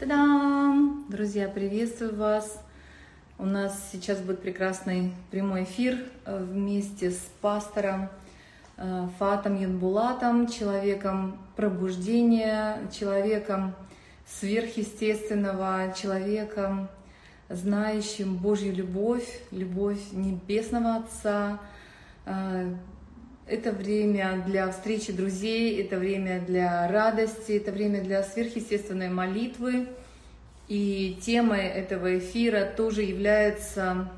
Та-дам! Друзья, приветствую вас! У нас сейчас будет прекрасный прямой эфир э, вместе с пастором э, Фатом Янбулатом, человеком пробуждения, человеком сверхъестественного, человеком, знающим Божью любовь, любовь Небесного Отца, э, это время для встречи друзей, это время для радости, это время для сверхъестественной молитвы. И темой этого эфира тоже является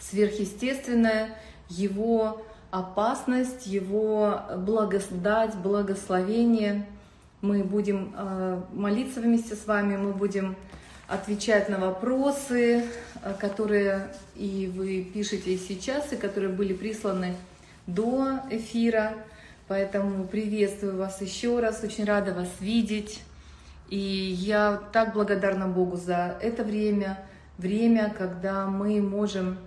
сверхъестественное, его опасность, его благодать, благословение. Мы будем э, молиться вместе с вами, мы будем отвечать на вопросы, э, которые и вы пишете сейчас, и которые были присланы до эфира. Поэтому приветствую вас еще раз, очень рада вас видеть. И я так благодарна Богу за это время, время, когда мы можем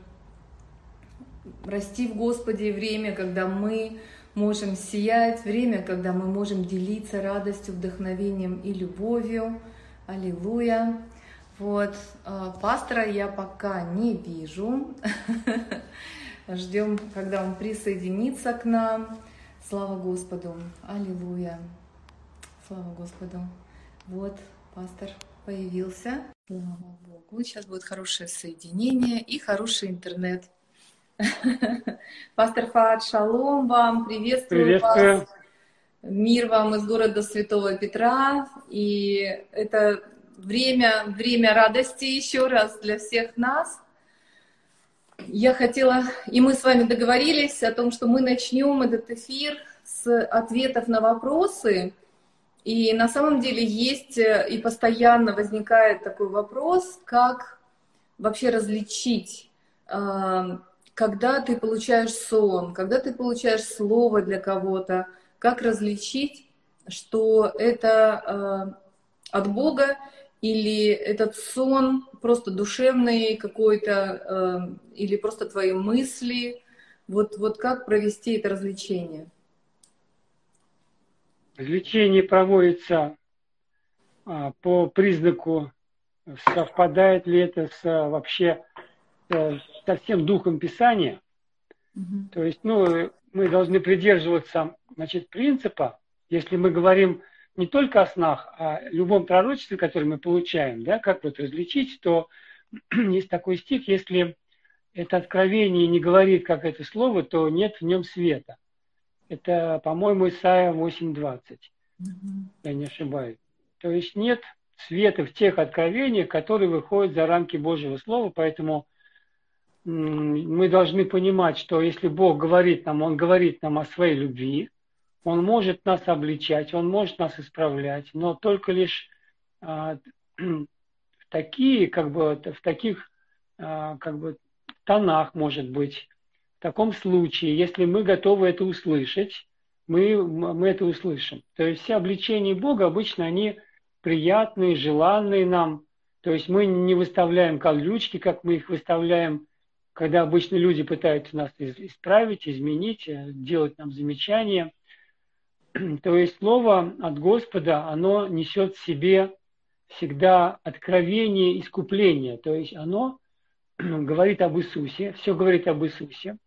расти в Господе, время, когда мы можем сиять, время, когда мы можем делиться радостью, вдохновением и любовью. Аллилуйя. Вот, а, пастора я пока не вижу. Ждем, когда он присоединится к нам. Слава Господу! Аллилуйя! Слава Господу! Вот, пастор появился. Слава Богу! Сейчас будет хорошее соединение и хороший интернет. Пастор Фаад, шалом вам, приветствую, приветствую вас. Мир вам из города Святого Петра. И это время, время радости еще раз для всех нас. Я хотела, и мы с вами договорились о том, что мы начнем этот эфир с ответов на вопросы. И на самом деле есть э, и постоянно возникает такой вопрос, как вообще различить, э, когда ты получаешь сон, когда ты получаешь слово для кого-то, как различить, что это э, от Бога или этот сон просто душевный какой-то, э, или просто твои мысли. Вот, вот как провести это развлечение? Развлечение проводится а, по признаку, совпадает ли это с, вообще э, со всем духом Писания. Угу. То есть, ну, мы должны придерживаться, значит, принципа, если мы говорим не только о снах, а о любом пророчестве, которое мы получаем, да, как вот различить, то есть такой стих, если это откровение не говорит, как это слово, то нет в нем света. Это, по-моему, Исайя 8.20, mm-hmm. я не ошибаюсь. То есть нет света в тех откровениях, которые выходят за рамки Божьего Слова, поэтому мы должны понимать, что если Бог говорит нам, Он говорит нам о своей любви, он может нас обличать, Он может нас исправлять, но только лишь а, в такие, как бы, в таких а, как бы, тонах, может быть. В таком случае, если мы готовы это услышать, мы, мы это услышим. То есть все обличения Бога обычно они приятные, желанные нам. То есть мы не выставляем колючки, как мы их выставляем, когда обычно люди пытаются нас исправить, изменить, э, делать нам замечания – То есть слово от Господа, оно несет в себе всегда откровение искупления. То есть оно говорит об Иисусе, все говорит об Иисусе,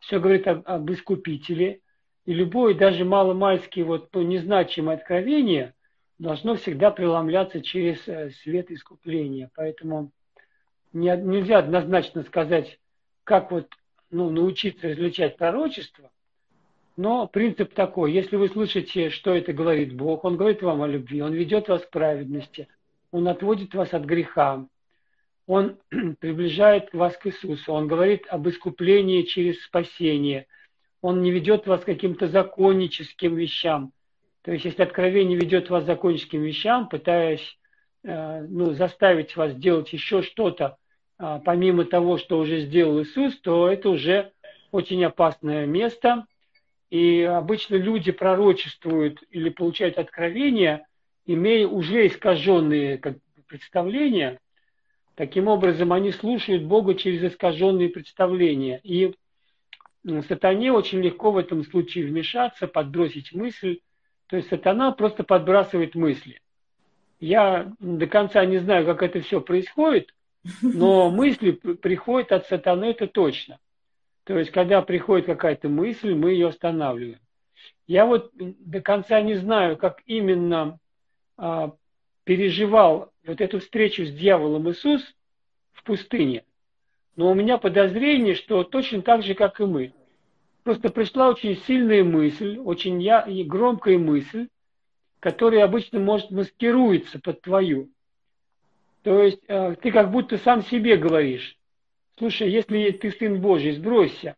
все говорит об, об Искупителе. И любое, даже маломальски вот незначимое откровение должно всегда преломляться через э, свет искупления. Поэтому не, нельзя однозначно сказать, как вот ну, научиться различать пророчество, но принцип такой, если вы слышите, что это говорит Бог, Он говорит вам о любви, Он ведет вас к праведности, Он отводит вас от греха, Он приближает вас к Иисусу, Он говорит об искуплении через спасение, Он не ведет вас к каким-то законническим вещам. То есть, если откровение ведет вас к законническим вещам, пытаясь э, ну, заставить вас делать еще что-то, э, помимо того, что уже сделал Иисус, то это уже очень опасное место – и обычно люди пророчествуют или получают откровения, имея уже искаженные представления. Таким образом, они слушают Бога через искаженные представления. И сатане очень легко в этом случае вмешаться, подбросить мысль. То есть сатана просто подбрасывает мысли. Я до конца не знаю, как это все происходит, но мысли приходят от сатаны, это точно. То есть, когда приходит какая-то мысль, мы ее останавливаем. Я вот до конца не знаю, как именно а, переживал вот эту встречу с дьяволом Иисус в пустыне. Но у меня подозрение, что точно так же, как и мы. Просто пришла очень сильная мысль, очень я, громкая мысль, которая обычно может маскируется под твою. То есть э, ты как будто сам себе говоришь, слушай, если ты сын Божий, сбросься.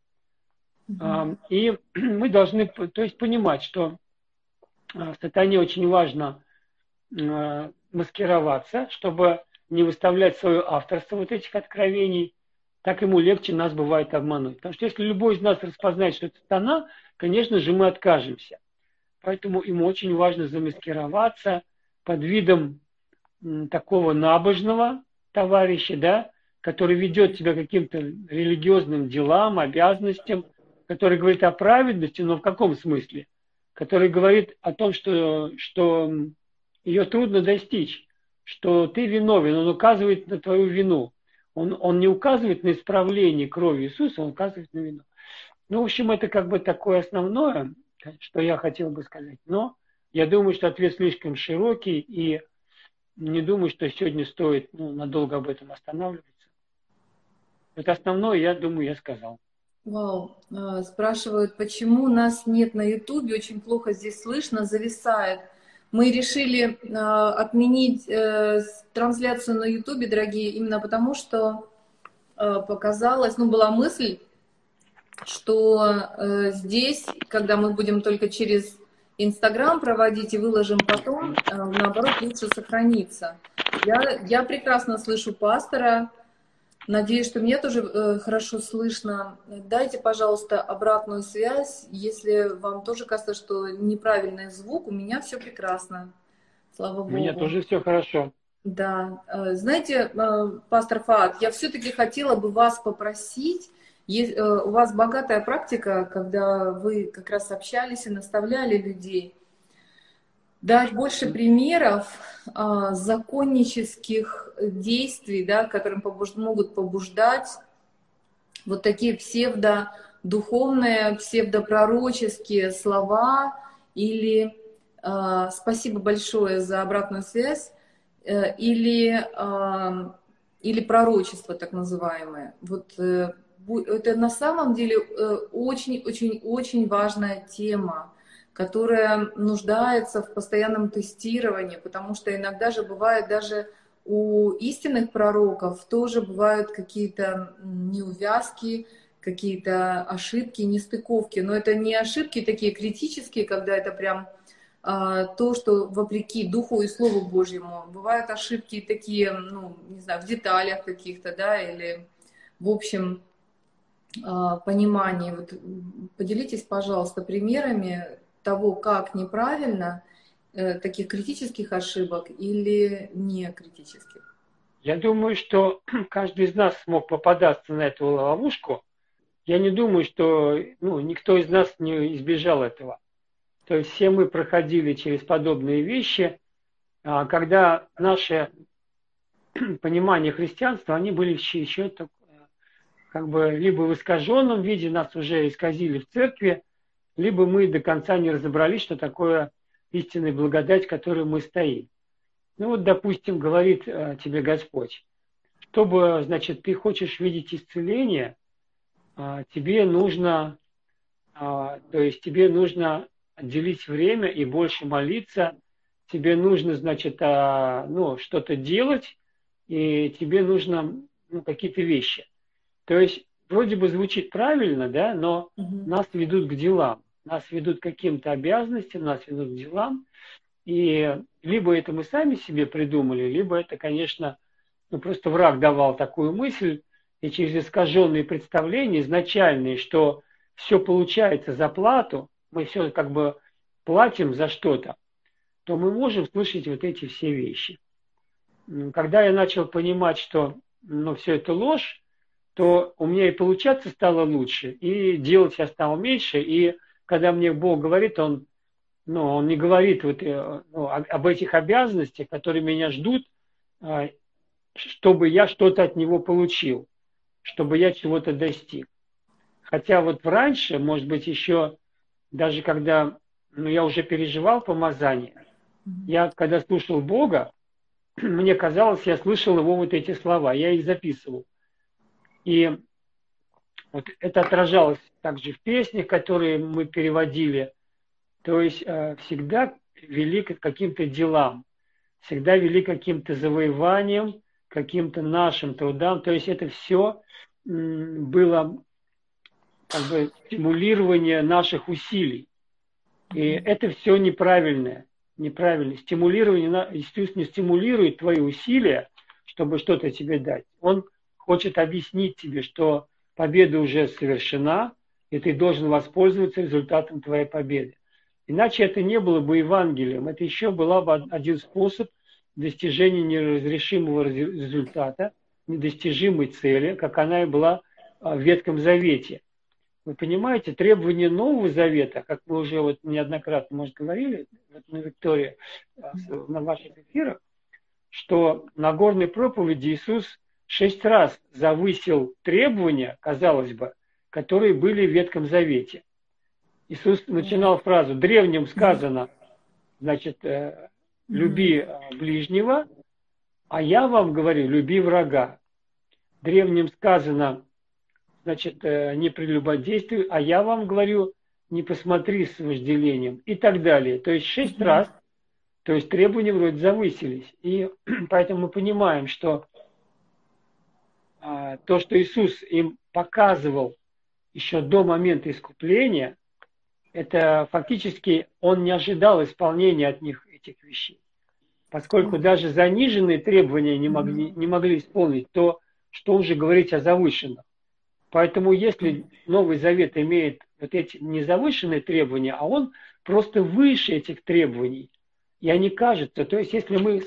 Mm-hmm. И мы должны то есть, понимать, что э, сатане очень важно э, маскироваться, чтобы не выставлять свое авторство вот этих откровений, так ему легче нас бывает обмануть. Потому что если любой из нас распознает, что это сатана, конечно же, мы откажемся. Поэтому ему очень важно замаскироваться под видом такого набожного товарища, да, который ведет тебя каким-то религиозным делам, обязанностям, который говорит о праведности, но в каком смысле? Который говорит о том, что, что ее трудно достичь, что ты виновен, он указывает на твою вину. Он, он не указывает на исправление крови Иисуса, он указывает на вину. Ну, в общем, это как бы такое основное, что я хотел бы сказать. Но я думаю, что ответ слишком широкий, и не думаю, что сегодня стоит ну, надолго об этом останавливаться. Это основное, я думаю, я сказал. Вау. А, спрашивают, почему нас нет на Ютубе, очень плохо здесь слышно, зависает. Мы решили э, отменить э, трансляцию на Ютубе, дорогие, именно потому что э, показалось, ну, была мысль, что э, здесь, когда мы будем только через Инстаграм проводить и выложим потом, э, наоборот, лучше сохраниться. Я, я прекрасно слышу пастора, надеюсь, что мне тоже э, хорошо слышно. Дайте, пожалуйста, обратную связь, если вам тоже кажется, что неправильный звук, у меня все прекрасно. Слава Богу. У меня тоже все хорошо. Да, э, знаете, э, пастор Фаат, я все-таки хотела бы вас попросить, есть, э, у вас богатая практика, когда вы как раз общались и наставляли людей. Дать больше примеров а, законнических действий, да, которым побуж... могут побуждать вот такие псевдодуховные, псевдопророческие слова или а, спасибо большое за обратную связь, а, или, а, или пророчество так называемое. Вот э, это на самом деле очень-очень-очень э, важная тема, которая нуждается в постоянном тестировании, потому что иногда же бывает даже у истинных пророков тоже бывают какие-то неувязки, какие-то ошибки, нестыковки. Но это не ошибки такие критические, когда это прям а, то, что вопреки Духу и Слову Божьему. Бывают ошибки такие, ну, не знаю, в деталях каких-то, да, или в общем а, понимании. Вот поделитесь, пожалуйста, примерами того, как неправильно э, таких критических ошибок или не критических. Я думаю, что каждый из нас смог попадаться на эту ловушку. Я не думаю, что ну, никто из нас не избежал этого. То есть все мы проходили через подобные вещи, а когда наше понимание христианства, они были еще, еще как бы либо в искаженном виде нас уже исказили в церкви, либо мы до конца не разобрались, что такое истинная благодать, в которой мы стоим. Ну вот, допустим, говорит э, тебе Господь, чтобы, значит, ты хочешь видеть исцеление, э, тебе нужно, э, то есть тебе нужно отделить время и больше молиться, тебе нужно, значит, э, ну, что-то делать, и тебе нужно ну, какие-то вещи. То есть вроде бы звучит правильно, да, но угу. нас ведут к делам, нас ведут к каким-то обязанностям, нас ведут к делам. И либо это мы сами себе придумали, либо это, конечно, ну, просто враг давал такую мысль, и через искаженные представления, изначальные, что все получается за плату, мы все как бы платим за что-то, то мы можем слышать вот эти все вещи. Когда я начал понимать, что ну, все это ложь, то у меня и получаться стало лучше, и делать я стал меньше, и когда мне Бог говорит, Он но он не говорит вот, э, ну, об этих обязанностях, которые меня ждут, а, чтобы я что-то от него получил, чтобы я чего-то достиг. Хотя вот раньше, может быть, еще даже когда ну, я уже переживал помазание, я когда слушал Бога, мне казалось, я слышал его вот эти слова, я их записывал. И вот это отражалось также в песнях, которые мы переводили. То есть э, всегда вели к каким-то делам, всегда вели к каким-то завоеваниям, каким-то нашим трудам. То есть это все было как бы стимулирование наших усилий. И это все неправильное. Неправильное. Стимулирование, Иисус не стимулирует твои усилия, чтобы что-то тебе дать. Он хочет объяснить тебе, что победа уже совершена, и ты должен воспользоваться результатом твоей победы. Иначе это не было бы Евангелием. Это еще был бы один способ достижения неразрешимого результата, недостижимой цели, как она и была в Ветхом Завете. Вы понимаете, требования Нового Завета, как мы уже вот неоднократно, может, говорили вот на Виктории, а, на ваших эфирах, что на горной проповеди Иисус шесть раз завысил требования, казалось бы, которые были в Ветхом Завете. Иисус начинал фразу «древним сказано», значит, э, «люби э, ближнего», а я вам говорю «люби врага». Древним сказано значит, э, не прелюбодействуй, а я вам говорю, не посмотри с вожделением и так далее. То есть шесть раз, то есть требования вроде завысились. И поэтому мы понимаем, что то, что Иисус им показывал еще до момента искупления, это фактически он не ожидал исполнения от них этих вещей. Поскольку даже заниженные требования не могли, не могли исполнить, то что уже говорить о завышенных. Поэтому если Новый Завет имеет вот эти незавышенные требования, а он просто выше этих требований, и они кажутся, то есть если мы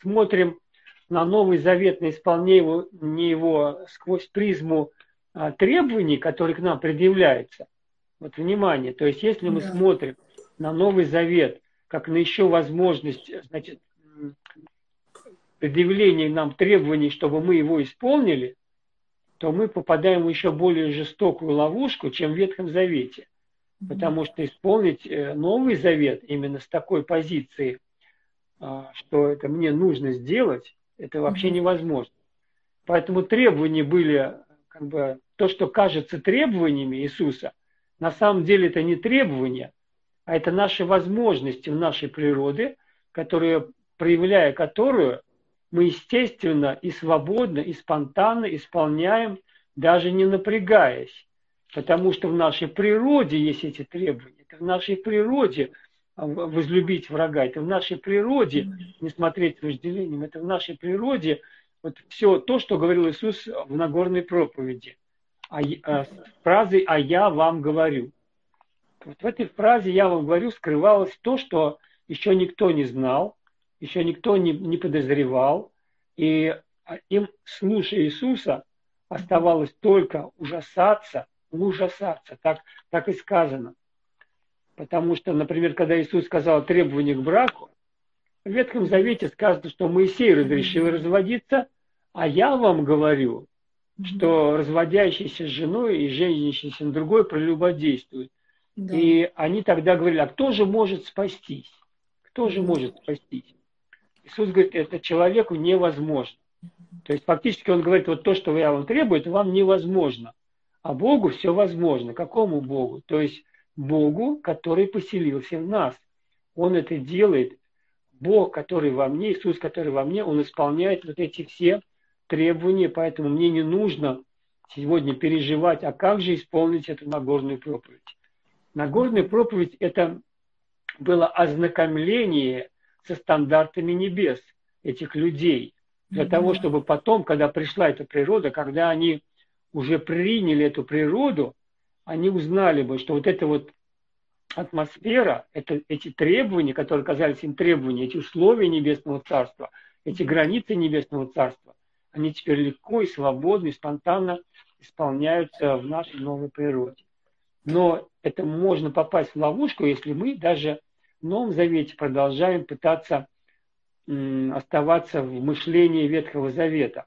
смотрим на Новый Завет, на исполнение его, сквозь призму а, требований, которые к нам предъявляются, вот внимание, то есть если мы да. смотрим на Новый Завет, как на еще возможность, значит, предъявления нам требований, чтобы мы его исполнили, то мы попадаем в еще более жестокую ловушку, чем в Ветхом Завете. Потому что исполнить э, Новый Завет именно с такой позиции, а, что это мне нужно сделать, это вообще невозможно. Поэтому требования были, как бы, то, что кажется требованиями Иисуса, на самом деле это не требования, а это наши возможности в нашей природе, которые, проявляя которую, мы естественно и свободно, и спонтанно исполняем, даже не напрягаясь. Потому что в нашей природе есть эти требования. Это в нашей природе возлюбить врага. Это в нашей природе не смотреть вожделением. Это в нашей природе вот все то, что говорил Иисус в Нагорной проповеди. А, а, фразой «а я вам говорю». Вот в этой фразе «я вам говорю» скрывалось то, что еще никто не знал, еще никто не, не подозревал. И а, им, слушая Иисуса, оставалось только ужасаться, ужасаться, так, так и сказано. Потому что, например, когда Иисус сказал требования к браку, в Ветхом Завете сказано, что Моисей разрешил разводиться, а я вам говорю, что разводящийся с женой и женящийся на другой прелюбодействует. Да. И они тогда говорили, а кто же может спастись? Кто же может спастись? Иисус говорит, это человеку невозможно. То есть фактически он говорит, вот то, что я вам требую, это вам невозможно. А Богу все возможно. Какому Богу? То есть Богу, который поселился в нас. Он это делает. Бог, который во мне, Иисус, который во мне, Он исполняет вот эти все требования, поэтому мне не нужно сегодня переживать, а как же исполнить эту Нагорную проповедь. Нагорная проповедь – это было ознакомление со стандартами небес этих людей. Для mm-hmm. того, чтобы потом, когда пришла эта природа, когда они уже приняли эту природу, они узнали бы, что вот эта вот атмосфера, это, эти требования, которые казались им требования, эти условия Небесного Царства, эти границы Небесного Царства, они теперь легко и свободно и спонтанно исполняются в нашей новой природе. Но это можно попасть в ловушку, если мы даже в Новом Завете продолжаем пытаться оставаться в мышлении Ветхого Завета.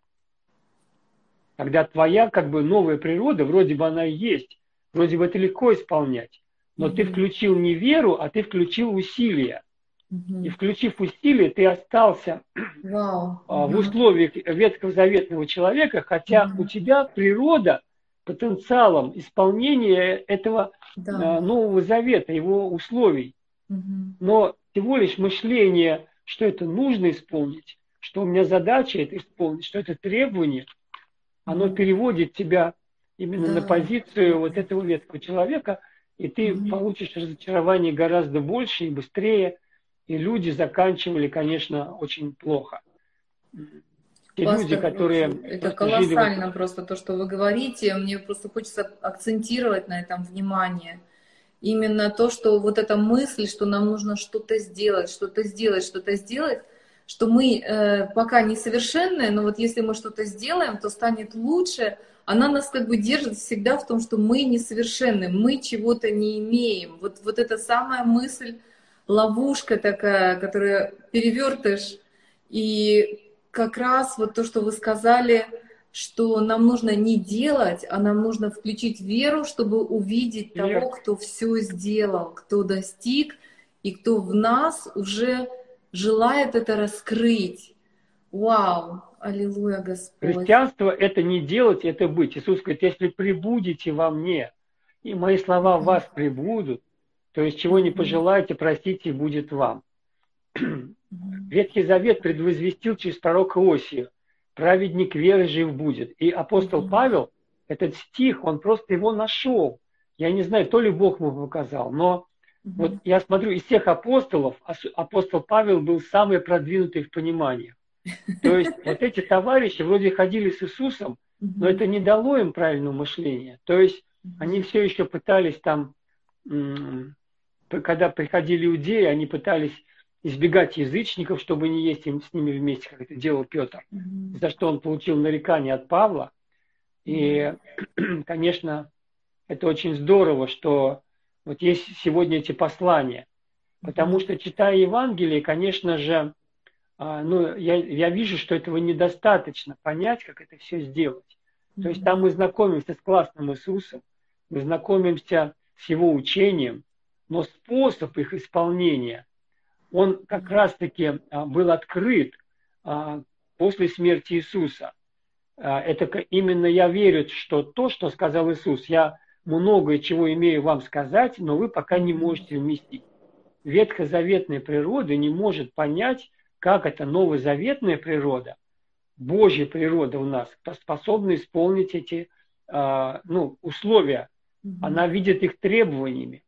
Когда твоя как бы новая природа, вроде бы она и есть, вроде бы это легко исполнять, но mm-hmm. ты включил не веру, а ты включил усилия. Mm-hmm. И включив усилия, ты остался wow. mm-hmm. в условиях ветхозаветного человека, хотя mm-hmm. у тебя природа потенциалом исполнения этого да. Нового Завета, его условий. Mm-hmm. Но всего лишь мышление что это нужно исполнить, что у меня задача это исполнить, что это требование, оно переводит тебя именно да. на позицию вот этого ветского человека, и ты mm получишь разочарование гораздо больше и быстрее, и люди заканчивали, конечно, очень плохо. Те Пастор, люди, которые... Это колоссально жили... просто то, что вы говорите. Мне просто хочется акцентировать на этом внимание – именно то, что вот эта мысль, что нам нужно что-то сделать, что-то сделать, что-то сделать, что мы э, пока несовершенные, но вот если мы что-то сделаем, то станет лучше, она нас как бы держит всегда в том, что мы несовершенны, мы чего-то не имеем. Вот, вот эта самая мысль, ловушка такая, которая перевертыш. И как раз вот то, что вы сказали, что нам нужно не делать, а нам нужно включить веру, чтобы увидеть Вера. того, кто все сделал, кто достиг, и кто в нас уже желает это раскрыть. Вау! Аллилуйя, Господь. Христианство — это не делать, это быть. Иисус говорит, если прибудете во мне, и мои слова в вас прибудут, то есть чего не пожелаете, простите, будет вам. Ветхий Завет предвозвестил через пророка Осия – праведник веры жив будет. И апостол Павел, этот стих, он просто его нашел. Я не знаю, то ли Бог ему показал, но вот я смотрю, из всех апостолов, апостол Павел был самый продвинутый в понимании. То есть вот эти товарищи вроде ходили с Иисусом, но это не дало им правильного мышления. То есть они все еще пытались там, когда приходили иудеи, они пытались избегать язычников, чтобы не есть им, с ними вместе, как это делал Петр, mm-hmm. за что он получил нарекание от Павла. И, mm-hmm. конечно, это очень здорово, что вот есть сегодня эти послания. Потому что, читая Евангелие, конечно же, а, ну, я, я вижу, что этого недостаточно понять, как это все сделать. То есть там мы знакомимся с классным Иисусом, мы знакомимся с его учением, но способ их исполнения – он как раз-таки а, был открыт а, после смерти Иисуса. Это именно я верю, что то, что сказал Иисус, я многое чего имею вам сказать, но вы пока не можете вместить. Ветхозаветная природа не может понять, как это новозаветная природа, Божья природа у нас, способна исполнить эти ну, условия. Она видит их требованиями.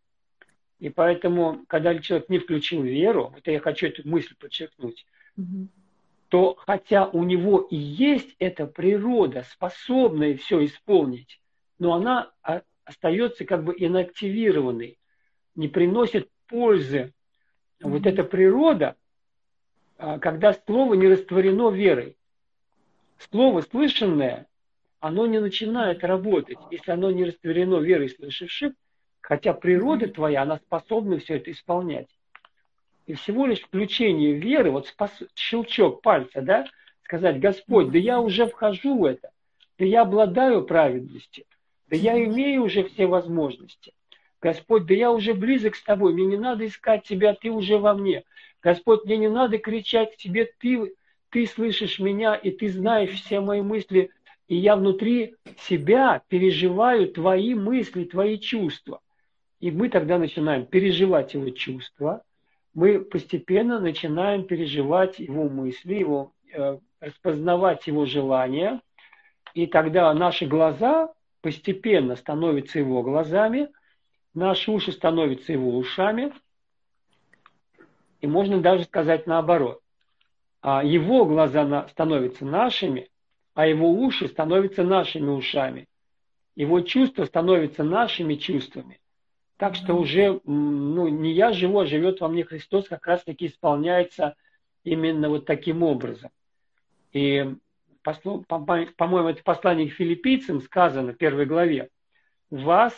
И поэтому, когда человек не включил веру, это я хочу эту мысль подчеркнуть, то хотя у него и есть эта природа, способная все исполнить, но она остается как бы инактивированной, не приносит пользы. Угу. Вот эта природа, а, когда слово не растворено верой. Слово слышанное, оно не начинает работать, если оно не растворено верой слышавших, Хотя природа твоя, она способна все это исполнять. И всего лишь включение веры, вот спас, щелчок пальца, да, сказать, Господь, да я уже вхожу в это, да я обладаю праведностью, да я имею уже все возможности. Господь, да я уже близок с тобой, мне не надо искать тебя, ты уже во мне. Господь, мне не надо кричать к тебе, ты, ты слышишь меня, и ты знаешь все мои мысли, и я внутри себя переживаю твои мысли, твои чувства. И мы тогда начинаем переживать его чувства, мы постепенно начинаем переживать его мысли, его, э, распознавать его желания, и тогда наши глаза постепенно становятся его глазами, наши уши становятся его ушами, и можно даже сказать наоборот. А его глаза становятся нашими, а его уши становятся нашими ушами. Его чувства становятся нашими чувствами. Так что уже ну, не я живу, а живет во мне Христос, как раз таки исполняется именно вот таким образом. И, по-моему, это послание к филиппийцам сказано в первой главе. У вас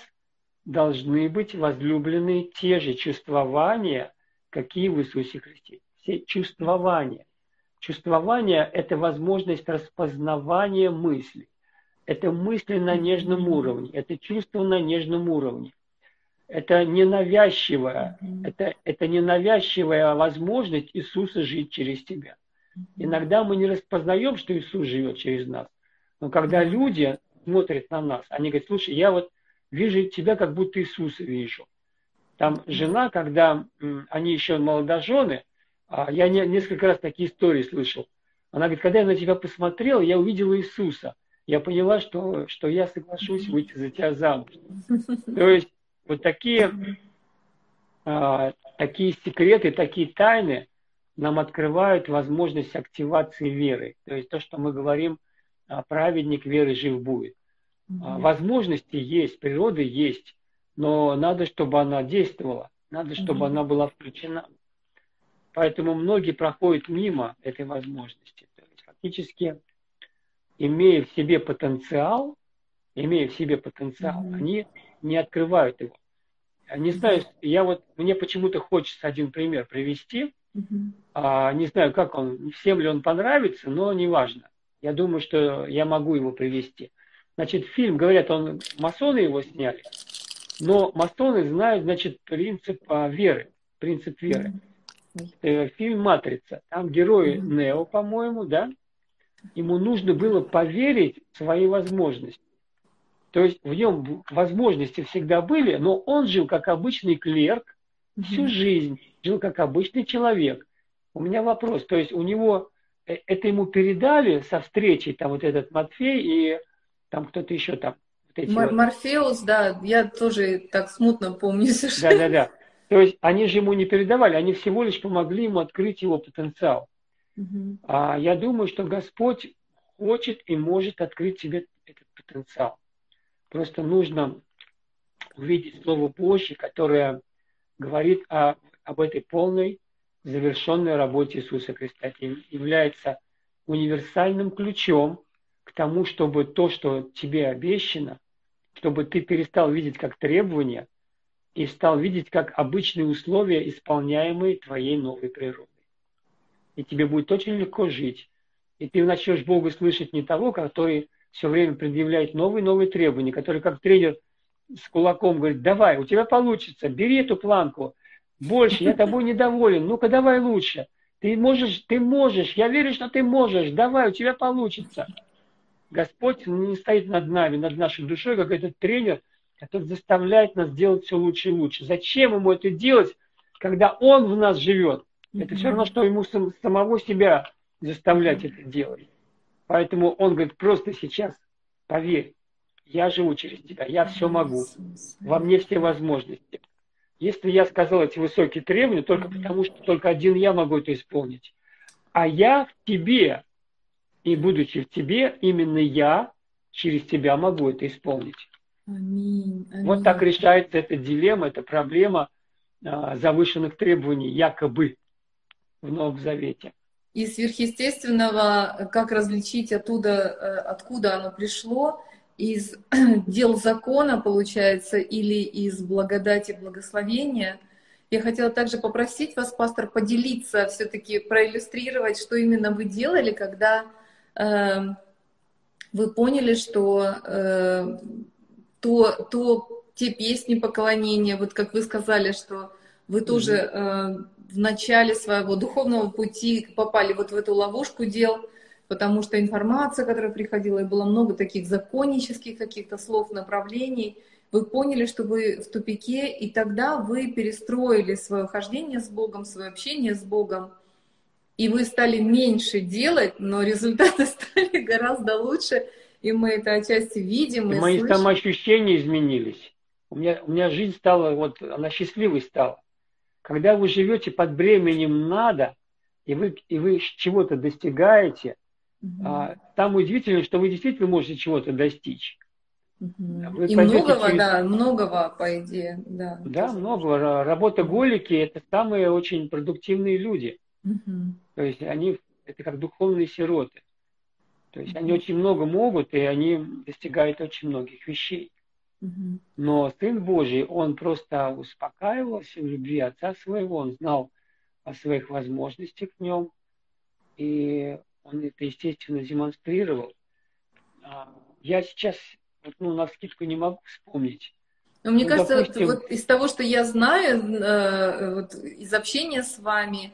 должны быть возлюблены те же чувствования, какие в Иисусе Христе. Все чувствования. Чувствование – это возможность распознавания мыслей. Это мысли на нежном уровне, это чувство на нежном уровне. Это ненавязчивая, это, это ненавязчивая возможность Иисуса жить через тебя. Иногда мы не распознаем, что Иисус живет через нас. Но когда люди смотрят на нас, они говорят, слушай, я вот вижу тебя, как будто Иисуса вижу. Там жена, когда они еще молодожены, а, я несколько раз такие истории слышал. Она говорит, когда я на тебя посмотрел, я увидела Иисуса – я поняла, что, что я соглашусь выйти за тебя замуж. То есть вот такие, а, такие секреты, такие тайны нам открывают возможность активации веры. То есть то, что мы говорим, а, праведник веры жив будет. А, возможности есть, природа есть, но надо, чтобы она действовала, надо, чтобы она была включена. Поэтому многие проходят мимо этой возможности. То есть фактически имея в себе потенциал, имея в себе потенциал, mm-hmm. они не открывают его. Не знаю, я вот, мне почему-то хочется один пример привести. А, не знаю, как он, всем ли он понравится, но неважно. Я думаю, что я могу его привести. Значит, фильм, говорят, он масоны его сняли, но масоны знают, значит, принцип а, веры, принцип веры. Mm-hmm. Фильм «Матрица». Там герой mm-hmm. Нео, по-моему, да? ему нужно было поверить в свои возможности. То есть в нем возможности всегда были, но он жил как обычный клерк всю жизнь, жил как обычный человек. У меня вопрос, то есть у него э, это ему передали со встречей, там вот этот Матфей и там кто-то еще там. Вот эти Мор- вот. Морфеус, да, я тоже так смутно помню. Да, да, да. То есть они же ему не передавали, они всего лишь помогли ему открыть его потенциал. Угу. А я думаю, что Господь хочет и может открыть себе этот потенциал. Просто нужно увидеть Слово Божье, которое говорит о, об этой полной завершенной работе Иисуса Христа. Это является универсальным ключом к тому, чтобы то, что тебе обещано, чтобы ты перестал видеть как требования и стал видеть как обычные условия, исполняемые твоей новой природой и тебе будет очень легко жить. И ты начнешь Бога слышать не того, который все время предъявляет новые новые требования, который как тренер с кулаком говорит, давай, у тебя получится, бери эту планку, больше, я тобой недоволен, ну-ка давай лучше. Ты можешь, ты можешь, я верю, что ты можешь, давай, у тебя получится. Господь не стоит над нами, над нашей душой, как этот тренер, который заставляет нас делать все лучше и лучше. Зачем ему это делать, когда он в нас живет? Это все равно, что ему сам, самого себя заставлять это делать. Поэтому он говорит, просто сейчас поверь, я живу через тебя, я все могу, во мне все возможности. Если я сказал эти высокие требования, только потому что только один я могу это исполнить. А я в тебе, и будучи в тебе, именно я через тебя могу это исполнить. Аминь, аминь. Вот так решается эта дилемма, эта проблема а, завышенных требований, якобы в Новом Завете. И сверхъестественного, как различить оттуда, э, откуда оно пришло, из дел закона, получается, или из благодати благословения. Я хотела также попросить вас, пастор, поделиться, все-таки проиллюстрировать, что именно вы делали, когда э, вы поняли, что э, то, то, те песни поклонения, вот как вы сказали, что вы тоже э, в начале своего духовного пути попали вот в эту ловушку дел, потому что информация, которая приходила, и было много таких законнических каких-то слов, направлений, вы поняли, что вы в тупике, и тогда вы перестроили свое хождение с Богом, свое общение с Богом, и вы стали меньше делать, но результаты стали гораздо лучше, и мы это отчасти видим. И, и мои слышим. самоощущения изменились. У меня, у меня жизнь стала, вот она счастливой стала. Когда вы живете под бременем надо, и вы, и вы чего-то достигаете. А, там удивительно, что вы действительно можете чего-то достичь. Угу. и многого, через... да, многого, по идее, да. Да, многого. Работа голики – это самые очень продуктивные люди. Угу. То есть они, это как духовные сироты. То есть угу. они очень много могут, и они достигают очень многих вещей. Но Сын Божий, он просто успокаивался в любви Отца своего, он знал о своих возможностях в нем, и он это, естественно, демонстрировал. А, я сейчас, ну, на скидку не могу вспомнить. Но мне ну, кажется, допустим... вот из того, что я знаю, э, вот, из общения с вами,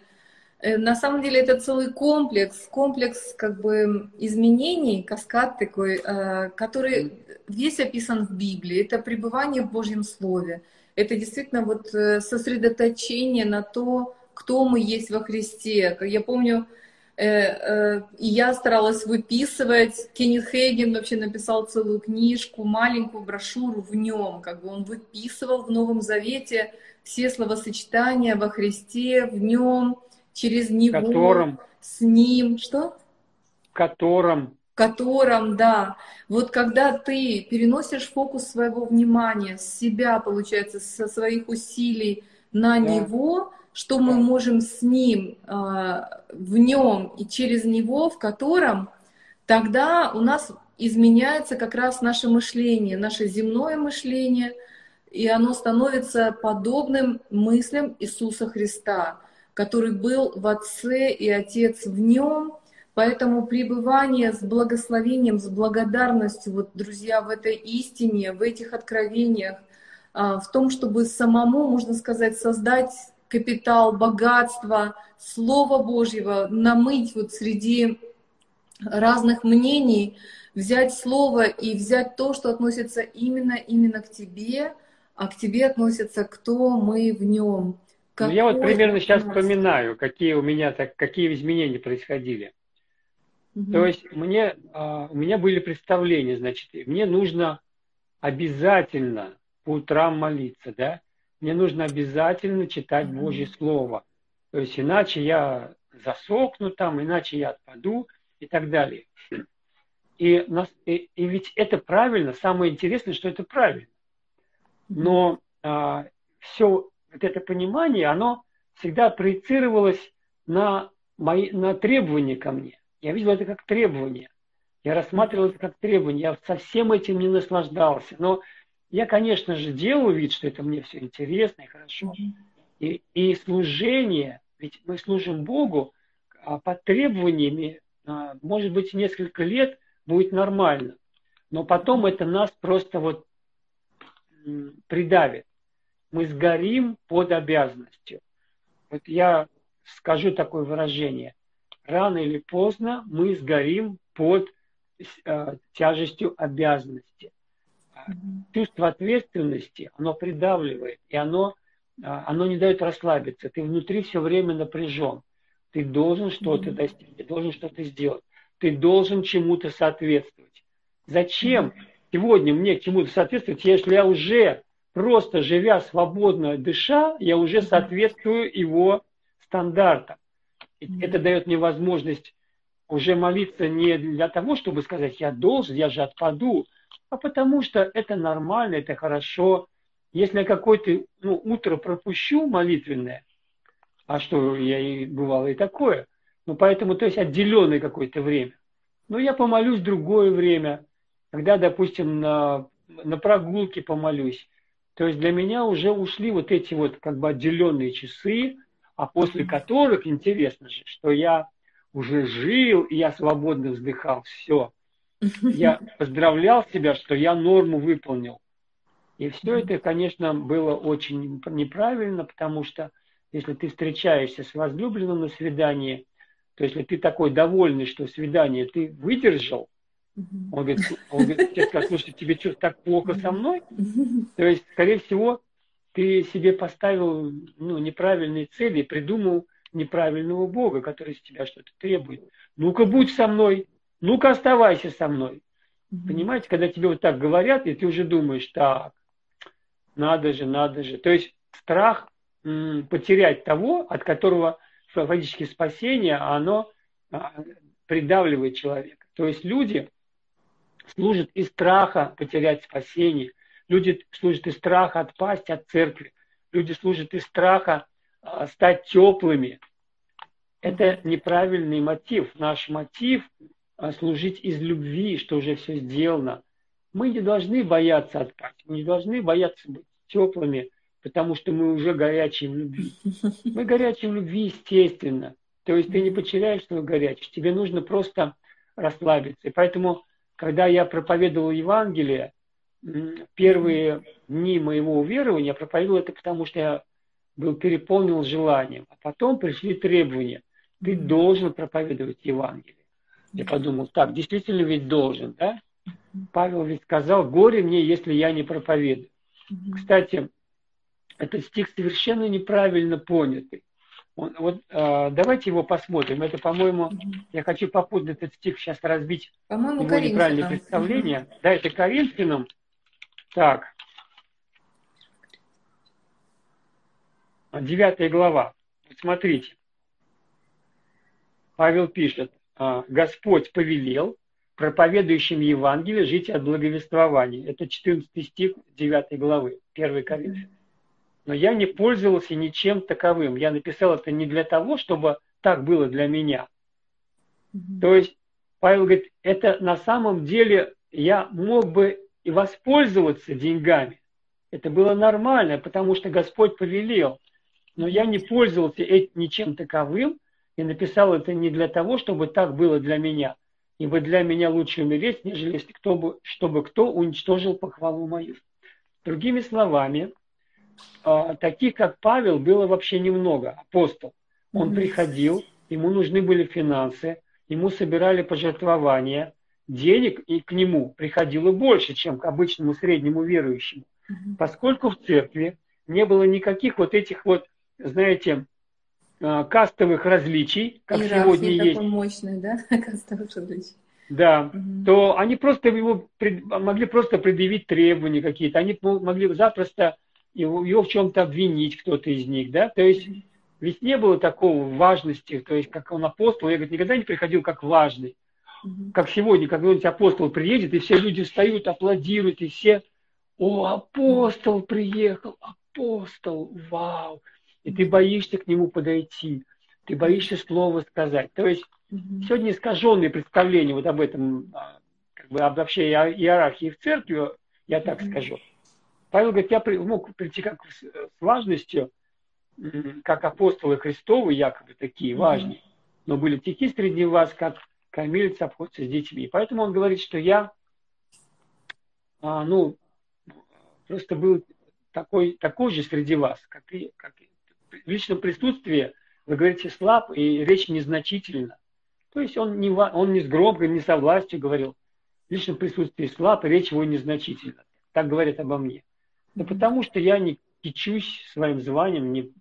э, на самом деле это целый комплекс, комплекс как бы изменений, каскад такой, э, который весь описан в Библии. Это пребывание в Божьем Слове. Это действительно вот сосредоточение на то, кто мы есть во Христе. Я помню, и я старалась выписывать. Кеннет Хейген вообще написал целую книжку, маленькую брошюру в нем. Как бы он выписывал в Новом Завете все словосочетания во Христе, в нем, через него, котором, с ним. Что? Котором. Котором, да. Вот когда ты переносишь фокус своего внимания с себя, получается, со своих усилий на да. него, что мы можем с ним, а, в нем и через него, в котором тогда у нас изменяется как раз наше мышление, наше земное мышление, и оно становится подобным мыслям Иисуса Христа, который был в Отце и Отец в нем. Поэтому пребывание с благословением, с благодарностью, вот, друзья, в этой истине, в этих откровениях, а, в том, чтобы самому, можно сказать, создать капитал, богатство, Слова Божьего, намыть вот среди разных мнений, взять Слово и взять то, что относится именно, именно к тебе, а к тебе относится, кто мы в нем. ну, я вот примерно сейчас вспоминаю, какие у меня так, какие изменения происходили. Угу. То есть мне, а, у меня были представления, значит, мне нужно обязательно по утрам молиться, да, мне нужно обязательно читать Божье Слово. То есть иначе я засохну там, иначе я отпаду и так далее. И, нас, и, и ведь это правильно, самое интересное, что это правильно. Но а, все вот это понимание, оно всегда проецировалось на, мои, на требования ко мне. Я видел это как требование. Я рассматривал это как требование. Я со всем этим не наслаждался. Но я, конечно же, делаю вид, что это мне все интересно и хорошо. И, и служение, ведь мы служим Богу, а под требованиями, а, может быть, несколько лет будет нормально. Но потом это нас просто вот придавит. Мы сгорим под обязанностью. Вот я скажу такое выражение. Рано или поздно мы сгорим под э, тяжестью обязанности чувство ответственности, оно придавливает, и оно, а, оно не дает расслабиться. Ты внутри все время напряжен. Ты должен что-то достичь, ты должен что-то сделать. Ты должен чему-то соответствовать. Зачем сегодня мне чему-то соответствовать, если я уже просто живя свободно, дыша, я уже соответствую его стандартам. Это дает мне возможность уже молиться не для того, чтобы сказать, я должен, я же отпаду, а потому что это нормально, это хорошо. Если я какое-то ну, утро пропущу молитвенное, а что я и бывало и такое, ну поэтому, то есть отделенное какое-то время, ну я помолюсь другое время, когда, допустим, на, на прогулке помолюсь. То есть для меня уже ушли вот эти вот как бы отделенные часы, а после которых, интересно же, что я уже жил, и я свободно вздыхал, все – я поздравлял себя, что я норму выполнил. И все это, конечно, было очень неправильно, потому что если ты встречаешься с возлюбленным на свидании, то если ты такой довольный, что свидание ты выдержал, он говорит, он говорит тебе скажет, слушай, тебе что, так плохо со мной? То есть, скорее всего, ты себе поставил ну, неправильные цели и придумал неправильного Бога, который из тебя что-то требует. Ну-ка, будь со мной, ну-ка оставайся со мной. Mm-hmm. Понимаете, когда тебе вот так говорят, и ты уже думаешь, так, надо же, надо же. То есть страх м, потерять того, от которого фактически спасение, оно а, придавливает человека. То есть люди служат из страха потерять спасение. Люди служат из страха отпасть от церкви. Люди служат из страха а, стать теплыми. Это неправильный мотив. Наш мотив а служить из любви, что уже все сделано. Мы не должны бояться мы не должны бояться быть теплыми, потому что мы уже горячие в любви. Мы горячие в любви, естественно. То есть ты не потеряешь свою горячесть, тебе нужно просто расслабиться. И поэтому, когда я проповедовал Евангелие, первые дни моего уверования, я проповедовал это потому, что я был переполнен желанием. А потом пришли требования. Ты должен проповедовать Евангелие. Я подумал, так, действительно ведь должен, да? Павел ведь сказал, горе мне, если я не проповедую. Кстати, этот стих совершенно неправильно понятый. Он, вот э, давайте его посмотрим. Это, по-моему, я хочу попутно этот стих сейчас разбить. По-моему, его неправильное представление. Угу. Да, это Коринфянам. Так. Девятая глава. Смотрите. Павел пишет, «А, Господь повелел проповедующим Евангелие жить от благовествования. Это 14 стих 9 главы 1 Коринфян. Но я не пользовался ничем таковым. Я написал это не для того, чтобы так было для меня. Mm-hmm. То есть Павел говорит, это на самом деле я мог бы и воспользоваться деньгами. Это было нормально, потому что Господь повелел. Но я не пользовался этим ничем таковым и написал это не для того, чтобы так было для меня. Ибо для меня лучше умереть, нежели если кто бы, чтобы кто уничтожил похвалу мою. Другими словами, а, таких, как Павел, было вообще немного, апостол. Он приходил, ему нужны были финансы, ему собирали пожертвования, денег и к нему приходило больше, чем к обычному среднему верующему. Поскольку в церкви не было никаких вот этих вот, знаете, кастовых различий, как Иерархии сегодня есть. мощный, да, кастовых различий. Да, угу. то они просто его могли просто предъявить требования какие-то, они могли запросто его, его в чем-то обвинить кто-то из них, да, то есть ведь не было такого важности, то есть как он апостол, я говорит, никогда не приходил как важный, как сегодня, когда нибудь апостол приедет, и все люди встают, аплодируют, и все, о, апостол приехал, апостол, вау, и ты боишься к нему подойти, ты боишься слова сказать. То есть сегодня искаженные представления вот об этом, а, как бы об вообще иерархии в церкви, я так скажу. Павел говорит, я мог прийти как с важностью, как апостолы Христовы, якобы такие важные, но были тихи среди вас, как кормилец обходится с детьми. Поэтому он говорит, что я, а, ну, просто был такой, такой же среди вас, как и, как и в личном присутствии, вы говорите, слаб, и речь незначительна. То есть он не, он не с громкой, не со властью говорил. В личном присутствии слаб, и речь его незначительна. Так говорят обо мне. Да потому что я не кичусь своим званием, не,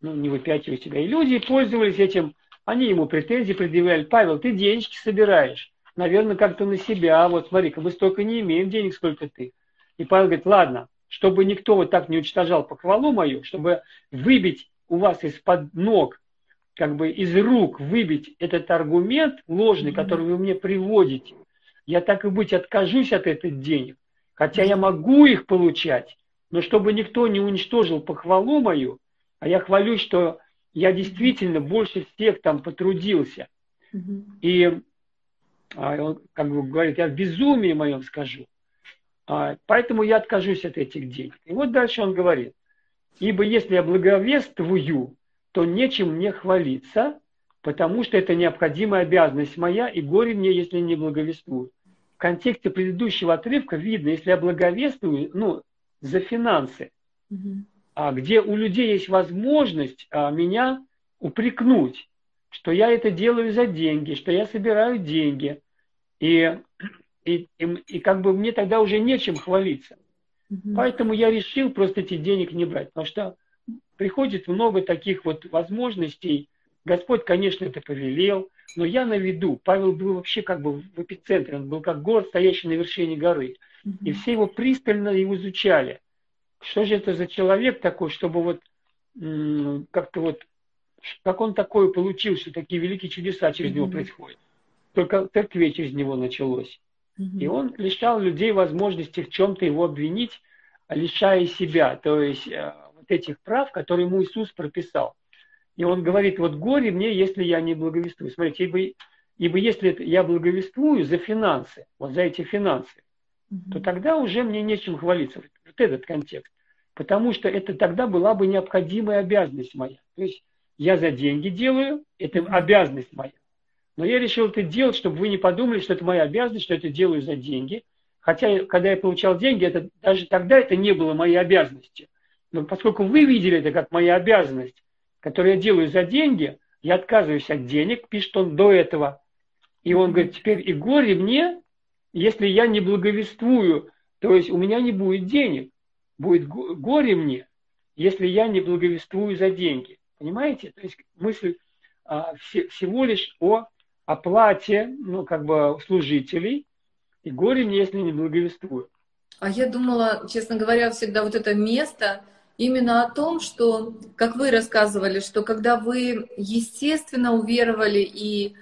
ну, не выпячиваю себя. И люди пользовались этим, они ему претензии предъявляли. Павел, ты денежки собираешь. Наверное, как-то на себя. Вот смотри-ка, мы столько не имеем денег, сколько ты. И Павел говорит, ладно, чтобы никто вот так не уничтожал похвалу мою, чтобы выбить у вас из-под ног, как бы из рук выбить этот аргумент ложный, который вы мне приводите, я так и быть откажусь от этих денег, хотя я могу их получать, но чтобы никто не уничтожил похвалу мою, а я хвалюсь, что я действительно больше всех там потрудился. И а, он как бы говорит, я в безумии моем скажу. А, поэтому я откажусь от этих денег. И вот дальше он говорит, ибо если я благовествую, то нечем мне хвалиться, потому что это необходимая обязанность моя, и горе мне, если не благовествую. В контексте предыдущего отрывка видно, если я благовествую, ну, за финансы, угу. а, где у людей есть возможность а, меня упрекнуть, что я это делаю за деньги, что я собираю деньги. И, и, и, и как бы мне тогда уже нечем хвалиться. Угу. Поэтому я решил просто эти денег не брать, потому что приходит много таких вот возможностей. Господь, конечно, это повелел, но я на виду. Павел был вообще как бы в эпицентре, он был как город, стоящий на вершине горы. И все его пристально его изучали. Что же это за человек такой, чтобы вот как-то вот, как он такое получил, что такие великие чудеса через него происходят. Только церкви через него началось. И он лишал людей возможности в чем-то его обвинить, лишая себя, то есть э, вот этих прав, которые ему Иисус прописал. И он говорит, вот горе мне, если я не благовествую. Смотрите, ибо, ибо если я благовествую за финансы, вот за эти финансы, то тогда уже мне нечем хвалиться. Вот этот контекст. потому что это тогда была бы необходимая обязанность моя. То есть я за деньги делаю, это обязанность моя. Но я решил это делать, чтобы вы не подумали, что это моя обязанность, что я это делаю за деньги. Хотя, когда я получал деньги, это, даже тогда это не было моей обязанностью. Но поскольку вы видели это как моя обязанность, которую я делаю за деньги, я отказываюсь от денег, пишет он до этого. И он говорит, теперь и горе мне, если я не благовествую, то есть у меня не будет денег. Будет горе мне, если я не благовествую за деньги. Понимаете? То есть мысль а, все, всего лишь о оплате, ну, как бы, служителей, и горе мне, если не благовествую. А я думала, честно говоря, всегда вот это место именно о том, что, как вы рассказывали, что когда вы естественно уверовали и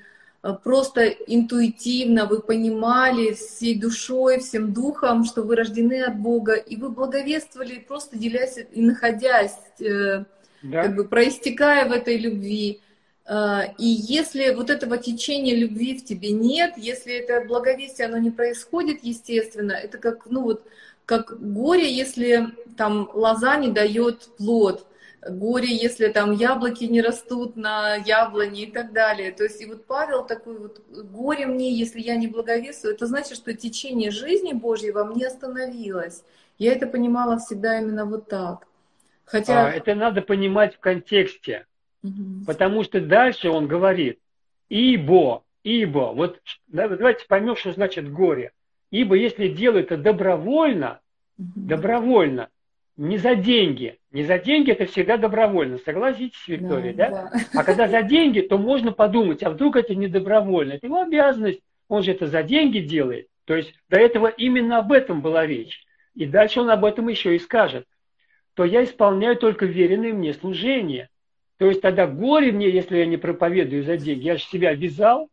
э, просто интуитивно вы понимали всей душой, всем духом, что вы рождены от Бога, и вы благовествовали, просто делясь и находясь, э, да. как бы проистекая в этой любви, и если вот этого течения любви в тебе нет, если это благовестие, оно не происходит естественно, это как, ну вот, как горе, если там лоза не дает плод, горе, если там яблоки не растут на яблоне и так далее. То есть и вот Павел такой вот, горе мне, если я не благовествую, это значит, что течение жизни Божьей во мне остановилось. Я это понимала всегда именно вот так. Хотя... А, это надо понимать в контексте. Потому что дальше он говорит, ибо, ибо, вот давайте поймем, что значит горе. Ибо если делает это добровольно, добровольно, не за деньги. Не за деньги это всегда добровольно. Согласитесь, Виктория, да? да? да? А когда за деньги, то можно подумать, а вдруг это не добровольно. Это его обязанность. Он же это за деньги делает. То есть до этого именно об этом была речь. И дальше он об этом еще и скажет. То я исполняю только веренные мне служения. То есть тогда горе мне, если я не проповедую за деньги. Я же себя вязал,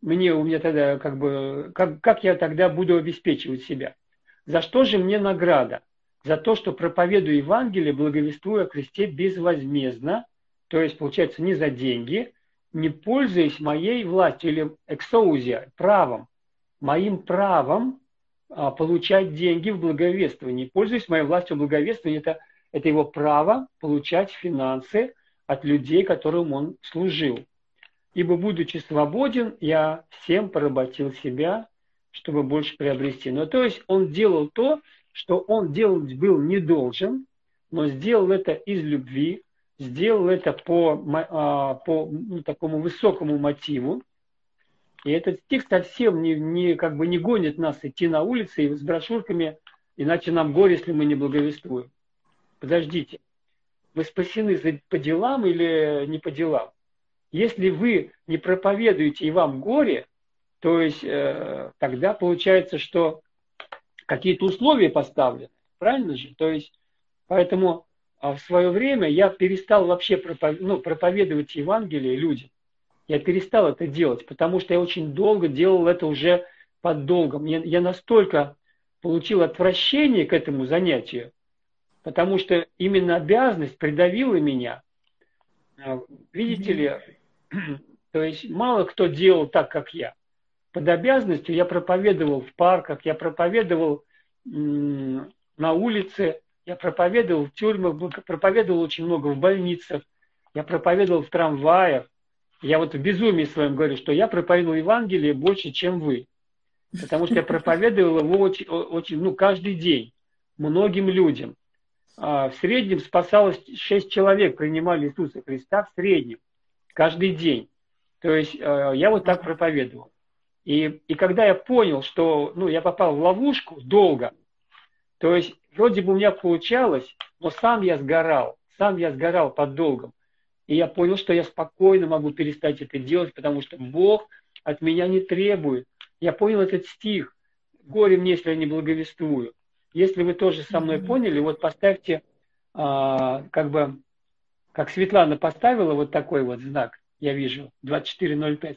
мне у меня тогда как бы, как, как я тогда буду обеспечивать себя? За что же мне награда? За то, что проповедую Евангелие, благовествую о кресте безвозмездно, то есть, получается, не за деньги, не пользуясь моей властью или эксоузия, правом, моим правом а, получать деньги в благовествовании. Пользуясь моей властью в благовествовании, это, это его право получать финансы – от людей, которым он служил. Ибо, будучи свободен, я всем поработил себя, чтобы больше приобрести. Ну, то есть он делал то, что он делать был не должен, но сделал это из любви, сделал это по, а, по ну, такому высокому мотиву. И этот стих совсем не, не, как бы не гонит нас идти на улице и с брошюрками, иначе нам горе, если мы не благовествуем. Подождите вы спасены по делам или не по делам. Если вы не проповедуете и вам горе, то есть э, тогда получается, что какие-то условия поставлены, правильно же? То есть поэтому а в свое время я перестал вообще пропов... ну, проповедовать Евангелие людям. Я перестал это делать, потому что я очень долго делал это уже под долгом. Я, я настолько получил отвращение к этому занятию, потому что именно обязанность придавила меня. А, видите ли, то есть мало кто делал так, как я. Под обязанностью я проповедовал в парках, я проповедовал на улице, я проповедовал в тюрьмах, проповедовал очень много в больницах, я проповедовал в трамваях. Я вот в безумии своем говорю, что я проповедовал Евангелие больше, чем вы. Потому что я проповедовал его очень, очень ну, каждый день многим людям. А, в среднем спасалось 6 человек, принимали Иисуса Христа в среднем, каждый день. То есть э, я вот так проповедовал. И, и когда я понял, что ну, я попал в ловушку долго, то есть вроде бы у меня получалось, но сам я сгорал, сам я сгорал под долгом. И я понял, что я спокойно могу перестать это делать, потому что Бог от меня не требует. Я понял этот стих. Горе мне, если я не благовествую. Если вы тоже со мной поняли, вот поставьте, а, как бы, как Светлана поставила вот такой вот знак, я вижу, 2405.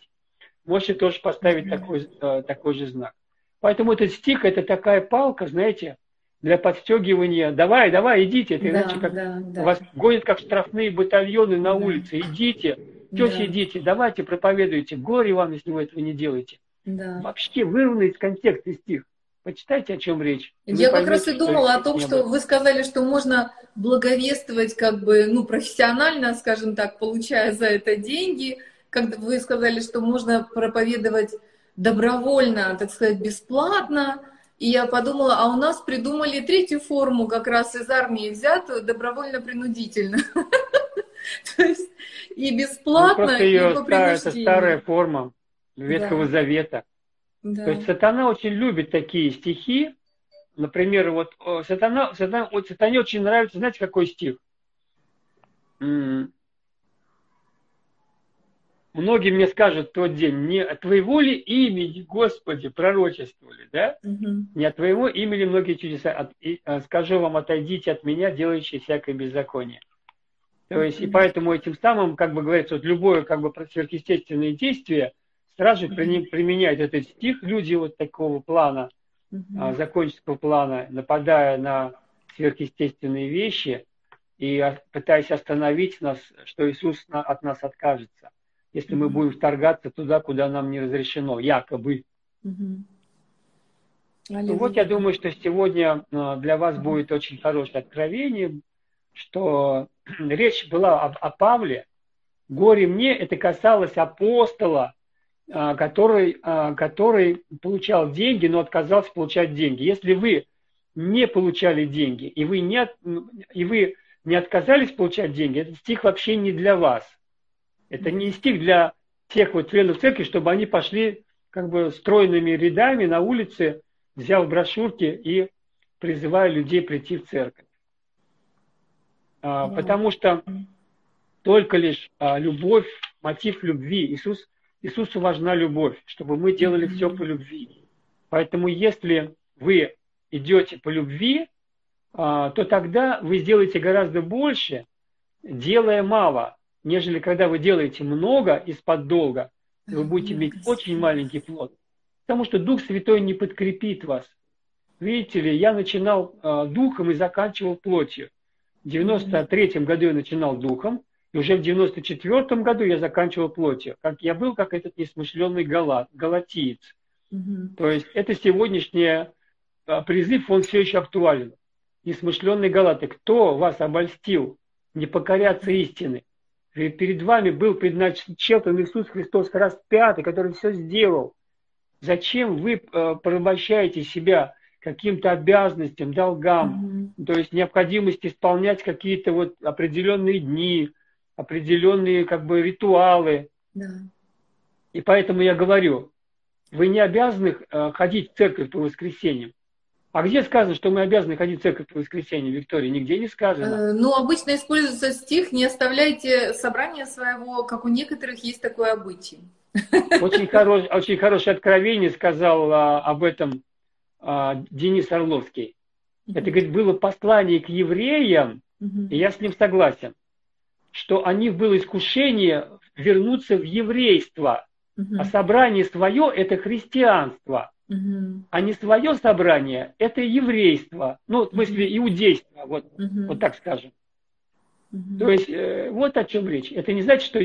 Можете тоже поставить такой, а, такой же знак. Поэтому этот стих, это такая палка, знаете, для подстегивания. Давай, давай, идите. Это да, иначе как да, да. вас гонят как штрафные батальоны на да. улице. Идите, тети, да. идите, давайте, проповедуйте. Горе вам, если вы этого не делаете. Да. Вообще вырванный из контекста стих. Почитайте, о чем речь. Я как раз и думала о том, что вы сказали, что можно благовествовать как бы, ну, профессионально, скажем так, получая за это деньги. Как вы сказали, что можно проповедовать добровольно, так сказать, бесплатно. И я подумала, а у нас придумали третью форму, как раз из армии взятую, добровольно-принудительно. То есть и бесплатно, ну, и по Это старая форма Ветхого Завета. Да. То есть сатана очень любит такие стихи. Например, вот сатана, сатана, вот сатане очень нравится, знаете, какой стих? Многие мне скажут в тот день, не от твоего ли имени, Господи, пророчествовали, да? Угу. Не от твоего имени многие чудеса. От, и, а, скажу вам, отойдите от меня, делающие всякое беззаконие. То есть, и поэтому этим самым, как бы говорится, вот любое как бы сверхъестественное действие – сразу же применяют этот стих люди вот такого плана, mm-hmm. законченного плана, нападая на сверхъестественные вещи и пытаясь остановить нас, что Иисус от нас откажется, если мы будем вторгаться туда, куда нам не разрешено, якобы. Mm-hmm. Ну, вот я думаю, что сегодня а, для вас будет очень хорошее откровение, что речь была об, о Павле. Горе мне, это касалось апостола, а, который, а, который получал деньги, но отказался получать деньги. Если вы не получали деньги, и вы не, и вы не отказались получать деньги, этот стих вообще не для вас. Это не стих для тех вот членов церкви, чтобы они пошли как бы стройными рядами на улице, взяв брошюрки и призывая людей прийти в церковь. А, потому что только лишь любовь, мотив любви. Иисус Иисусу важна любовь, чтобы мы делали все по любви. Поэтому если вы идете по любви, а, то тогда вы сделаете гораздо больше, делая мало, нежели когда вы делаете много из-под долга, вы будете иметь очень маленький плод. Потому что Дух Святой не подкрепит вас. Видите ли, я начинал а, духом и заканчивал плотью. В 93 году я начинал духом, и уже в 94 году я заканчивал плотью. Как я был как этот несмышленный галат, галатиец. Угу. То есть это сегодняшний а, призыв, он все еще актуален. Несмышленный галаты. Кто вас обольстил не покоряться истины? Перед вами был предначертан Иисус Христос распятый, который все сделал. Зачем вы э, порабощаете себя каким-то обязанностям, долгам, mm-hmm. то есть необходимость исполнять какие-то вот определенные дни, определенные как бы ритуалы. Да. И поэтому я говорю, вы не обязаны э, ходить в церковь по воскресеньям. А где сказано, что мы обязаны ходить в церковь по воскресеньям, Виктория? Нигде не сказано. Э, ну, обычно используется стих «Не оставляйте собрание своего, как у некоторых есть такое обычай». Очень, хорош, очень хорошее откровение сказал а, об этом а, Денис Орловский. Это, говорит, было послание к евреям, и я с ним согласен что у них было искушение вернуться в еврейство. Угу. А собрание свое – это христианство. Угу. А не свое собрание – это еврейство. Ну, в смысле, иудейство, вот, угу. вот так скажем. Угу. То есть, э, вот о чем речь. Это не значит, что,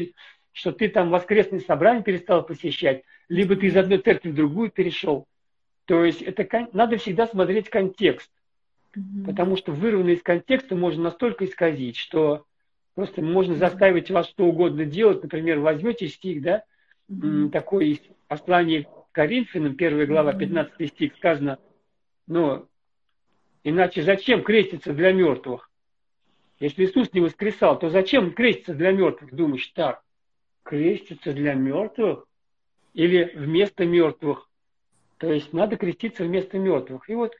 что ты там воскресное собрание перестал посещать, либо ты из одной церкви в другую перешел. То есть, это надо всегда смотреть контекст. Угу. Потому что вырванный из контекста можно настолько исказить, что Просто можно заставить вас что угодно делать. Например, возьмете стих, да, такой из послания Коринфянам, первая глава, 15 стих, сказано, ну, иначе зачем креститься для мертвых? Если Иисус не воскресал, то зачем креститься для мертвых? Думаешь, так, креститься для мертвых или вместо мертвых? То есть надо креститься вместо мертвых. И вот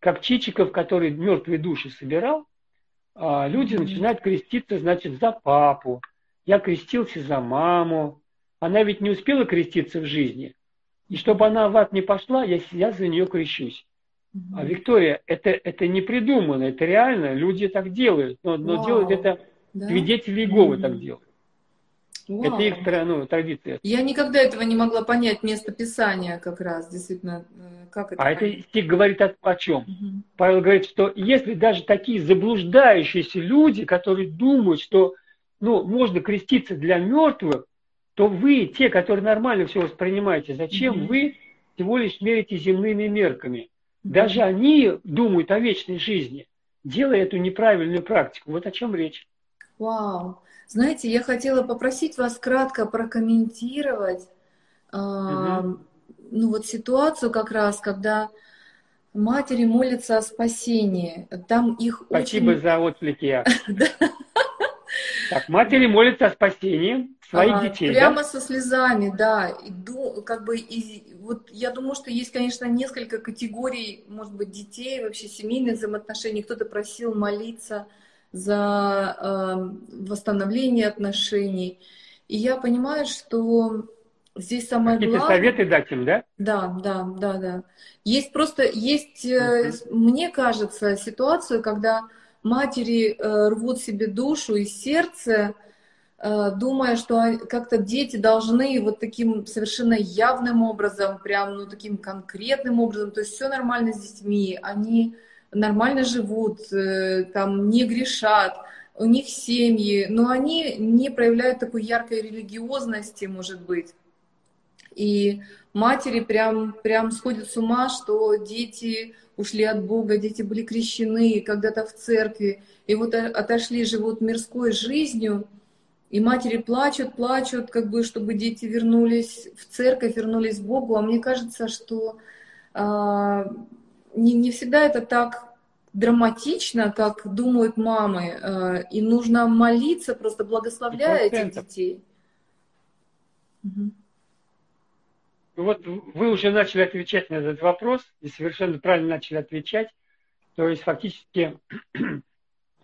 как Чичиков, который мертвые души собирал, люди начинают креститься, значит, за папу. Я крестился за маму. Она ведь не успела креститься в жизни. И чтобы она в ад не пошла, я, я за нее крещусь. А Виктория, это, это не придумано, это реально, люди так делают, но, но делают это да? свидетели Иеговы mm-hmm. так делают. Вау. Это их ну, традиция. Я никогда этого не могла понять, место Писания как раз, действительно, э, как это. А это стих говорит о, о чем? Угу. Павел говорит, что если даже такие заблуждающиеся люди, которые думают, что ну, можно креститься для мертвых, то вы, те, которые нормально все воспринимаете, зачем угу. вы всего лишь мерите земными мерками? Даже они думают о вечной жизни, делая эту неправильную практику. Вот о чем речь. Вау. Знаете, я хотела попросить вас кратко прокомментировать угу. ну вот ситуацию как раз, когда матери молятся о спасении. Там их Спасибо очень... за отклики. Так, матери молятся о спасении своих а, детей. Прямо да? со слезами, да. И, как бы, и, вот я думаю, что есть, конечно, несколько категорий, может быть, детей, вообще семейных взаимоотношений. Кто-то просил молиться за э, восстановление отношений. И я понимаю, что здесь самое Какие-то главное... советы дать им, да? Да, да, да, да. Есть просто, есть, uh мне кажется, ситуация, когда матери э, рвут себе душу и сердце, э, думая, что как-то дети должны вот таким совершенно явным образом, прям, ну, таким конкретным образом, то есть все нормально с детьми, они нормально живут, э, там не грешат, у них семьи, но они не проявляют такой яркой религиозности, может быть. И матери прям, прям сходят с ума, что дети ушли от Бога, дети были крещены когда-то в церкви, и вот отошли, живут мирской жизнью, и матери плачут, плачут, как бы, чтобы дети вернулись в церковь, вернулись к Богу. А мне кажется, что а, не, не всегда это так драматично, как думают мамы, э, и нужно молиться, просто благословляя этих детей. Угу. Вот вы уже начали отвечать на этот вопрос, и совершенно правильно начали отвечать. То есть фактически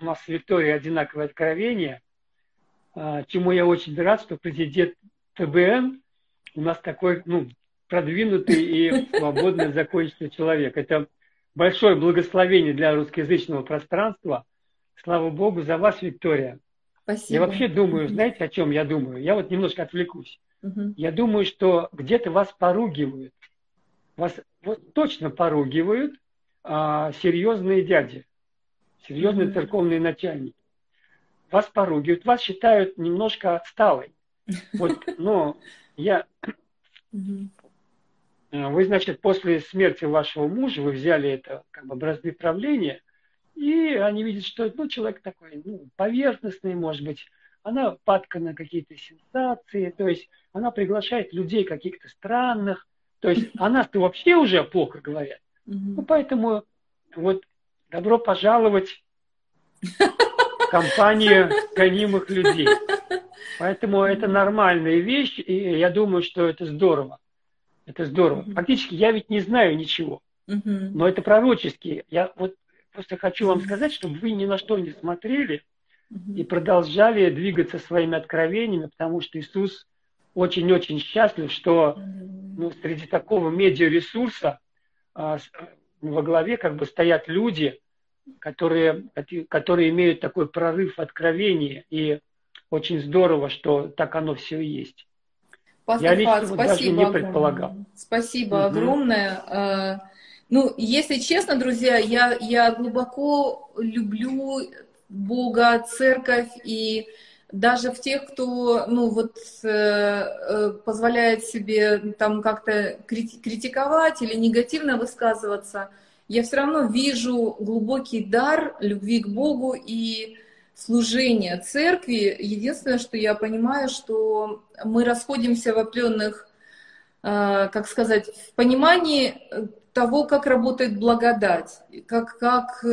у нас с Викторией одинаковое откровение, а, чему я очень рад, что президент ТБН у нас такой ну, продвинутый и свободный законченный человек. Это большое благословение для русскоязычного пространства. Слава Богу за вас, Виктория. Спасибо. Я вообще думаю, знаете, о чем я думаю? Я вот немножко отвлекусь. Угу. Я думаю, что где-то вас поругивают. Вас вот точно поругивают а, серьезные дяди, серьезные угу. церковные начальники. Вас поругивают, вас считают немножко отсталой. Вот, но я вы, значит, после смерти вашего мужа, вы взяли это как бы бразды правления, и они видят, что ну, человек такой ну, поверхностный, может быть, она падка на какие-то сенсации, то есть она приглашает людей каких-то странных, то есть о нас-то вообще уже плохо говорят. Ну, поэтому вот добро пожаловать в компанию гонимых людей. Поэтому это нормальная вещь, и я думаю, что это здорово. Это здорово. Фактически я ведь не знаю ничего. Но это пророчески. Я вот просто хочу вам сказать, чтобы вы ни на что не смотрели и продолжали двигаться своими откровениями, потому что Иисус очень-очень счастлив, что ну, среди такого медиаресурса а, во главе как бы стоят люди, которые, которые имеют такой прорыв откровения. И очень здорово, что так оно все и есть. Пастор Я лично спасибо даже не предполагал. Огромное. Спасибо угу. огромное. А, ну, если честно, друзья, я, я глубоко люблю Бога, церковь и даже в тех, кто, ну вот, э, э, позволяет себе там как-то критиковать или негативно высказываться, я все равно вижу глубокий дар любви к Богу и служения церкви. Единственное, что я понимаю, что мы расходимся в определенных, э, как сказать, в понимании того, как работает благодать, как, как,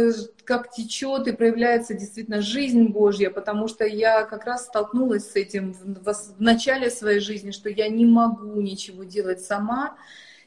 как течет и проявляется действительно жизнь Божья, потому что я как раз столкнулась с этим в, в начале своей жизни, что я не могу ничего делать сама,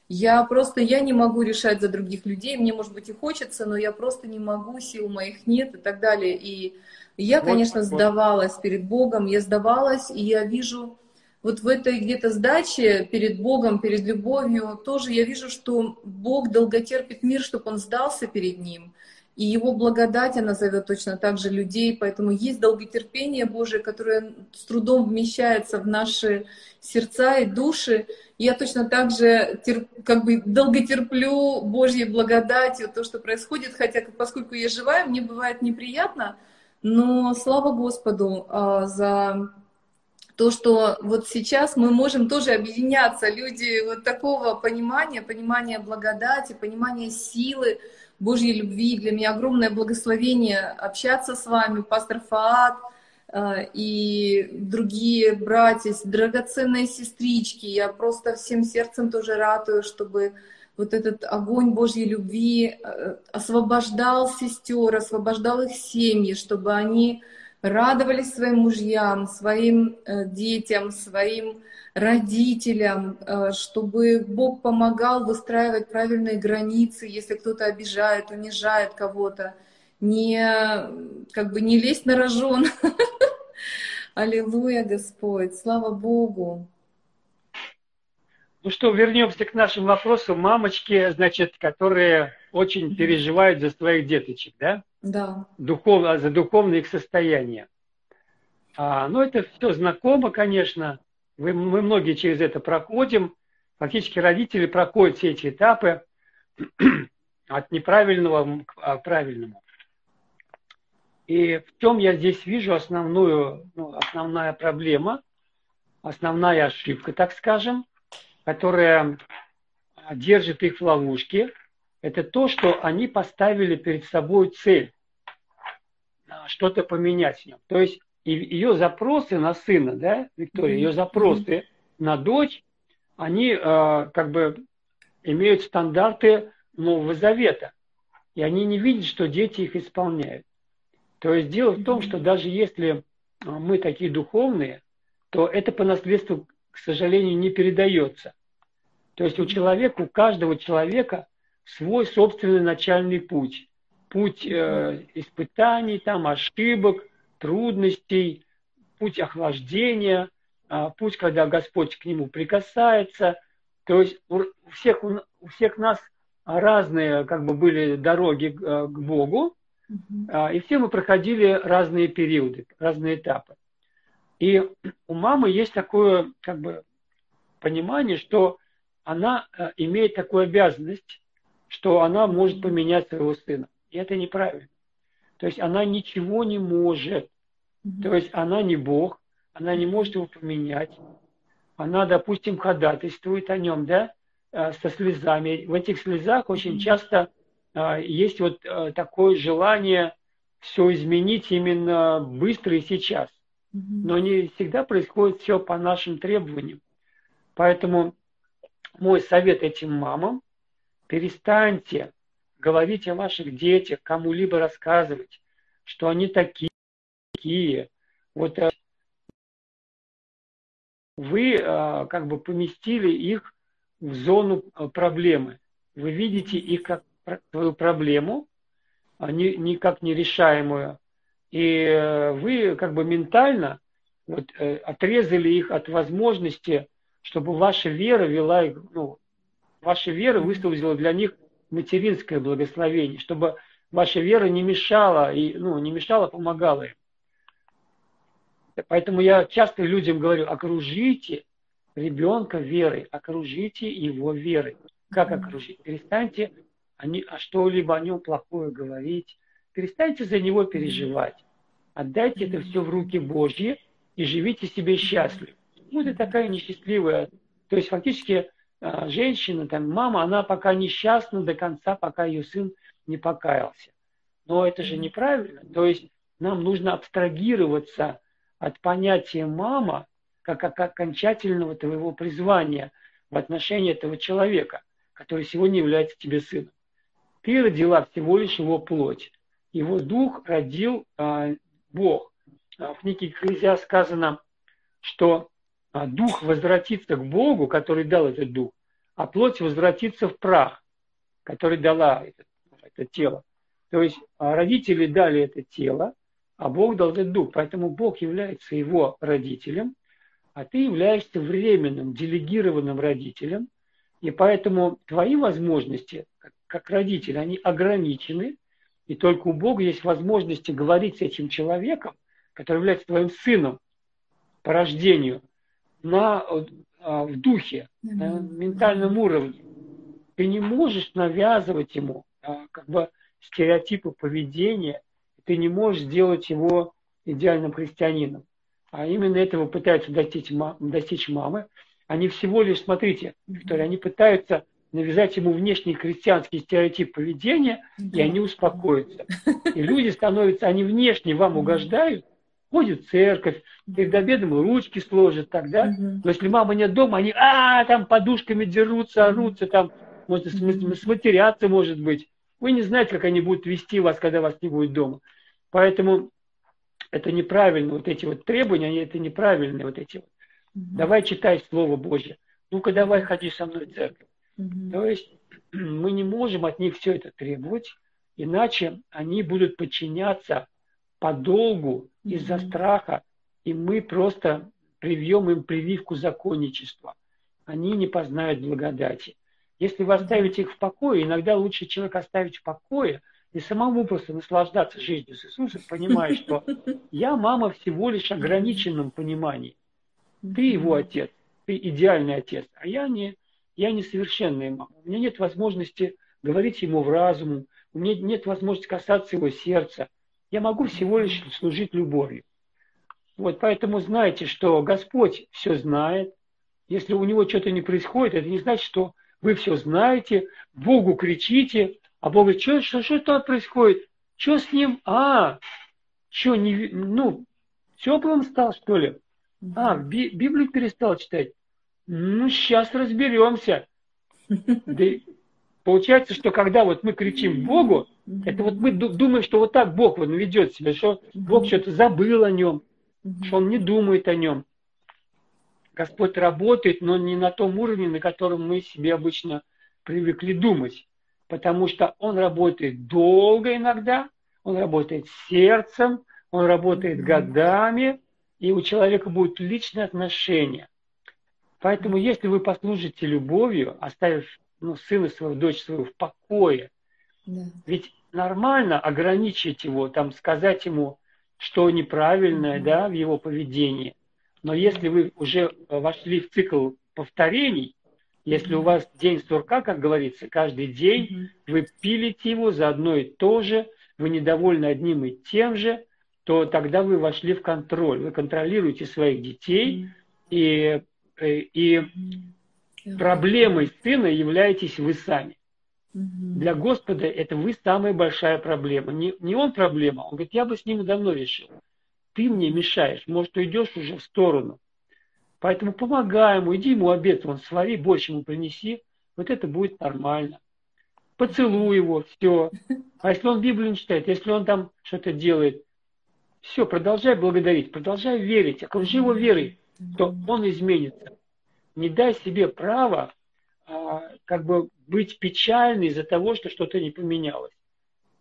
я просто, я не могу решать за других людей, мне, может быть, и хочется, но я просто не могу, сил моих нет и так далее. И я, конечно, сдавалась перед Богом, я сдавалась, и я вижу вот в этой где-то сдаче перед Богом, перед любовью, тоже я вижу, что Бог долготерпит мир, чтобы он сдался перед ним. И его благодать, она зовет точно так же людей, поэтому есть долготерпение Божие, которое с трудом вмещается в наши сердца и души. И я точно так же терп, как бы долготерплю Божьей благодатью то, что происходит, хотя поскольку я живая, мне бывает неприятно, но слава Господу а, за то, что вот сейчас мы можем тоже объединяться, люди вот такого понимания, понимания благодати, понимания силы Божьей любви. Для меня огромное благословение общаться с вами, пастор Фаат э, и другие братья, драгоценные сестрички. Я просто всем сердцем тоже ратую, чтобы вот этот огонь Божьей любви э, освобождал сестер, освобождал их семьи, чтобы они радовались своим мужьям, своим э, детям, своим родителям, э, чтобы Бог помогал выстраивать правильные границы, если кто-то обижает, унижает кого-то, не, как бы не лезть на рожон. Аллилуйя, Господь, слава Богу. Ну что, вернемся к нашим вопросам. Мамочки, значит, которые очень переживают за своих деточек, да? Да. Духов, за духовное их состояние. А, ну, это все знакомо, конечно. Вы, мы многие через это проходим. Фактически родители проходят все эти этапы от неправильного к правильному. И в чем я здесь вижу основную, ну, основная проблема, основная ошибка, так скажем, которая держит их в ловушке – это то, что они поставили перед собой цель что-то поменять в нем. То есть ее запросы на сына, да, Виктория, ее запросы на дочь, они э, как бы имеют стандарты Нового Завета. И они не видят, что дети их исполняют. То есть дело в том, что даже если мы такие духовные, то это по наследству, к сожалению, не передается. То есть у человека, у каждого человека свой собственный начальный путь. Путь э, испытаний, там, ошибок, трудностей, путь охлаждения, э, путь, когда Господь к нему прикасается. То есть у всех, у всех нас разные как бы были дороги к, э, Богу, э, и все мы проходили разные периоды, разные этапы. И у мамы есть такое как бы понимание, что она э, имеет такую обязанность что она может поменять своего сына. И это неправильно. То есть она ничего не может. То есть она не Бог, она не может его поменять. Она, допустим, ходатайствует о нем, да, э, со слезами. В этих слезах очень часто э, есть вот такое желание все изменить именно быстро и сейчас. Но не всегда происходит все по нашим требованиям. Поэтому мой совет этим мамам Перестаньте говорить о ваших детях, кому-либо рассказывать, что они такие. такие. Вот э, вы э, как бы поместили их в зону э, проблемы. Вы видите их как свою проблему, а не, никак нерешаемую. И вы как бы ментально вот, отрезали их от возможности, чтобы ваша вера вела их ну, ваша вера высвободила для них материнское благословение, чтобы ваша вера не мешала, и, ну, не мешала, помогала им. Поэтому я часто людям говорю, окружите ребенка верой, окружите его верой. Как окружить? Перестаньте они, а что-либо о нем плохое говорить, перестаньте за него переживать. Отдайте это все в руки Божьи и живите себе счастливо. Ну, это такая несчастливая. То есть фактически а, женщина, там, мама, она пока несчастна до конца, пока ее сын не покаялся. Но это же неправильно. То есть нам нужно абстрагироваться от понятия мама как окончательного твоего призвания в отношении этого человека, который сегодня является тебе сыном. Ты родила всего лишь его плоть. Его дух родил а, Бог. А в книге Экклезиа сказано, что а дух возвратится к Богу, который дал этот дух, а плоть возвратится в прах, который дала это, это тело. То есть родители дали это тело, а Бог дал этот дух. Поэтому Бог является его родителем, а ты являешься временным, делегированным родителем. И поэтому твои возможности, как родитель, они ограничены. И только у Бога есть возможности говорить с этим человеком, который является твоим сыном по рождению – на, а, в духе, на ментальном уровне. Ты не можешь навязывать ему а, как бы стереотипы поведения, ты не можешь сделать его идеальным христианином. а именно этого пытаются достичь, достичь мамы. Они всего лишь, смотрите, Виктория, они пытаются навязать ему внешний христианский стереотип поведения, да. и они успокоятся. И люди становятся, они внешне вам угождают, ходят в церковь, перед обедом ручки сложат тогда. Но если мама нет дома, они а, там подушками дерутся, орутся, там, может, сматеряться, может быть. Вы не знаете, как они будут вести вас, когда вас не будет дома. Поэтому это неправильно, вот эти вот требования, они это неправильные вот эти вот. Давай читай Слово Божье. Ну-ка давай ходи со мной в церковь. Угу. То есть мы не можем от них все это требовать, иначе они будут подчиняться подолгу угу. из-за страха, и мы просто привьем им прививку законничества. Они не познают благодати. Если вы оставите их в покое, иногда лучше человека оставить в покое и самому просто наслаждаться жизнью с Иисусом, понимая, что я мама всего лишь ограниченном понимании. Ты его отец, ты идеальный отец, а я не я несовершенная мама. У меня нет возможности говорить ему в разум, у меня нет возможности касаться его сердца. Я могу всего лишь служить любовью. Вот, поэтому знайте, что Господь все знает. Если у него что-то не происходит, это не значит, что вы все знаете, Богу кричите, а Бог говорит, что, что, что там происходит? Что с ним? А, что, не, ну, теплым стал, что ли? А, Библию перестал читать. Ну, сейчас разберемся. Да, получается, что когда вот мы кричим Богу, это вот мы думаем, что вот так Бог вот ведет себя, что Бог что-то забыл о нем, что Он не думает о нем. Господь работает, но не на том уровне, на котором мы себе обычно привыкли думать. Потому что Он работает долго иногда, Он работает сердцем, Он работает годами, и у человека будут личные отношения. Поэтому, если вы послужите любовью, оставив ну, сына своего, дочь свою в покое, да. ведь нормально ограничить его, там, сказать ему, что неправильное, mm-hmm. да, в его поведении. Но если вы уже вошли в цикл повторений, если у вас день сурка, как говорится, каждый день mm-hmm. вы пилите его за одно и то же, вы недовольны одним и тем же, то тогда вы вошли в контроль. Вы контролируете своих детей, mm-hmm. и и проблемой сына являетесь вы сами. Для Господа это вы самая большая проблема. Не, не он проблема, он говорит, я бы с ним давно решил. Ты мне мешаешь, может, уйдешь уже в сторону. Поэтому помогай ему, иди ему обед, он свари, больше ему принеси, вот это будет нормально. Поцелуй его, все. А если он Библию не читает, если он там что-то делает, все, продолжай благодарить, продолжай верить, окружи его верой то он изменится. Не дай себе право а, как бы быть печальной из-за того, что что-то не поменялось.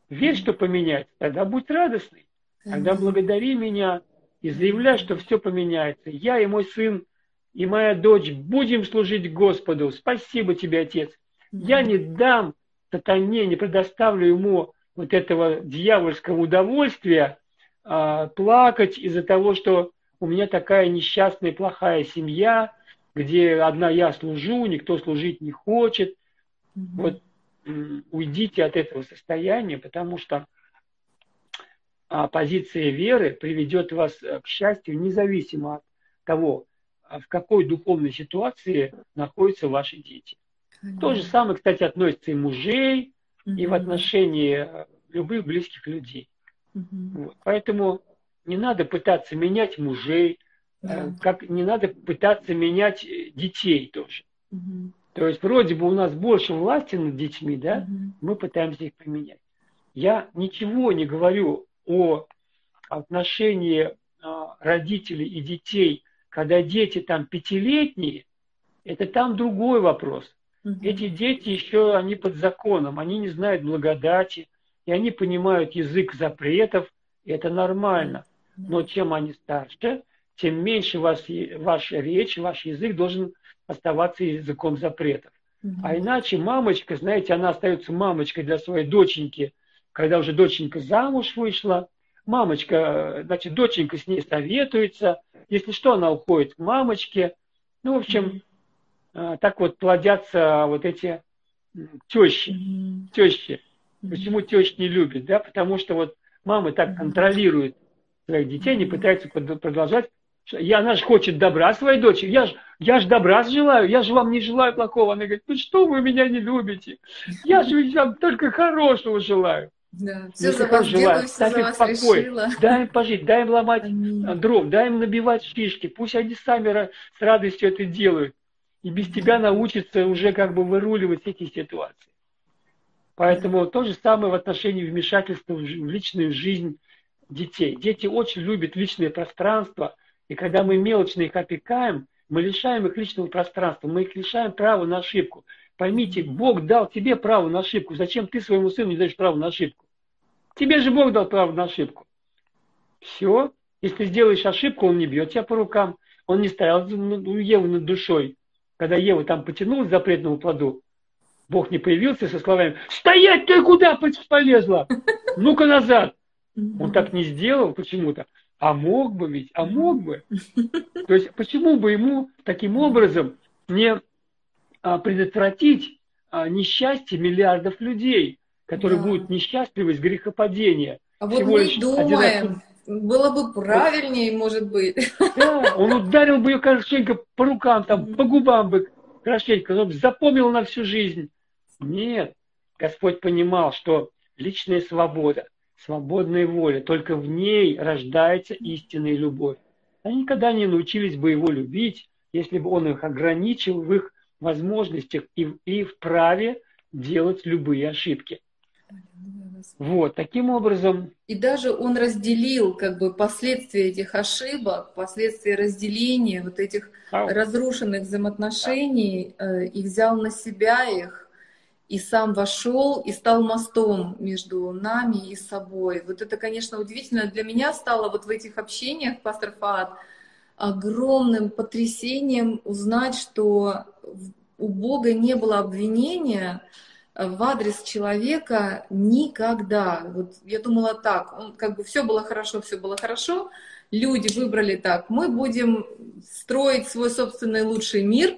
Верь, что поменяется, тогда будь радостный. Тогда благодари меня и заявляй, что все поменяется. Я и мой сын, и моя дочь будем служить Господу. Спасибо тебе, Отец. Я не дам сатане, не предоставлю ему вот этого дьявольского удовольствия а, плакать из-за того, что у меня такая несчастная плохая семья, где одна я служу, никто служить не хочет. Mm-hmm. Вот уйдите от этого состояния, потому что а, позиция веры приведет вас э, к счастью, независимо от того, а, в какой духовной ситуации находятся ваши дети. Mm-hmm. То же самое, кстати, относится и мужей, mm-hmm. и в отношении э, любых близких людей. Mm-hmm. Вот. Поэтому не надо пытаться менять мужей, э, да. как не надо пытаться менять э, детей тоже. Угу. То есть вроде бы у нас больше власти над детьми, да, угу. мы пытаемся их поменять. Я ничего не говорю о отношении а, родителей и детей, когда дети там пятилетние, это там другой вопрос. Угу. Эти дети еще, они под законом, они не знают благодати, и они понимают язык запретов, и это нормально. Но чем они старше, тем меньше вас, ваша речь, ваш язык должен оставаться языком запретов. Mm-hmm. А иначе мамочка, знаете, она остается мамочкой для своей доченьки, когда уже доченька замуж вышла. Мамочка, значит, доченька с ней советуется. Если что, она уходит к мамочке. Ну, в общем, mm-hmm. так вот плодятся вот эти тещи. Mm-hmm. Тещи. Почему тещ не любят? Да? Потому что вот мамы так контролируют своих детей, они пытаются продолжать Я, она же хочет добра своей дочери. Я же я ж добра желаю, я же вам не желаю плохого. Она говорит, ну что вы меня не любите? Я же вам только хорошего желаю. Да, все за вас желаю, все за вас покой. решила. Дай им пожить, дай им ломать Аминь. дров, дай им набивать шишки. Пусть они сами с радостью это делают. И без тебя научатся уже как бы выруливать эти ситуации. Поэтому то же самое в отношении вмешательства в личную жизнь детей. Дети очень любят личное пространство, и когда мы мелочно их опекаем, мы лишаем их личного пространства, мы их лишаем права на ошибку. Поймите, Бог дал тебе право на ошибку. Зачем ты своему сыну не даешь право на ошибку? Тебе же Бог дал право на ошибку. Все. Если ты сделаешь ошибку, он не бьет тебя по рукам. Он не стоял у Евы над душой. Когда Ева там потянулась к запретному плоду, Бог не появился со словами «Стоять ты куда полезла? Ну-ка назад!» Он так не сделал почему-то. А мог бы ведь, а мог бы. То есть почему бы ему таким образом не а, предотвратить а, несчастье миллиардов людей, которые да. будут несчастливы с грехопадения? А вот мы думаем, было бы правильнее, может быть. Да, он ударил бы ее хорошенько по рукам, там, по губам бы хорошенько, он запомнил на всю жизнь. Нет, Господь понимал, что личная свобода, свободная воля, только в ней рождается истинная любовь. Они никогда не научились бы его любить, если бы он их ограничил в их возможностях и, и в праве делать любые ошибки. Вот, таким образом. И даже он разделил как бы последствия этих ошибок, последствия разделения вот этих а. разрушенных взаимоотношений э, и взял на себя их и сам вошел и стал мостом между нами и собой. Вот это, конечно, удивительно. Для меня стало вот в этих общениях, пастор Фаад, огромным потрясением узнать, что у Бога не было обвинения, в адрес человека никогда. Вот я думала так, он, как бы все было хорошо, все было хорошо. Люди выбрали так, мы будем строить свой собственный лучший мир,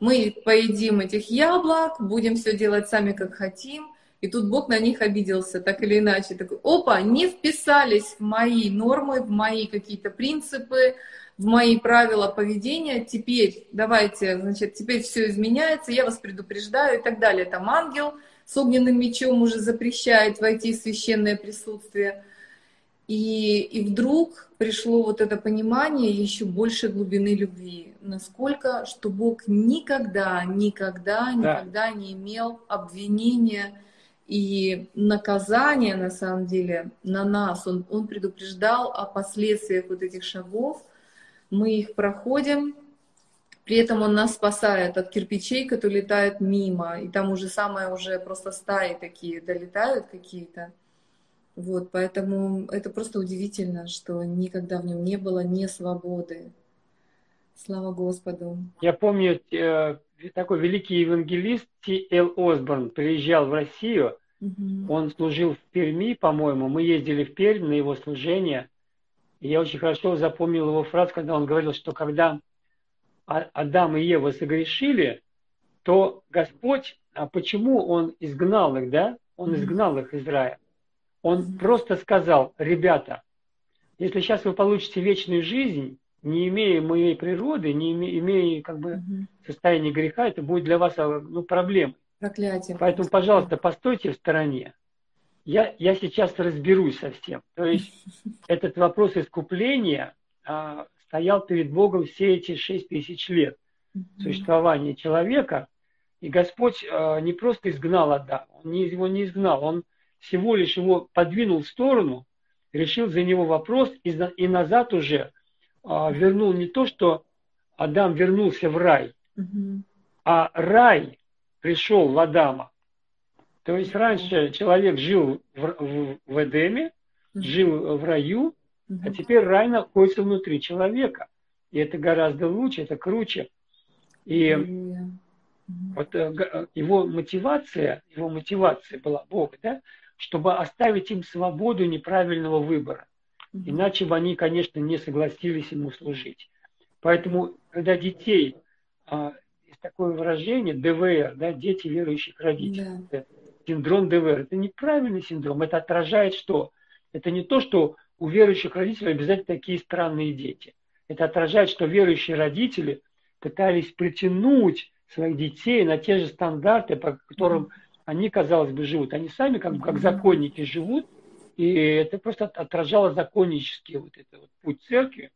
мы поедим этих яблок, будем все делать сами, как хотим. И тут Бог на них обиделся, так или иначе. Такой, опа, не вписались в мои нормы, в мои какие-то принципы, в мои правила поведения, теперь давайте, значит, теперь все изменяется, я вас предупреждаю и так далее. Там ангел с огненным мечом уже запрещает войти в священное присутствие. И, и вдруг пришло вот это понимание еще больше глубины любви. Насколько, что Бог никогда, никогда, никогда да. не имел обвинения и наказания, на самом деле, на нас. Он, он предупреждал о последствиях вот этих шагов, мы их проходим, при этом он нас спасает от кирпичей, которые летают мимо, и там уже самое уже просто стаи такие долетают какие-то. Вот, поэтому это просто удивительно, что никогда в нем не было не свободы. Слава Господу. Я помню, э, такой великий евангелист Ти Эл Осборн приезжал в Россию. Угу. Он служил в Перми, по-моему. Мы ездили в Пермь на его служение. И я очень хорошо запомнил его фразу, когда он говорил, что когда а-, Адам и Ева согрешили, то Господь, а почему Он изгнал их, да? Он изгнал их из рая. Он просто сказал, ребята, если сейчас вы получите вечную жизнь, не имея моей природы, не имея, имея как бы состояния греха, это будет для вас а, ну, проблемой. Проклятие. Поэтому, пожалуйста, постойте в стороне я, я сейчас разберусь со всем. То есть этот вопрос искупления а, стоял перед Богом все эти шесть тысяч лет существования человека. И Господь а, не просто изгнал Адама, он не, его не изгнал, он всего лишь его подвинул в сторону, решил за него вопрос и, и назад уже а, вернул не то, что Адам вернулся в рай, а рай пришел в Адама. То есть раньше человек жил в, в, в Эдеме, жил в раю, а теперь рай находится внутри человека. И это гораздо лучше, это круче. И вот э, его мотивация, его мотивация была Бог, да, чтобы оставить им свободу неправильного выбора. Иначе бы они, конечно, не согласились ему служить. Поэтому, когда детей, а, есть такое выражение, ДВР, да, дети верующих родителей, да синдром ДВР. Это неправильный синдром. Это отражает что? Это не то, что у верующих родителей обязательно такие странные дети. Это отражает, что верующие родители пытались притянуть своих детей на те же стандарты, по которым они, казалось бы, живут. Они сами как, как законники живут, и это просто отражало законнический вот этот вот путь церкви.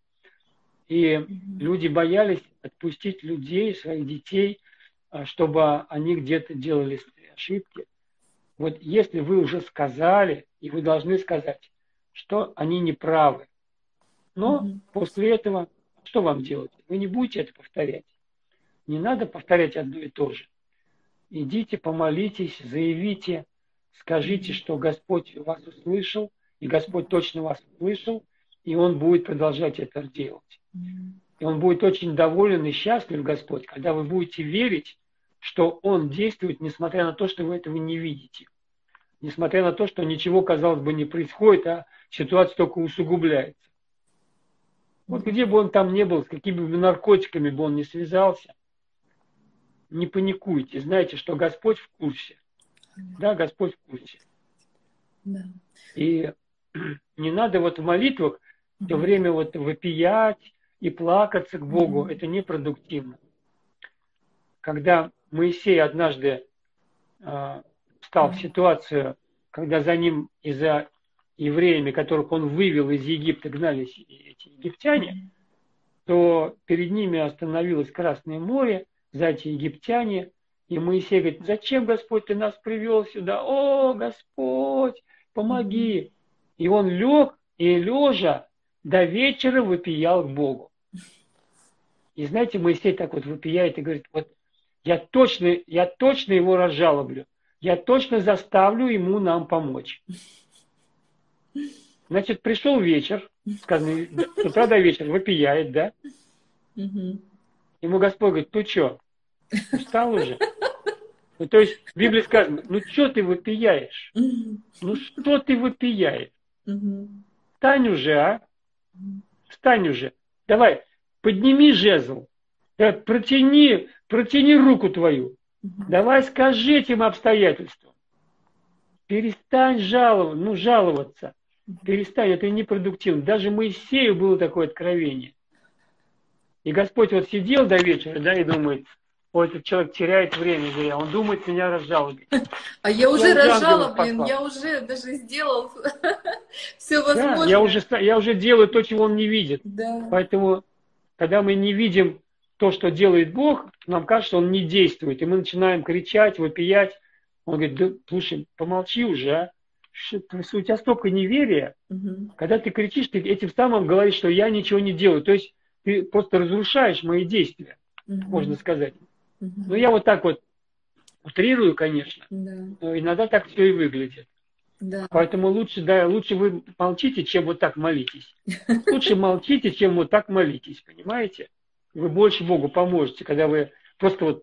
И люди боялись отпустить людей, своих детей, а, чтобы они где-то делали ошибки. Вот если вы уже сказали, и вы должны сказать, что они не правы, но mm-hmm. после этого что вам делать? Вы не будете это повторять. Не надо повторять одно и то же. Идите, помолитесь, заявите, скажите, что Господь вас услышал, и Господь точно вас услышал, и Он будет продолжать это делать. И Он будет очень доволен и счастлив, Господь, когда вы будете верить, что Он действует, несмотря на то, что вы этого не видите. Несмотря на то, что ничего, казалось бы, не происходит, а ситуация только усугубляется. Вот где бы он там не был, с какими бы наркотиками бы он не связался, не паникуйте, знайте, что Господь в курсе. Да, Господь в курсе. Да. И не надо вот в молитвах все время вот вопиять и плакаться к Богу. Это непродуктивно. Когда Моисей однажды э, стал в ситуацию, когда за ним из-за евреями, которых он вывел из Египта, гнались эти египтяне, то перед ними остановилось Красное море, за эти египтяне, и Моисей говорит, зачем, Господь, ты нас привел сюда? О, Господь, помоги. И он лег и лежа до вечера выпиял к Богу. И знаете, Моисей так вот выпияет и говорит, вот я точно, я точно его разжалоблю. Я точно заставлю ему нам помочь. Значит, пришел вечер, сказано, с утра до вечера выпияет, да? Ему Господь говорит, ну что, устал уже? Ну, то есть в Библии сказано, ну что ты выпияешь? Ну что ты выпияешь? Встань уже, а? Встань уже. Давай, подними жезл. Да, протяни, протяни руку твою. Давай скажи этим обстоятельствам. Перестань жаловаться, ну жаловаться. Перестань, это непродуктивно. Даже Моисею было такое откровение. И Господь вот сидел до вечера, да, и думает, о, этот человек теряет время зря, он думает меня разжалобить. А я уже разжалоблен, я уже даже сделал все возможное. Да, я, уже, я уже делаю то, чего он не видит. Да. Поэтому, когда мы не видим то, что делает Бог, нам кажется, что он не действует. И мы начинаем кричать, вопиять. Он говорит, да, слушай, помолчи уже, а у тебя столько неверия, угу. когда ты кричишь, ты этим самым говоришь, что я ничего не делаю. То есть ты просто разрушаешь мои действия, угу. можно сказать. Угу. Ну, я вот так вот утрирую, конечно, да. но иногда так все и выглядит. Да. Поэтому лучше, да, лучше вы молчите, чем вот так молитесь. Лучше молчите, чем вот так молитесь, понимаете? Вы больше Богу поможете, когда вы просто вот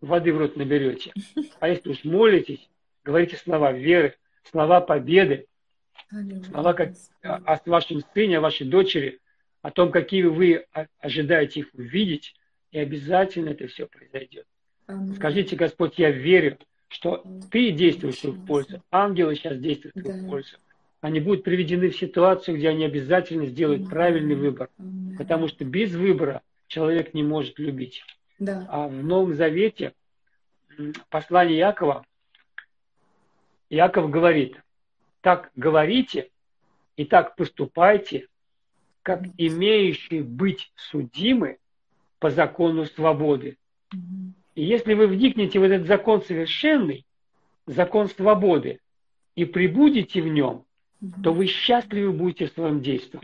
воды в рот наберете. А если уж молитесь, говорите слова веры, слова победы, слова как, о вашем сыне, о вашей дочери, о том, какие вы ожидаете их увидеть, и обязательно это все произойдет. Скажите, Господь, я верю, что ты действуешь в пользу, ангелы сейчас действуют в их пользу. Они будут приведены в ситуацию, где они обязательно сделают правильный выбор, потому что без выбора человек не может любить. Да. А в Новом Завете послание Якова Яков говорит, так говорите и так поступайте, как имеющие быть судимы по закону свободы. И если вы вникнете в этот закон совершенный, закон свободы, и прибудете в нем, то вы счастливы будете в своем действии.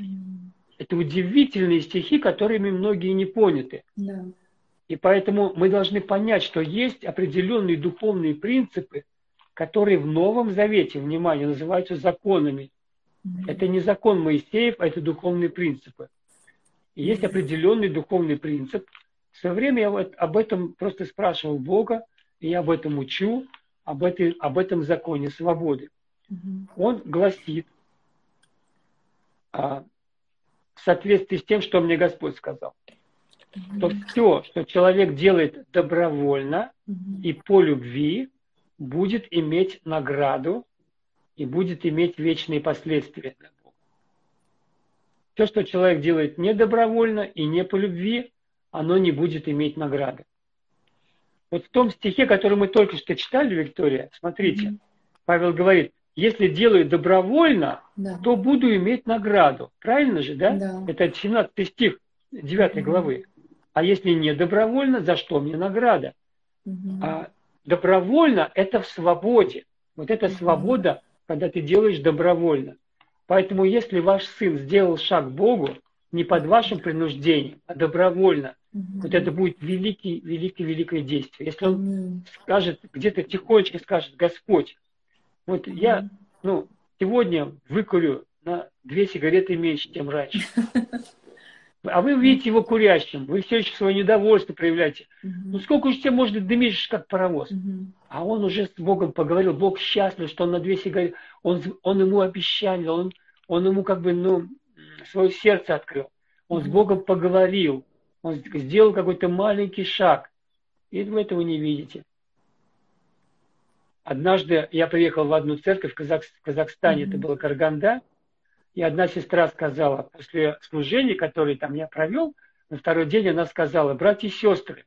Это удивительные стихи, которыми многие не поняты. Да. И поэтому мы должны понять, что есть определенные духовные принципы, которые в Новом Завете, внимание, называются законами. Это не закон Моисеев, а это духовные принципы. И есть определенный духовный принцип. В свое время я вот об этом просто спрашивал Бога, и я об этом учу, об, этой, об этом законе свободы. Он гласит, а, в соответствии с тем, что мне Господь сказал, что все, что человек делает добровольно и по любви, будет иметь награду и будет иметь вечные последствия Все, что человек делает не добровольно и не по любви, оно не будет иметь награды. Вот в том стихе, который мы только что читали, Виктория, смотрите, mm-hmm. Павел говорит, если делаю добровольно, да. то буду иметь награду. Правильно же, да? да. Это 17 стих 9 mm-hmm. главы. А если не добровольно, за что мне награда? Mm-hmm. А добровольно – это в свободе. Вот эта mm-hmm. свобода, когда ты делаешь добровольно. Поэтому если ваш сын сделал шаг к Богу, не под вашим принуждением, а добровольно, mm-hmm. вот это будет великий, великий, великое действие. Если он mm-hmm. скажет, где-то тихонечко скажет, Господь, вот mm-hmm. я, ну, сегодня выкурю на две сигареты меньше, чем раньше. А вы видите его курящим, вы все еще свое недовольство проявляете. Uh-huh. Ну сколько уж тебе можно дымишь, как паровоз. Uh-huh. А он уже с Богом поговорил, Бог счастлив, что он на две сигареты, он, он ему обещал, он, он ему как бы, ну, свое сердце открыл. Он uh-huh. с Богом поговорил, он сделал какой-то маленький шаг. И вы этого не видите. Однажды я приехал в одну церковь в, Казах, в Казахстане, mm-hmm. это было Карганда, и одна сестра сказала, после служения, которое там я провел, на второй день она сказала, братья и сестры,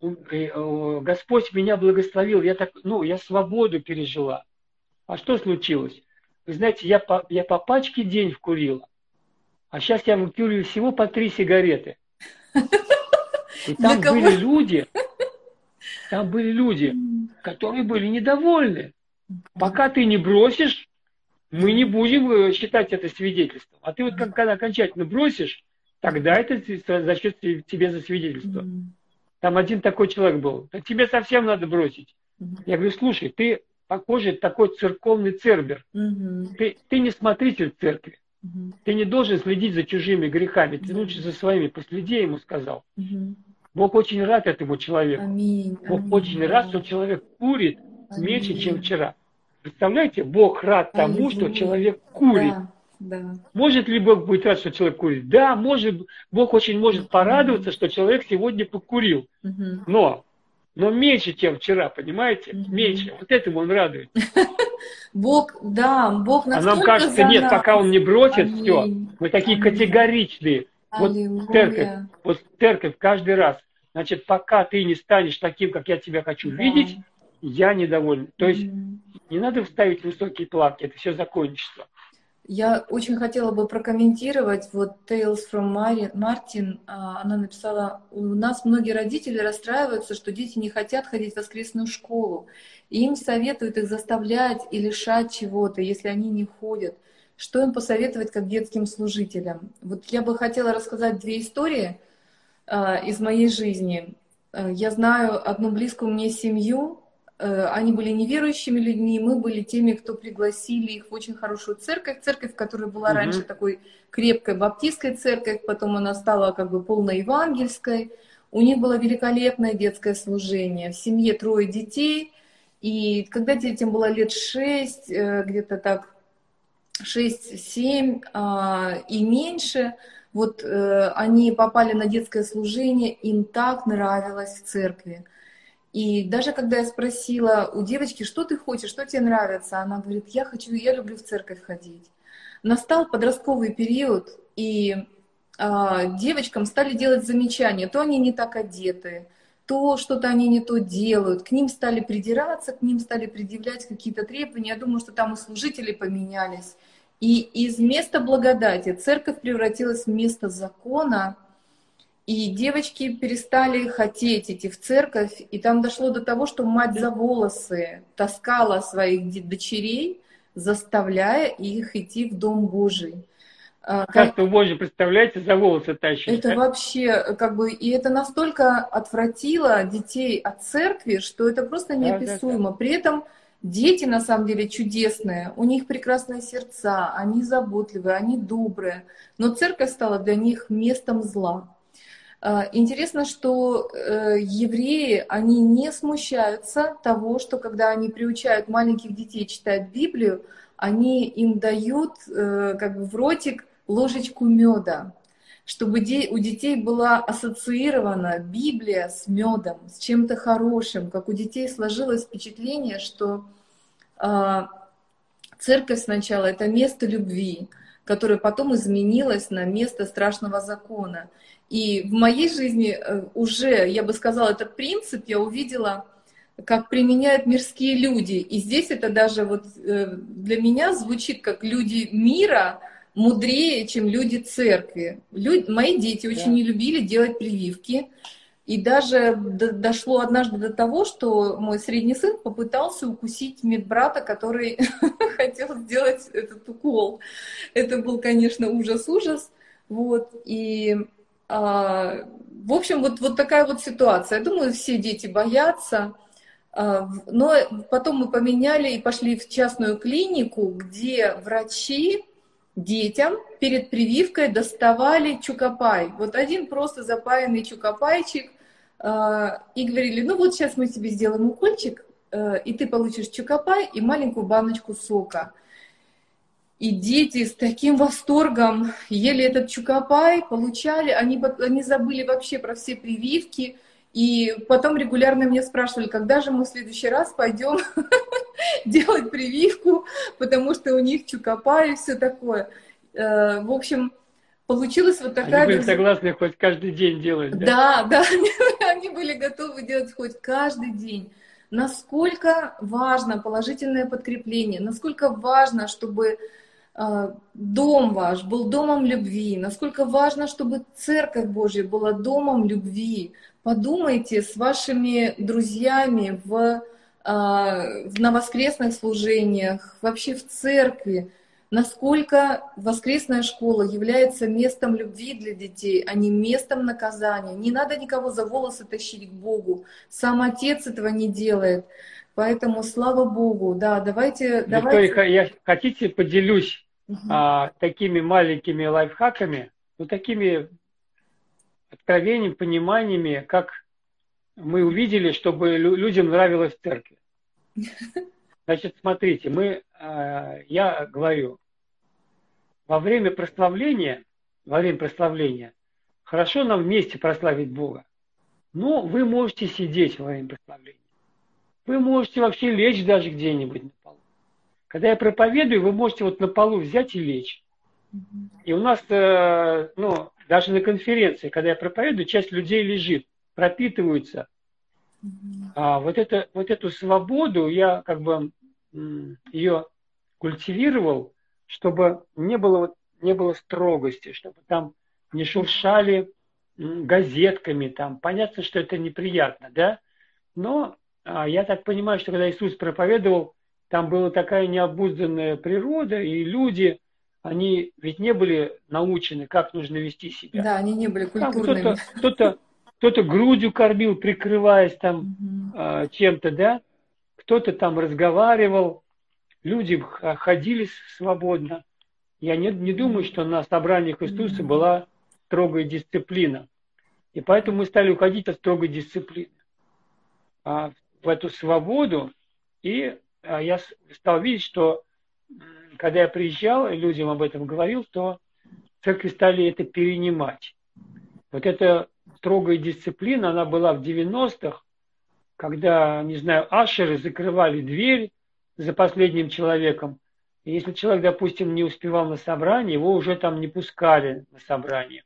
Господь меня благословил, я так, ну, я свободу пережила. А что случилось? Вы знаете, я по, я по пачке день вкурила, а сейчас я выкуриваю всего по три сигареты. И там были люди, там были люди, которые были недовольны. Пока ты не бросишь, мы не будем э, считать это свидетельством. А ты вот как, когда окончательно бросишь, тогда это зачет тебе за свидетельство. Там один такой человек был. Так тебе совсем надо бросить. Я говорю, слушай, ты похоже такой церковный цербер. Ты, ты не смотритель церкви. Ты не должен следить за чужими грехами. Ты лучше за своими последи, ему сказал. Бог очень рад этому человеку. Аминь, Бог аминь, очень рад, что человек курит аминь. меньше, чем вчера. Представляете, Бог рад тому, что человек курит. Да, да. Может ли Бог быть рад, что человек курит? Да, может, Бог очень может порадоваться, что человек сегодня покурил. Но, но меньше, чем вчера, понимаете? Меньше. Вот этому он радует. Бог, да, Бог А нам кажется, нет, пока он не бросит, все. Мы такие категоричные. Вот церковь, вот церковь каждый раз. Значит, пока ты не станешь таким, как я тебя хочу видеть, я недоволен. То есть не надо вставить высокие планки, это все закончится. Я очень хотела бы прокомментировать вот Tales from Martin. А, она написала, у нас многие родители расстраиваются, что дети не хотят ходить в воскресную школу. И им советуют их заставлять и лишать чего-то, если они не ходят. Что им посоветовать как детским служителям? Вот я бы хотела рассказать две истории э, из моей жизни. Э, я знаю одну близкую мне семью. Э, они были неверующими людьми, мы были теми, кто пригласили их в очень хорошую церковь, церковь, которая была угу. раньше такой крепкой баптистской церковь, потом она стала как бы полной евангельской. У них было великолепное детское служение. В семье трое детей. И когда детям было лет шесть, где-то так 6-7 а, и меньше, вот э, они попали на детское служение, им так нравилось в церкви. И даже когда я спросила у девочки, что ты хочешь, что тебе нравится, она говорит, я хочу, я люблю в церковь ходить. Настал подростковый период, и э, девочкам стали делать замечания, то они не так одеты, то что-то они не то делают, к ним стали придираться, к ним стали предъявлять какие-то требования. Я думаю, что там и служители поменялись. И из места благодати церковь превратилась в место закона, и девочки перестали хотеть идти в церковь, и там дошло до того, что мать за волосы таскала своих дочерей, заставляя их идти в Дом Божий. Ты Божий, представляете, за волосы тащить? Это да? вообще, как бы, и это настолько отвратило детей от церкви, что это просто неописуемо. Да, да, да. При этом Дети на самом деле чудесные, у них прекрасные сердца, они заботливые, они добрые, но церковь стала для них местом зла. А, интересно, что э, евреи, они не смущаются того, что когда они приучают маленьких детей читать Библию, они им дают э, как бы в ротик ложечку меда чтобы у детей была ассоциирована Библия с медом, с чем-то хорошим, как у детей сложилось впечатление, что э, церковь сначала это место любви, которое потом изменилось на место страшного закона. И в моей жизни э, уже, я бы сказала, этот принцип я увидела, как применяют мирские люди. И здесь это даже вот э, для меня звучит как люди мира мудрее, чем люди церкви. Люди, мои дети очень да. не любили делать прививки. И даже дошло однажды до того, что мой средний сын попытался укусить медбрата, который хотел сделать этот укол. Это был, конечно, ужас-ужас. Вот. И, а, в общем, вот, вот такая вот ситуация. Я думаю, все дети боятся. А, но потом мы поменяли и пошли в частную клинику, где врачи детям перед прививкой доставали чукопай. Вот один просто запаянный чукопайчик. А, и говорили, ну вот сейчас мы тебе сделаем укольчик, э, и ты получишь чукопай и маленькую баночку сока. И дети с таким восторгом ели этот чукопай, получали, они, они забыли вообще про все прививки, и потом регулярно меня спрашивали, когда же мы в следующий раз пойдем делать прививку, потому что у них чукопа и все такое. Э, в общем, получилась вот такая... Они были согласны хоть каждый день делать, да? Да, да, они были готовы делать хоть каждый день. Насколько важно положительное подкрепление, насколько важно, чтобы э, дом ваш был домом любви, насколько важно, чтобы Церковь Божья была домом любви. Подумайте с вашими друзьями в а, на воскресных служениях, вообще в церкви, насколько воскресная школа является местом любви для детей, а не местом наказания. Не надо никого за волосы тащить к Богу. Сам Отец этого не делает. Поэтому слава Богу, да, давайте... Виктория, давайте... я хотите поделюсь угу. а, такими маленькими лайфхаками, ну такими откровениями, пониманиями, как мы увидели, чтобы людям нравилось в церкви. Значит, смотрите, мы, а, я говорю, во время прославления, во время прославления, хорошо нам вместе прославить Бога. Но вы можете сидеть во время прославления. Вы можете вообще лечь даже где-нибудь на полу. Когда я проповедую, вы можете вот на полу взять и лечь. И у нас, э, ну, даже на конференции, когда я проповедую, часть людей лежит, пропитываются а вот, это, вот эту свободу я как бы ее культивировал, чтобы не было, не было строгости, чтобы там не шуршали газетками, там, понятно, что это неприятно, да, но а, я так понимаю, что когда Иисус проповедовал, там была такая необузданная природа, и люди, они ведь не были научены, как нужно вести себя. Да, они не были культурными. Кто-то, кто-то кто-то грудью кормил, прикрываясь там mm-hmm. э, чем-то, да, кто-то там разговаривал, люди ходили свободно. Я не, не думаю, что на собраниях Иисуса была строгая дисциплина. И поэтому мы стали уходить от строгой дисциплины а, в эту свободу. И а, я стал видеть, что когда я приезжал и людям об этом говорил, то церкви стали это перенимать. Вот это строгая дисциплина, она была в 90-х, когда, не знаю, ашеры закрывали дверь за последним человеком. И если человек, допустим, не успевал на собрание, его уже там не пускали на собрание.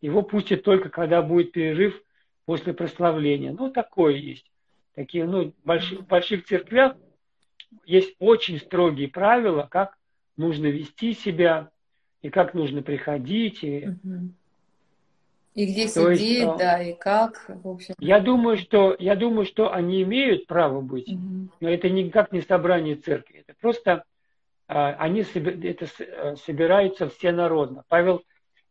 Его пустят только, когда будет перерыв после прославления. Ну, такое есть. Такие, ну, больших, больших церквях есть очень строгие правила, как нужно вести себя, и как нужно приходить, и угу. И где То сидеть, есть, да, и как, в общем. Я думаю, что, я думаю, что они имеют право быть, угу. но это никак не собрание церкви. Это просто а, они это э, собираются всенародно. Павел,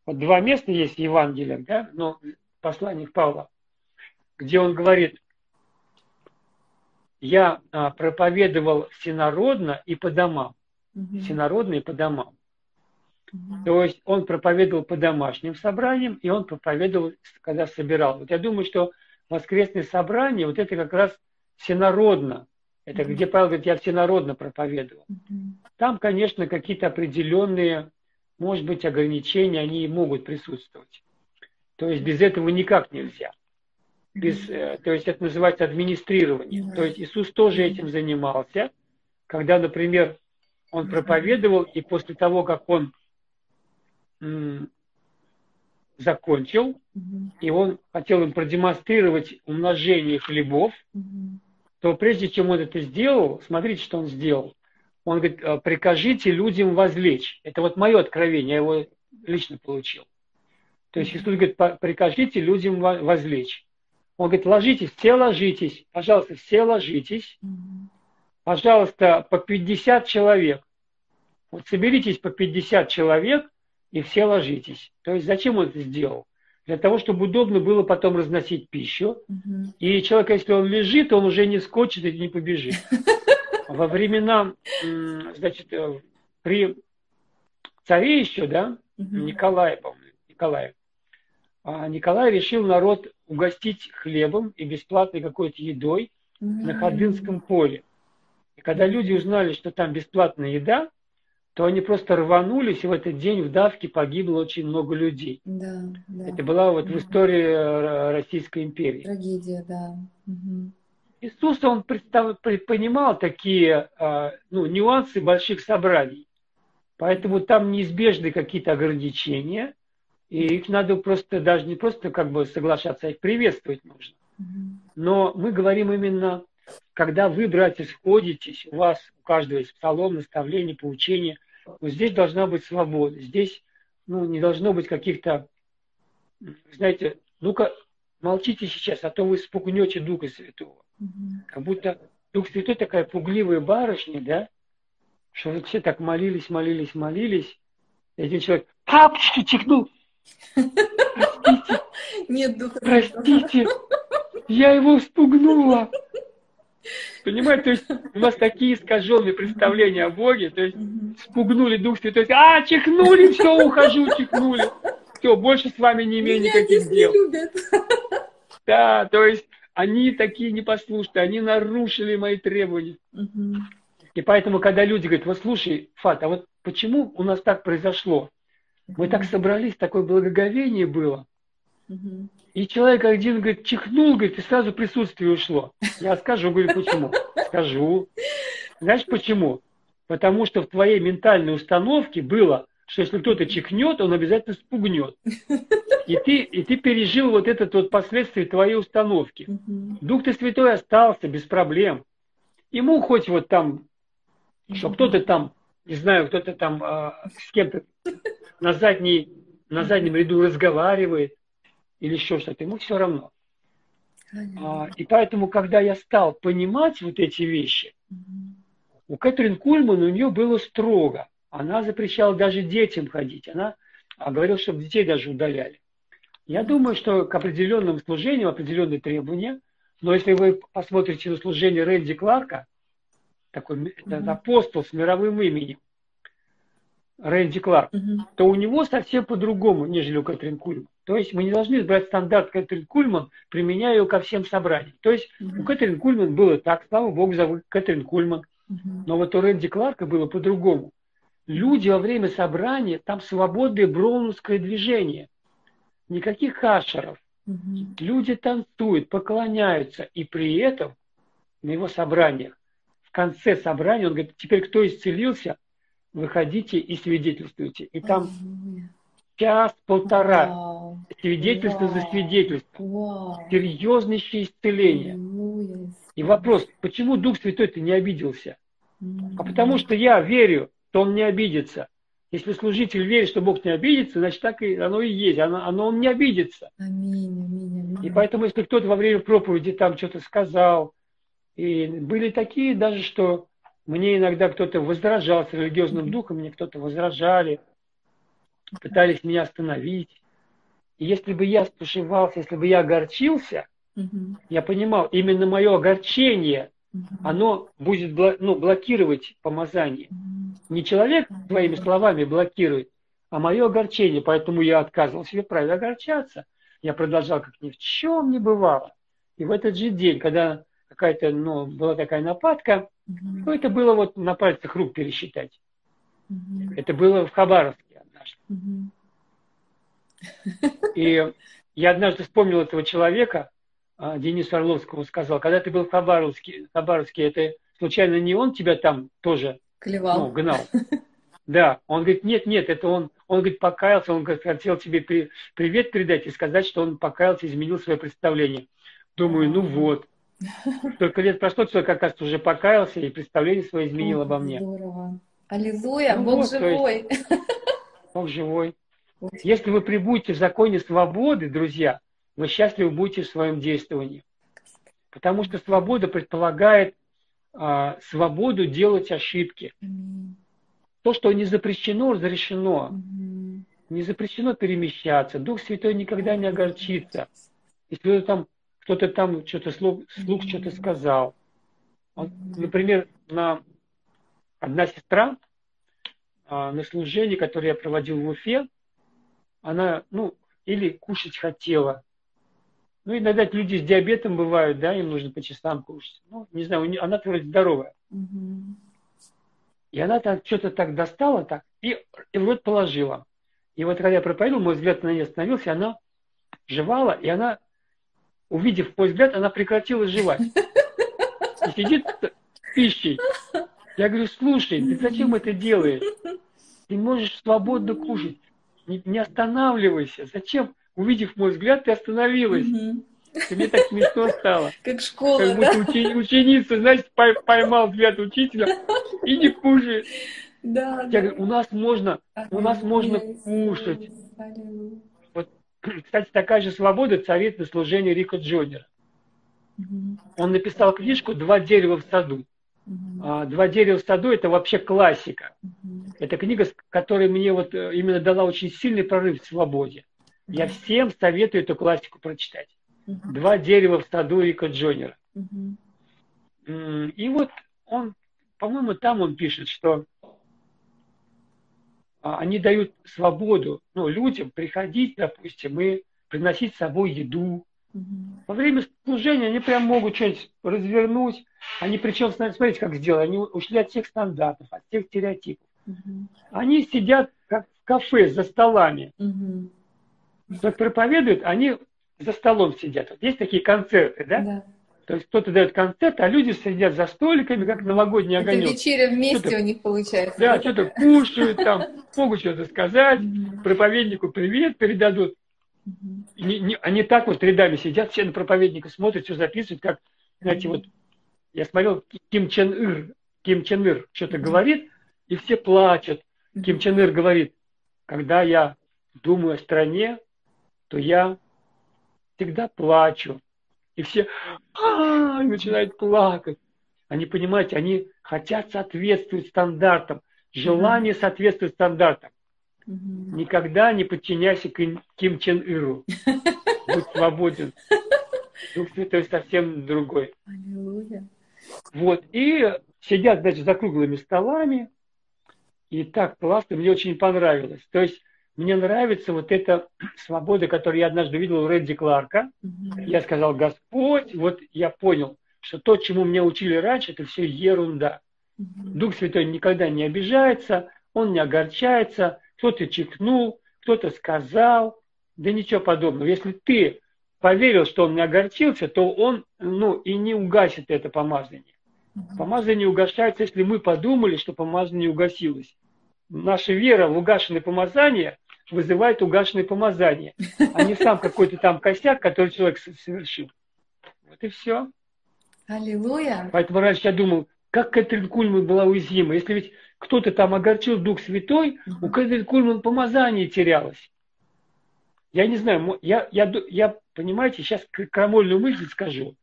вот два места есть в Евангелиях, да, но посланник Павла, где он говорит, я а, проповедовал всенародно и по домам. Угу. Всенародно и по домам. То есть он проповедовал по домашним собраниям, и он проповедовал, когда собирал. Вот я думаю, что воскресные собрания, вот это как раз всенародно. Это где Павел говорит, я всенародно проповедовал. Там, конечно, какие-то определенные, может быть, ограничения, они могут присутствовать. То есть без этого никак нельзя. Без, э, то есть это называется администрирование. То есть Иисус тоже этим занимался, когда, например, он проповедовал, и после того, как он закончил, угу. и он хотел им продемонстрировать умножение хлебов, угу. то прежде чем он это сделал, смотрите, что он сделал. Он говорит, «А, прикажите людям возлечь. Это вот мое откровение, я его лично получил. То есть Иисус говорит, прикажите людям возлечь. Он говорит, ложитесь, все ложитесь, пожалуйста, все ложитесь. Пожалуйста, по 50 человек. Вот соберитесь по 50 человек и все ложитесь. То есть зачем он это сделал? Для того, чтобы удобно было потом разносить пищу. Угу. И человек, если он лежит, он уже не скочит и не побежит. Во времена, значит, э, при царе еще, да, Николай, по-моему, Николай, а Николай решил народ угостить хлебом и бесплатной какой-то едой на Ходынском поле. И когда люди узнали, что там бесплатная еда, то они просто рванулись, и в этот день в давке погибло очень много людей. Да, да. Это была вот да. в истории э, Российской империи. Трагедия, да. Угу. Иисус, он представ, понимал такие а, ну, нюансы больших собраний. Поэтому там неизбежны какие-то ограничения, и их надо просто даже не просто как бы соглашаться, а их приветствовать нужно. Но мы говорим именно, когда вы, братья, сходитесь, у вас, у каждого есть псалом, наставление, поучение, вот здесь должна быть свобода. Здесь ну, не должно быть каких-то, знаете, ну-ка, молчите сейчас, а то вы спугнете Духа Святого. Как будто Дух Святой такая пугливая барышня, да, что все так молились, молились, молились. И один человек, папочка, чихнул, Простите. Нет духа. Простите. Я его спугнула. Понимаете, то есть у нас такие искаженные представления о Боге, то есть спугнули Дух Святой, а, чихнули, все, ухожу, чихнули. Все, больше с вами не имею Меня никаких дел. Любят. Да, то есть они такие непослушные, они нарушили мои требования. Угу. И поэтому, когда люди говорят, вот слушай, Фат, а вот почему у нас так произошло? Мы так собрались, такое благоговение было. И человек один, говорит, чихнул, говорит, и сразу присутствие ушло. Я скажу, говорю, почему? Скажу. Знаешь почему? Потому что в твоей ментальной установке было, что если кто-то чихнет, он обязательно спугнет. И ты, и ты пережил вот это вот последствие твоей установки. Дух ты святой остался без проблем. Ему хоть вот там, что кто-то там, не знаю, кто-то там э, с кем-то на, задней, на заднем ряду разговаривает или еще что-то, ему все равно. А, и поэтому, когда я стал понимать вот эти вещи, у Кэтрин Кульман у нее было строго. Она запрещала даже детям ходить. Она говорила, чтобы детей даже удаляли. Я думаю, что к определенным служениям определенные требования. Но если вы посмотрите на служение Рэнди Кларка, такой это апостол с мировым именем, Рэнди Кларк, то у него совсем по-другому, нежели у Кэтрин Кульман. То есть мы не должны брать стандарт Кэтрин Кульман, применяя его ко всем собраниям. То есть у Кэтрин Кульман было так, слава богу за Кэтрин Кульман. Но вот у Рэнди Кларка было по-другому. Люди во время собрания, там свободное броуновское движение. Никаких хашеров. Люди танцуют, поклоняются. И при этом на его собраниях, в конце собрания, он говорит, теперь кто исцелился – выходите и свидетельствуйте. И там час-полтора свидетельство Вау. за свидетельство. Вау. Серьезнейшее исцеление. И вопрос, почему Дух Святой-то не обиделся? А потому что я верю, что он не обидится. Если служитель верит, что Бог не обидится, значит так и оно и есть. Оно, оно он не обидится. Аминь, аминь, аминь. И поэтому, если кто-то во время проповеди там что-то сказал, и были такие даже, что мне иногда кто-то возражал с религиозным духом, мне кто-то возражали, пытались меня остановить. И если бы я стушевался, если бы я огорчился, угу. я понимал, именно мое огорчение, угу. оно будет ну, блокировать помазание. Не человек своими словами блокирует, а мое огорчение. Поэтому я отказывал себе праве огорчаться. Я продолжал, как ни в чем не бывало. И в этот же день, когда какая-то, ну, была такая нападка, Угу. Ну, это было вот на пальцах рук пересчитать. Угу. Это было в Хабаровске Угу. И я однажды вспомнил этого человека, а, Денису Орловского, сказал, когда ты был в Хабаровске, Хабаровске это случайно не он тебя там тоже Клевал. Ну, гнал? Да, он говорит, нет, нет, это он, Он, говорит, покаялся, он говорит, хотел тебе при, привет передать и сказать, что он покаялся, изменил свое представление. Думаю, ну вот. Только лет прошло, человек, оказывается, уже покаялся и представление свое изменил обо мне. Здорово. Аллилуйя, ну, Бог вот, живой. Есть, Бог живой. Если вы прибудете в законе свободы, друзья, вы счастливы будете в своем действовании. Потому что свобода предполагает а, свободу делать ошибки. То, что не запрещено, разрешено. Не запрещено перемещаться. Дух Святой никогда не огорчится. Если там кто-то там что-то слух, слух что-то сказал. Он, например, на одна сестра на служении, которое я проводил в Уфе, она, ну, или кушать хотела. Ну, иногда люди с диабетом бывают, да, им нужно по часам кушать. Ну, не знаю, она вроде здоровая. Угу. И она так что-то так достала, так, и, и в рот положила. И вот когда я проповедовал, мой взгляд на нее остановился, она жевала, и она, увидев мой взгляд, она прекратила жевать. И сидит с пищей. Я говорю, слушай, ты зачем это делаешь? Ты можешь свободно кушать. Не, не останавливайся. Зачем? Увидев мой взгляд, ты остановилась. Угу. И мне так смешно стало. Как школа, Как будто да? учени, ученица, знаете, поймал взгляд учителя и не кушает. Да, Я да. говорю, у нас можно, у нас можно кушать. Вот, кстати, такая же свобода царит на служении Рика Джонера. Угу. Он написал книжку «Два дерева в саду». Угу. «Два дерева в саду» – это вообще классика. Угу. Это книга, которая мне вот э, именно дала очень сильный прорыв в свободе. Угу. Я всем советую эту классику прочитать. Угу. «Два дерева в саду» Рика Джонера. Угу. И вот он, по-моему, там он пишет, что а, они дают свободу ну, людям приходить, допустим, и приносить с собой еду, во время служения они прям могут что-нибудь развернуть. Они причем, смотрите, как сделали, они ушли от всех стандартов, от всех стереотипов. Они сидят как в кафе за столами. Как проповедуют, они за столом сидят. Вот есть такие концерты, да? Да. То есть кто-то дает концерт, а люди сидят за столиками, как новогодний Это огонек. вечеря вместе у них получается. Да, что-то кушают там, могут что-то сказать, проповеднику привет передадут. Не, не, они так вот рядами сидят, все на проповедника смотрят, все записывают, как, знаете, вот я смотрел, Ким Чен Ир, Ким Чен Ир что-то говорит, и все плачут. Ким Чен Ир говорит, когда я думаю о стране, то я всегда плачу. И все а, начинают плакать. Они, понимаете, они хотят соответствовать стандартам, желание соответствовать стандартам. Угу. Никогда не подчиняйся Ким Чен Иру. Будь свободен. Дух Святой совсем другой. Аллилуйя. Вот. И сидят, значит, за круглыми столами. И так классно, мне очень понравилось. То есть мне нравится вот эта свобода, которую я однажды видел у Редди Кларка. Угу. Я сказал, Господь, вот я понял, что то, чему меня учили раньше, это все ерунда. Угу. Дух Святой никогда не обижается, он не огорчается, кто-то чихнул, кто-то сказал, да ничего подобного. Если ты поверил, что он не огорчился, то он ну, и не угасит это помазание. Помазание угашается, если мы подумали, что помазание угасилось. Наша вера в угашенное помазание вызывает угашенное помазание, а не сам какой-то там косяк, который человек совершил. Вот и все. Аллилуйя. Поэтому раньше я думал, как Кэтрин Кульман была уязвима. Если ведь кто-то там огорчил Дух Святой, у Кэтрин Кульман помазание терялось. Я не знаю, я, я, я понимаете, сейчас крамольную мысль скажу.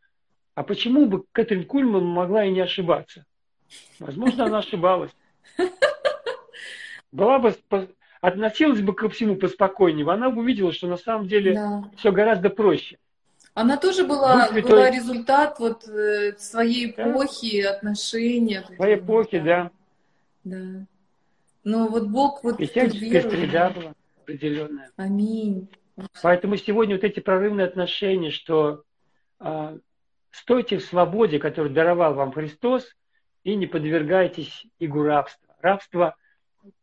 А почему бы Кэтрин Кульман могла и не ошибаться? Возможно, она ошибалась. Была бы, относилась бы ко всему поспокойнее, она бы увидела, что на самом деле да. все гораздо проще. Она тоже была, Святой... была результат вот э, своей эпохи, да. отношения. Своей эпохи, да. Да. Но вот Бог вот Христианская среда была определенная. Аминь. Поэтому сегодня вот эти прорывные отношения, что э, стойте в свободе, которую даровал вам Христос, и не подвергайтесь игу рабства. Рабство,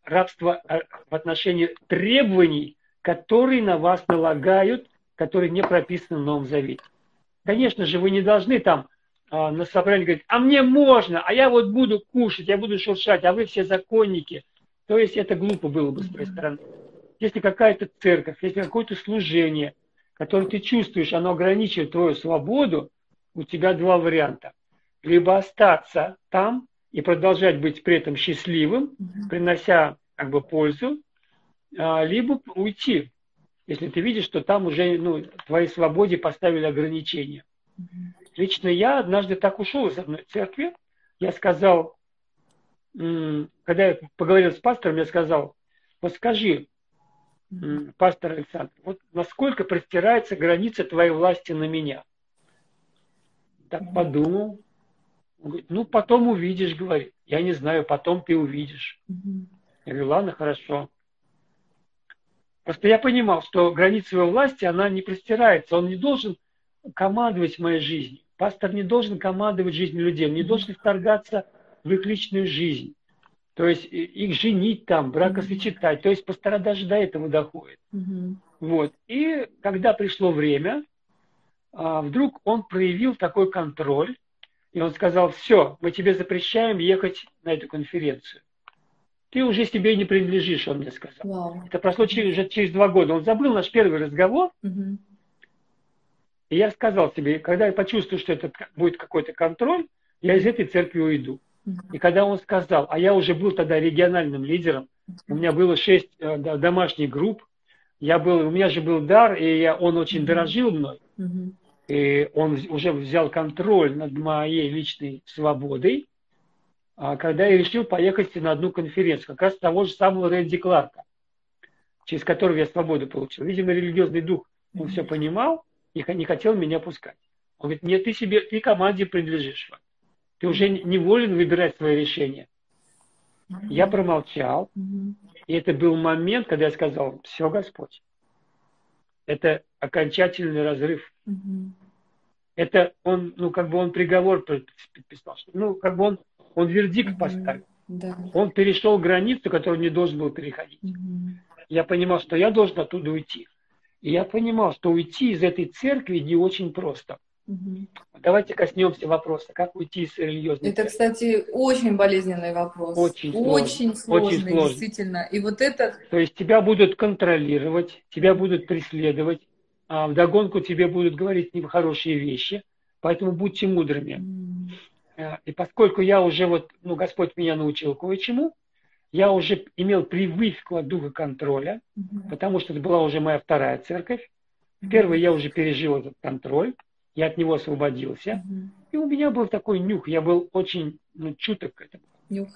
рабство а, в отношении требований, которые на вас налагают, которые не прописаны в Новом Завете. Конечно же, вы не должны там а, на собрании говорит, а мне можно, а я вот буду кушать, я буду шуршать, а вы все законники. То есть это глупо было бы с твоей стороны. если какая-то церковь, если какое-то служение, которое ты чувствуешь, оно ограничивает твою свободу, у тебя два варианта. Либо остаться там и продолжать быть при этом счастливым, принося как бы пользу, а, либо уйти, если ты видишь, что там уже ну, твоей свободе поставили ограничения. Лично я однажды так ушел из одной церкви. Я сказал, когда я поговорил с пастором, я сказал, вот скажи, пастор Александр, вот насколько простирается граница твоей власти на меня? Так подумал. Он говорит, ну потом увидишь, говорит. Я не знаю, потом ты увидишь. Я говорю, ладно, хорошо. Просто я понимал, что граница его власти, она не простирается. Он не должен командовать моей жизнью. Пастор не должен командовать жизнью людей, он не должен вторгаться в их личную жизнь. То есть их женить там, бракосочетать. То есть пастора даже до этого доходит. Mm-hmm. Вот. И когда пришло время, а, вдруг он проявил такой контроль, и он сказал, все, мы тебе запрещаем ехать на эту конференцию. Ты уже себе не принадлежишь, он мне сказал. Wow. Это прошло через, уже через два года. Он забыл наш первый разговор, mm-hmm. И я сказал себе, когда я почувствую, что это будет какой-то контроль, я из этой церкви уйду. И когда он сказал, а я уже был тогда региональным лидером, у меня было шесть э, домашних групп, я был, у меня же был дар, и я, он очень дорожил мной, и он уже взял контроль над моей личной свободой, когда я решил поехать на одну конференцию, как раз того же самого Рэнди Кларка, через которого я свободу получил. Видимо, религиозный дух, он все понимал, и не хотел меня пускать. Он говорит, нет, ты себе, ты команде принадлежишь. Ты уже не волен выбирать свое решение. Я промолчал. И это был момент, когда я сказал, все, Господь. Это окончательный разрыв. Это он, ну, как бы он приговор подписал. Ну, как бы он, он вердикт поставил. Да. Он перешел границу, которую не должен был переходить. Я понимал, что я должен оттуда уйти. И я понимал, что уйти из этой церкви не очень просто. Угу. Давайте коснемся вопроса, как уйти из религиозной Это, церкви. кстати, очень болезненный вопрос. Очень, очень сложный. Очень сложный, действительно. И вот это... То есть тебя будут контролировать, тебя будут преследовать, а вдогонку тебе будут говорить нехорошие вещи, поэтому будьте мудрыми. Mm. И поскольку я уже вот, ну, Господь меня научил кое-чему, я уже имел привычку от духа контроля, угу. потому что это была уже моя вторая церковь. Первый я уже пережил этот контроль, я от него освободился. Угу. И у меня был такой нюх, я был очень ну, чуток к этому. Нюх.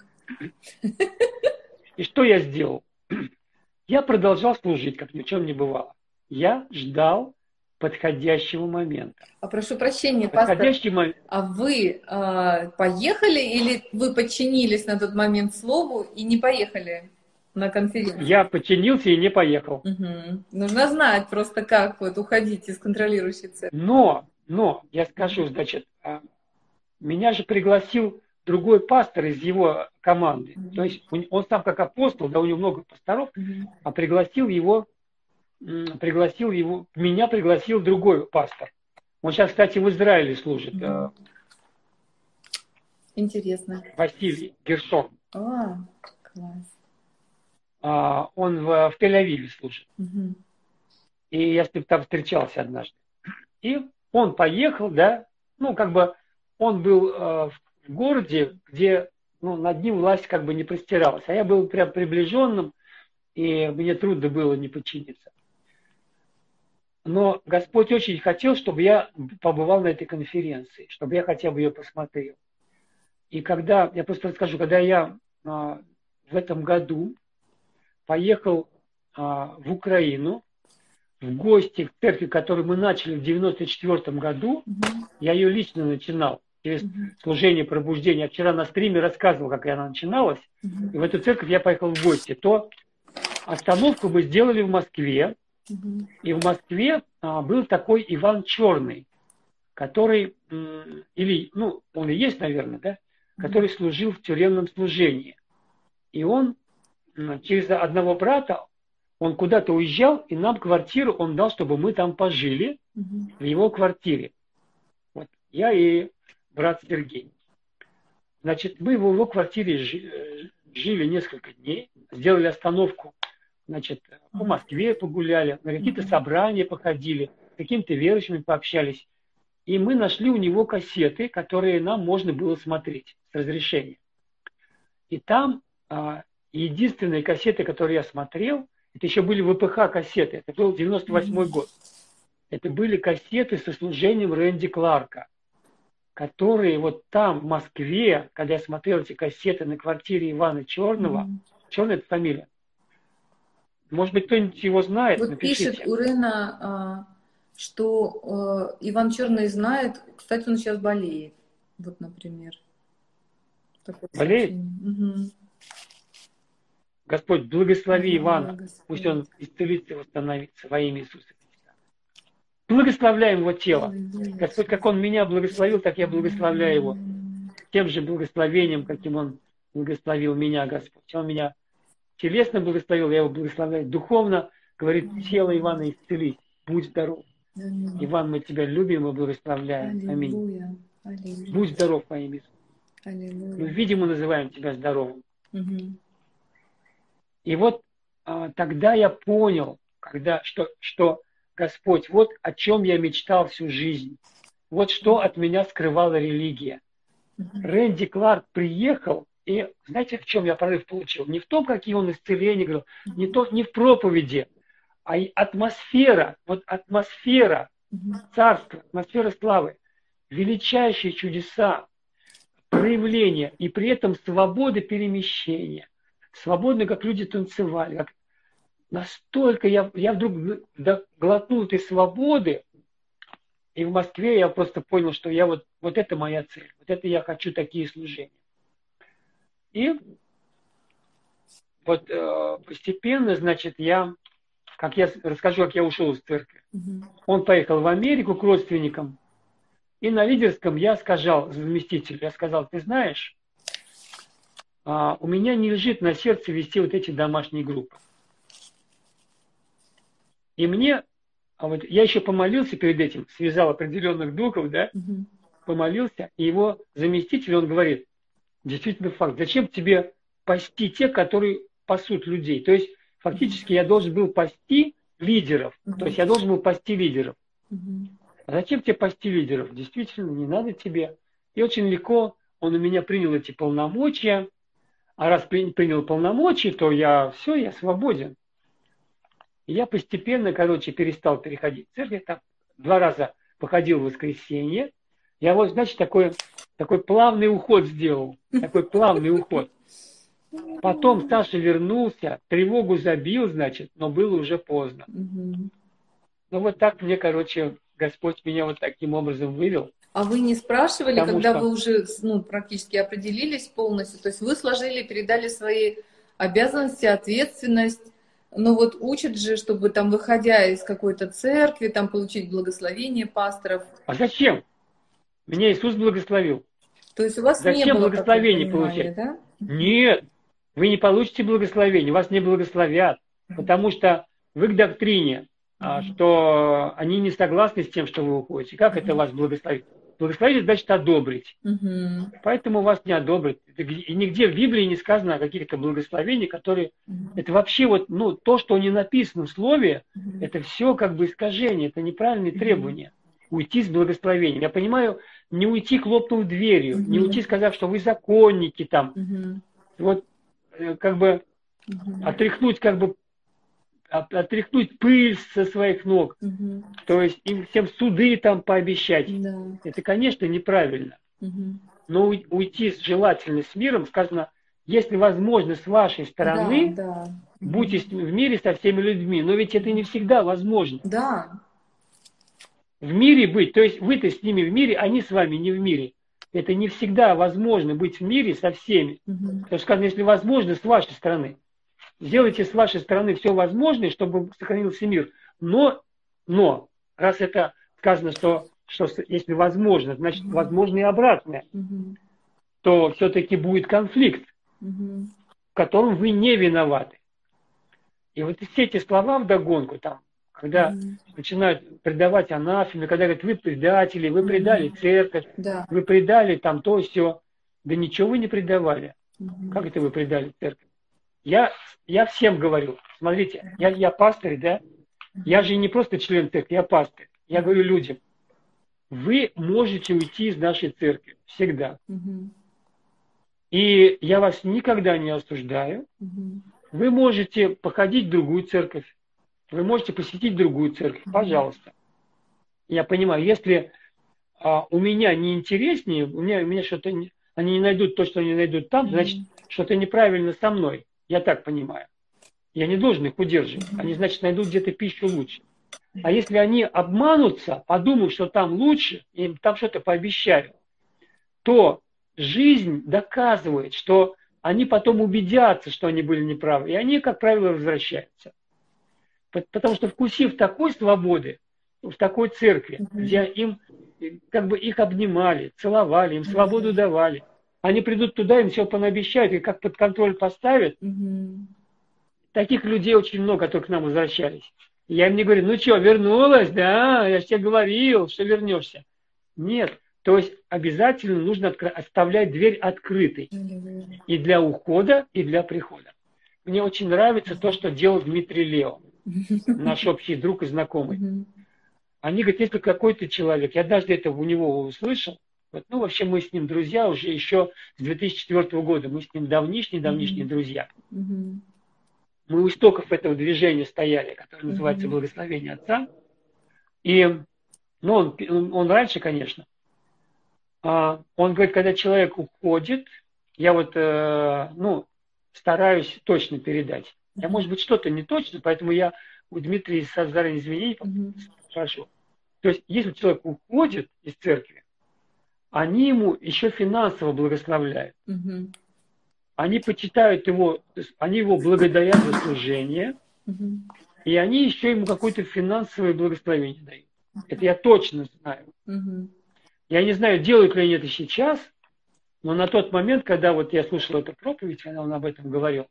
И что я сделал? Я продолжал служить, как ни в чем не бывало. Я ждал подходящего момента. А прошу прощения, Подходящий пастор, момент. а вы э, поехали или вы подчинились на тот момент слову и не поехали на конференцию? Я подчинился и не поехал. Угу. Нужно знать просто, как вот уходить из контролирующей церкви. Но, но, я скажу, значит, а, меня же пригласил другой пастор из его команды. mm То есть он сам как апостол, да, у него много пасторов, mm а пригласил его пригласил его, меня пригласил другой пастор. Он сейчас, кстати, в Израиле служит. Mm. Интересно. Василий Гершон. А, класс. А, он в, в Тель-Авиве служит. Угу. И я с ним там встречался однажды. И он поехал, да, ну, как бы он был э, в городе, где ну, над ним власть как бы не простиралась. А я был прям приближенным, и мне трудно было не подчиниться. Но Господь очень хотел, чтобы я побывал на этой конференции, чтобы я хотя бы ее посмотрел. И когда, я просто расскажу, когда я а, в этом году поехал а, в Украину, в гости к церкви, которую мы начали в 94 году, угу. я ее лично начинал через угу. служение пробуждения. Я вчера на стриме рассказывал, как она начиналась. Угу. И в эту церковь я поехал в гости. То остановку мы сделали в Москве, и в Москве а, был такой Иван Черный, который, или, ну, он и есть, наверное, да, который служил в тюремном служении. И он через одного брата, он куда-то уезжал, и нам квартиру он дал, чтобы мы там пожили, в его квартире. Вот я и брат Сергей. Значит, мы в его квартире э, жили несколько дней, сделали остановку значит, по Москве погуляли, на какие-то собрания походили, с какими-то верующими пообщались. И мы нашли у него кассеты, которые нам можно было смотреть с разрешения. И там а, единственные кассеты, которые я смотрел, это еще были ВПХ кассеты, это был 98 год. Это были кассеты со служением Рэнди Кларка, которые вот там, в Москве, когда я смотрел эти кассеты на квартире Ивана Черного, mm-hmm. Черная это фамилия, может быть, кто-нибудь его знает, вот напишите. пишет Урена, а, что э, Иван Черный знает, кстати, он сейчас болеет, вот, например. Такое болеет? Угу. Господь, благослови Ивана, благослови. пусть он исцелится и восстановится во имя Иисуса. Благословляем его тело. Господь, как он меня благословил, так я благословляю его. Тем же благословением, каким он благословил меня, Господь. Он меня телесно благословил, я его благословляю духовно. Говорит, тело Ивана исцелись, будь здоров. Иван, мы тебя любим и благословляем. Аминь. Аллилуйя. Будь здоров во имя Иисуса. Мы, видимо, называем тебя здоровым. Угу. И вот а, тогда я понял, когда, что, что Господь, вот о чем я мечтал всю жизнь. Вот что от меня скрывала религия. Угу. Рэнди Кларк приехал, и знаете, в чем я прорыв получил? Не в том, какие он исцеления говорил, не, то, не в проповеди, а атмосфера, вот атмосфера царства, атмосфера славы, величайшие чудеса, проявления, и при этом свобода перемещения, свободно, как люди танцевали, как настолько я, я вдруг глотнул этой свободы, и в Москве я просто понял, что я вот, вот это моя цель, вот это я хочу такие служения. И вот э, постепенно, значит, я как я расскажу, как я ушел из церкви. Угу. Он поехал в Америку к родственникам. И на лидерском я сказал заместителю, я сказал, ты знаешь, а, у меня не лежит на сердце вести вот эти домашние группы. И мне, а вот я еще помолился перед этим, связал определенных духов, да, угу. помолился, и его заместитель, он говорит, действительно факт, зачем тебе пасти тех, которые пасут людей? То есть фактически я должен был пасти лидеров. Угу. То есть я должен был пасти лидеров. Угу. А зачем тебе пасти лидеров? Действительно, не надо тебе. И очень легко он у меня принял эти полномочия. А раз принял полномочия, то я все, я свободен. И я постепенно, короче, перестал переходить в церковь. Так, два раза походил в воскресенье. Я вот, значит, такой, такой плавный уход сделал. Такой плавный уход. Потом Саша вернулся, тревогу забил, значит, но было уже поздно. Угу. Ну вот так мне, короче, Господь меня вот таким образом вывел. А вы не спрашивали, Потому когда что... вы уже ну, практически определились полностью? То есть вы сложили, передали свои обязанности, ответственность. Но вот учат же, чтобы там, выходя из какой-то церкви, там получить благословение пасторов. А зачем? Меня Иисус благословил. То есть у вас зачем не было благословение получать? Да? Нет, вы не получите благословение, вас не благословят, потому что в их доктрине, mm-hmm. что они не согласны с тем, что вы уходите. Как mm-hmm. это вас благословит? Благословить значит одобрить. Mm-hmm. Поэтому вас не одобрят. И нигде в Библии не сказано о каких-то благословениях, которые... Mm-hmm. Это вообще вот, ну, то, что не написано в слове, mm-hmm. это все как бы искажение, это неправильные mm-hmm. требования. Уйти с благословением. Я понимаю, не уйти хлопнув дверью, mm-hmm. не уйти сказав, что вы законники там. Mm-hmm. Вот Э, как бы угу. отряхнуть, как бы отряхнуть пыль со своих ног, угу. то есть им всем суды там пообещать. Да. Это, конечно, неправильно. Угу. Но уйти желательно с миром, сказано, если возможно с вашей стороны, да, да. будьте в мире со всеми людьми. Но ведь это не всегда возможно. Да. В мире быть, то есть вы-то с ними в мире, они с вами не в мире это не всегда возможно быть в мире со всеми. Угу. Потому что если возможно, с вашей стороны. Сделайте с вашей стороны все возможное, чтобы сохранился мир. Но, но, раз это сказано, что, что если возможно, значит, угу. возможно и обратное, угу. то все-таки будет конфликт, угу. в котором вы не виноваты. И вот все эти слова в догонку там, когда mm-hmm. начинают предавать анафеме, когда говорят, вы предатели, вы предали mm-hmm. церковь, да. вы предали там то все. Да ничего вы не предавали. Mm-hmm. Как это вы предали церковь? Я, я всем говорю, Смотрите, я, я пастырь, да? Я же не просто член церкви, я пастырь. Я говорю людям, вы можете уйти из нашей церкви всегда. И я вас никогда не осуждаю. Вы можете походить в другую церковь. Вы можете посетить другую церковь. Пожалуйста. Я понимаю, если а, у меня не интереснее, у меня, у меня что-то не, они не найдут то, что они найдут там, значит, что-то неправильно со мной. Я так понимаю. Я не должен их удерживать. Они, значит, найдут где-то пищу лучше. А если они обманутся, подумав, что там лучше, им там что-то пообещают, то жизнь доказывает, что они потом убедятся, что они были неправы, и они, как правило, возвращаются. Потому что вкусив такой свободы, в такой церкви, mm-hmm. где им как бы их обнимали, целовали, им свободу mm-hmm. давали, они придут туда, им все понаобещают, и как под контроль поставят. Mm-hmm. Таких людей очень много, которые к нам возвращались. Я им не говорю, ну что, вернулась, да, я же тебе говорил, что вернешься. Нет, то есть обязательно нужно оставлять дверь открытой. И для ухода, и для прихода. Мне очень нравится то, что делал Дмитрий Лео, наш общий друг и знакомый. Они говорят, если какой-то человек, я даже это у него услышал, вот, ну, вообще мы с ним друзья уже еще с 2004 года, мы с ним давнишние-давнишние mm-hmm. друзья. Mm-hmm. Мы у истоков этого движения стояли, которое называется mm-hmm. «Благословение Отца». И, ну, он, он раньше, конечно, а, он говорит, когда человек уходит, я вот, э, ну, стараюсь точно передать. Я, может быть, что-то не точно, поэтому я у Дмитрия с заранее извинений mm-hmm. прошу. То есть, если человек уходит из церкви, они ему еще финансово благословляют. Mm-hmm. Они почитают его, они его благодарят за служение, mm-hmm. и они еще ему какое-то финансовое благословение дают. Это я точно знаю. Mm-hmm. Я не знаю, делают ли они это сейчас, но на тот момент, когда вот я слушал эту проповедь, когда он об этом говорил,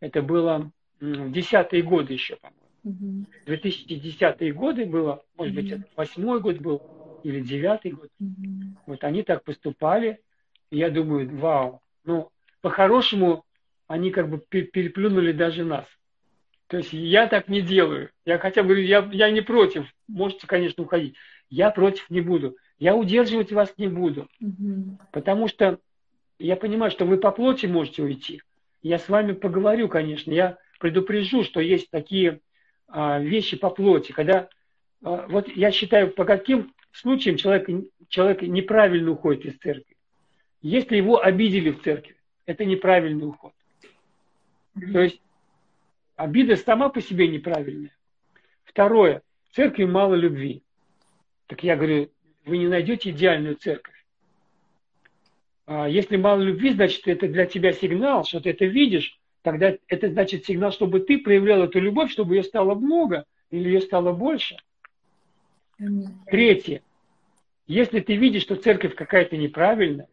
это было в десятые годы еще, по-моему. 2010-е годы было, может быть, это восьмой год был, или девятый год. Вот они так поступали, я думаю, вау, ну, по-хорошему, они как бы переплюнули даже нас. То есть я так не делаю. Я хотя бы я, я не против. Можете, конечно, уходить. Я против не буду. Я удерживать вас не буду. Угу. Потому что я понимаю, что вы по плоти можете уйти. Я с вами поговорю, конечно. Я предупрежу, что есть такие а, вещи по плоти. Когда а, вот я считаю, по каким случаям человек, человек неправильно уходит из церкви. Если его обидели в церкви, это неправильный уход. То есть обида сама по себе неправильная. Второе. В церкви мало любви. Так я говорю, вы не найдете идеальную церковь. А если мало любви, значит, это для тебя сигнал, что ты это видишь, тогда это значит сигнал, чтобы ты проявлял эту любовь, чтобы ее стало много или ее стало больше. Третье. Если ты видишь, что церковь какая-то неправильная,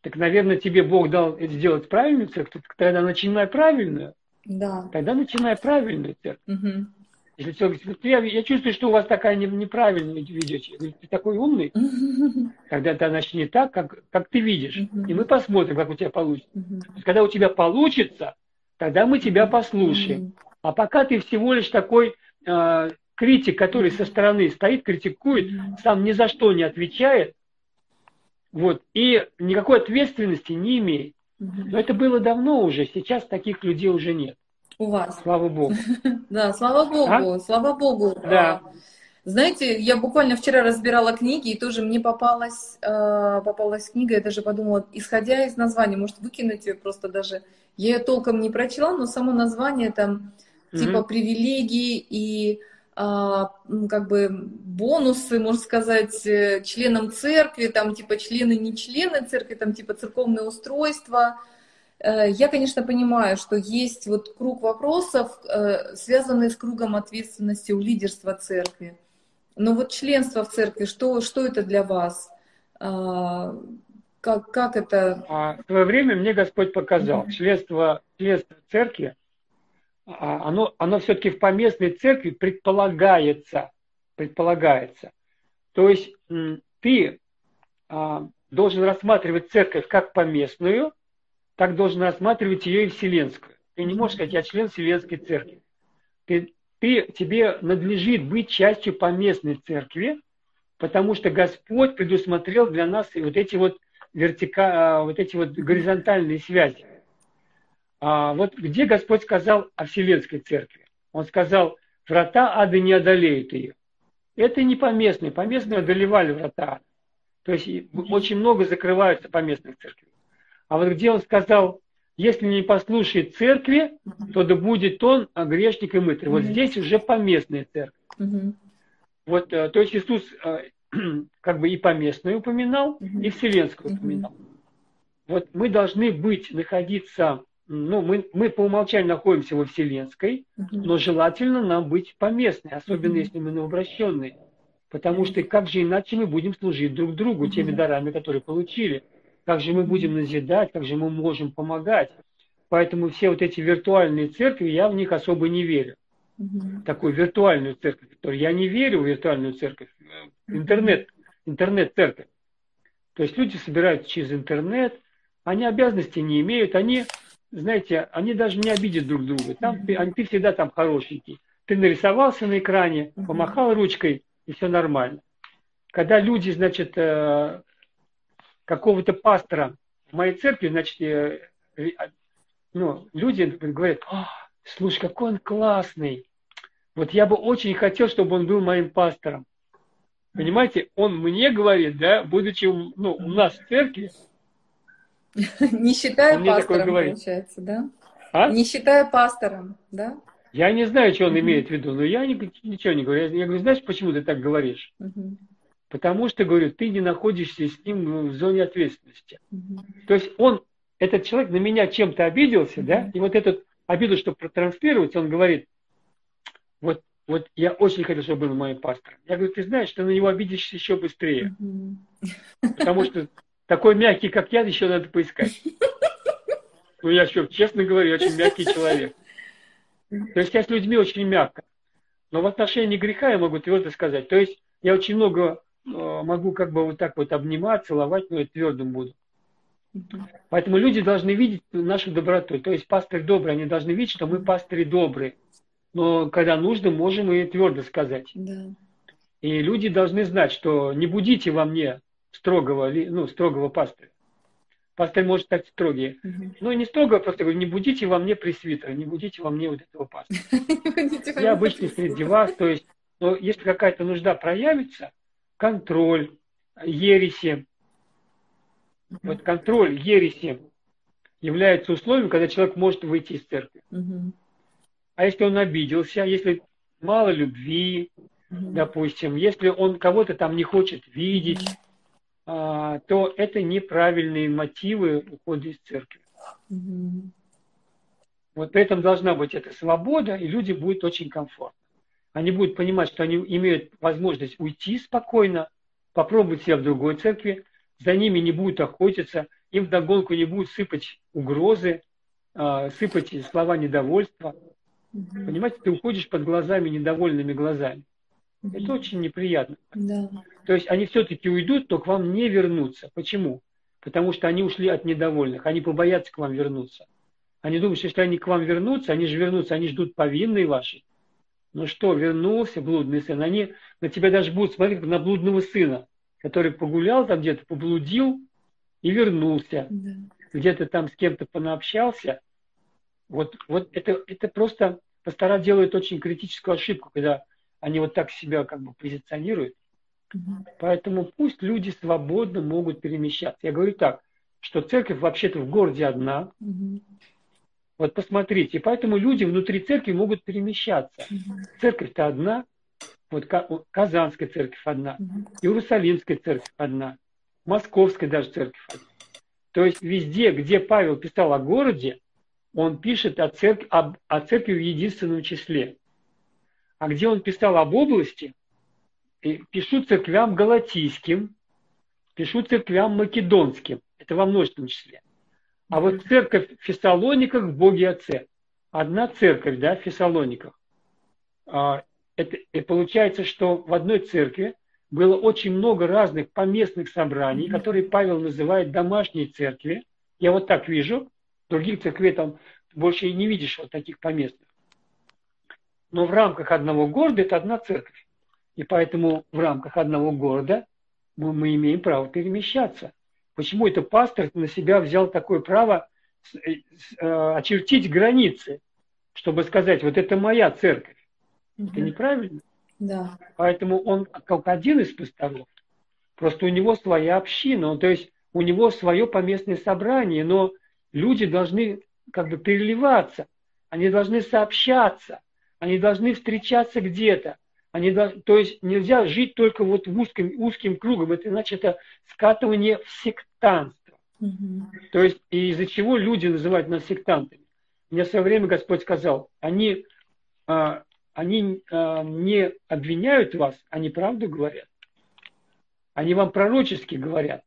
так, наверное, тебе Бог дал сделать правильную церковь, тогда начинай правильную. Да. Тогда начинай правильную церковь. Угу. Если говорит, я, я чувствую, что у вас такая не, неправильная ведете. Я говорю, ты такой умный. Тогда это значит не так, как, как ты видишь. И мы посмотрим, как у тебя получится. Когда у тебя получится, тогда мы тебя послушаем. А пока ты всего лишь такой э, критик, который со стороны стоит, критикует, сам ни за что не отвечает, вот, и никакой ответственности не имеет. Но это было давно уже, сейчас таких людей уже нет у вас. Слава Богу. Да, слава Богу, а? слава Богу. Да. Знаете, я буквально вчера разбирала книги, и тоже мне попалась, э, попалась книга, я даже подумала, исходя из названия, может, выкинуть ее просто даже. Я ее толком не прочла, но само название там mm-hmm. типа привилегии и э, как бы бонусы, можно сказать, э, членам церкви, там типа члены, не члены церкви, там типа церковное устройство, я, конечно, понимаю, что есть вот круг вопросов, э, связанные с кругом ответственности у лидерства церкви. Но вот членство в церкви, что, что это для вас? А, как, как это? А, в свое время мне Господь показал, mm-hmm. членство, членство церкви, а, оно, оно все-таки в поместной церкви предполагается. Предполагается. То есть ты должен рассматривать церковь как поместную, так должен рассматривать ее и вселенскую. Ты не можешь сказать, я член Вселенской Церкви. Ты, ты, тебе надлежит быть частью поместной церкви, потому что Господь предусмотрел для нас вот эти вот вертика, а, вот эти вот горизонтальные связи. А вот где Господь сказал о Вселенской Церкви? Он сказал, врата ада не одолеют ее. Это не поместные. Поместные одолевали врата ада. То есть очень много закрываются поместных церквей. А вот где он сказал, если не послушает церкви, то да будет он грешник и мытарь. Вот здесь уже поместная церковь. Вот, э, то есть Иисус э, как бы и поместную упоминал, и вселенскую упоминал. Вот мы должны быть, находиться, ну, мы, мы по умолчанию находимся во вселенской, но желательно нам быть поместной, особенно если мы новообращенные. Потому что как же иначе мы будем служить друг другу теми дарами, которые получили? Как же мы будем назидать, как же мы можем помогать? Поэтому все вот эти виртуальные церкви, я в них особо не верю. Угу. Такую виртуальную церковь, которую я не верю в виртуальную церковь, интернет, интернет-церковь. То есть люди собираются через интернет, они обязанностей не имеют, они, знаете, они даже не обидят друг друга. Там ты, ты всегда там хорошенький. Ты нарисовался на экране, помахал ручкой, и все нормально. Когда люди, значит, э, какого-то пастора в моей церкви, значит, э, ну, люди говорят, слушай, какой он классный. Вот я бы очень хотел, чтобы он был моим пастором. Понимаете, он мне говорит, да, будучи ну, у нас в церкви. Не считая пастором, получается, да? А? Не считая пастором, да? Я не знаю, что он имеет в виду, но я ничего не говорю. Я говорю, знаешь, почему ты так говоришь? Потому что, говорю, ты не находишься с ним в зоне ответственности. То есть он, этот человек на меня чем-то обиделся, да, и вот этот обиду, чтобы протранслировать, он говорит, вот вот я очень хотел, чтобы был моим пастором. Я говорю, ты знаешь, ты на него обидишься еще быстрее. Потому что такой мягкий, как я, еще надо поискать. Ну, я что, честно говорю, очень мягкий человек. То есть я с людьми очень мягко. Но в отношении греха я могу твердо сказать. То есть я очень много могу как бы вот так вот обнимать, целовать, но я твердым буду. Поэтому люди должны видеть нашу доброту. То есть пастырь добрый, они должны видеть, что мы пастыри добрые но когда нужно, можем и твердо сказать. Да. И люди должны знать, что не будите во мне строгого, ну, строгого пастыря. Пастырь может стать строгий. Угу. Ну, не строго, просто говорю, не будите во мне пресвитера, не будите во мне вот этого пастыря. Я обычный среди вас, то есть, но если какая-то нужда проявится, контроль, ереси, вот контроль ереси является условием, когда человек может выйти из церкви. А если он обиделся, если мало любви, mm-hmm. допустим, если он кого-то там не хочет видеть, mm-hmm. а, то это неправильные мотивы ухода из церкви. Mm-hmm. Вот при этом должна быть эта свобода, и люди будут очень комфортно. Они будут понимать, что они имеют возможность уйти спокойно, попробовать себя в другой церкви, за ними не будут охотиться, им вдогонку не будут сыпать угрозы, а, сыпать слова недовольства. Угу. Понимаете, ты уходишь под глазами, недовольными глазами. Угу. Это очень неприятно. Да. То есть они все-таки уйдут, то к вам не вернутся. Почему? Потому что они ушли от недовольных, они побоятся к вам вернуться. Они думают, что если они к вам вернутся, они же вернутся, они ждут повинной вашей. Ну что, вернулся блудный сын. Они на тебя даже будут смотреть на блудного сына, который погулял там где-то, поблудил и вернулся. Да. Где-то там с кем-то понаобщался, вот, вот это, это просто пастора делают очень критическую ошибку, когда они вот так себя как бы позиционируют. Угу. Поэтому пусть люди свободно могут перемещаться. Я говорю так, что церковь вообще-то в городе одна. Угу. Вот посмотрите, поэтому люди внутри церкви могут перемещаться. Церковь-то одна, вот Казанская церковь одна. Иерусалимская церковь одна, Московская даже церковь одна. То есть везде, где Павел писал о городе, он пишет о церкви, об, о церкви в единственном числе. А где он писал об области, пишу церквям галатийским, пишу церквям македонским. Это во множественном числе. А вот церковь в Фессалониках в Боге Отце. Одна церковь, да, в Фессалониках. А, это, и получается, что в одной церкви было очень много разных поместных собраний, которые Павел называет домашней церкви. Я вот так вижу, других церквей там больше и не видишь вот таких поместных. Но в рамках одного города это одна церковь. И поэтому в рамках одного города мы, мы имеем право перемещаться. Почему это пастор на себя взял такое право э, э, очертить границы, чтобы сказать, вот это моя церковь. Угу. Это неправильно. Да. Поэтому он как один из пасторов. Просто у него своя община, он, то есть у него свое поместное собрание, но люди должны как бы переливаться, они должны сообщаться, они должны встречаться где-то. Они, то есть нельзя жить только вот в узким, узким кругом, это значит это скатывание в сектантство. Угу. То есть из-за чего люди называют нас сектантами. Мне в свое время Господь сказал, они, а, они а, не обвиняют вас, они правду говорят. Они вам пророчески говорят.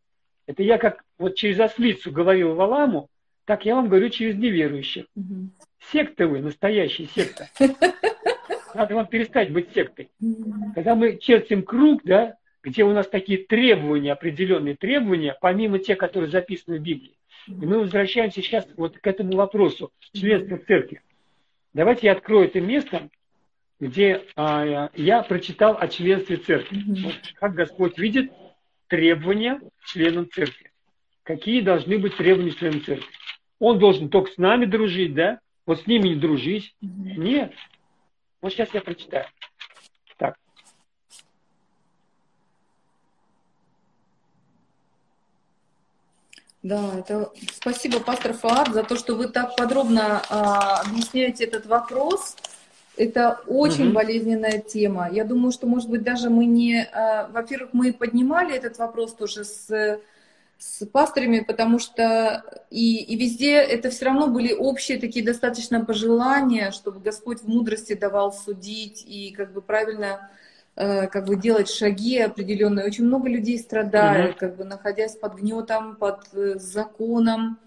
Это я как вот через ослицу говорил Валаму, так я вам говорю через неверующих. Угу. Секта вы, настоящая секта. Надо вам перестать быть сектой. Когда мы чертим круг, да, где у нас такие требования, определенные требования, помимо тех, которые записаны в Библии. И мы возвращаемся сейчас вот к этому вопросу членства церкви. Давайте я открою это место, где а, я прочитал о членстве церкви. Вот как Господь видит требования членам церкви. Какие должны быть требования членам церкви? Он должен только с нами дружить, да? Вот с ними не дружить. Нет. Вот сейчас я прочитаю. Так. Да, это спасибо, пастор Фаад, за то, что вы так подробно а, объясняете этот вопрос. Это очень угу. болезненная тема. Я думаю, что, может быть, даже мы не... А, во-первых, мы поднимали этот вопрос тоже с с пасторами, потому что и, и везде это все равно были общие такие достаточно пожелания, чтобы Господь в мудрости давал судить и как бы правильно э, как бы делать шаги определенные. Очень много людей страдают, mm-hmm. как бы находясь под гнетом, под э, законом,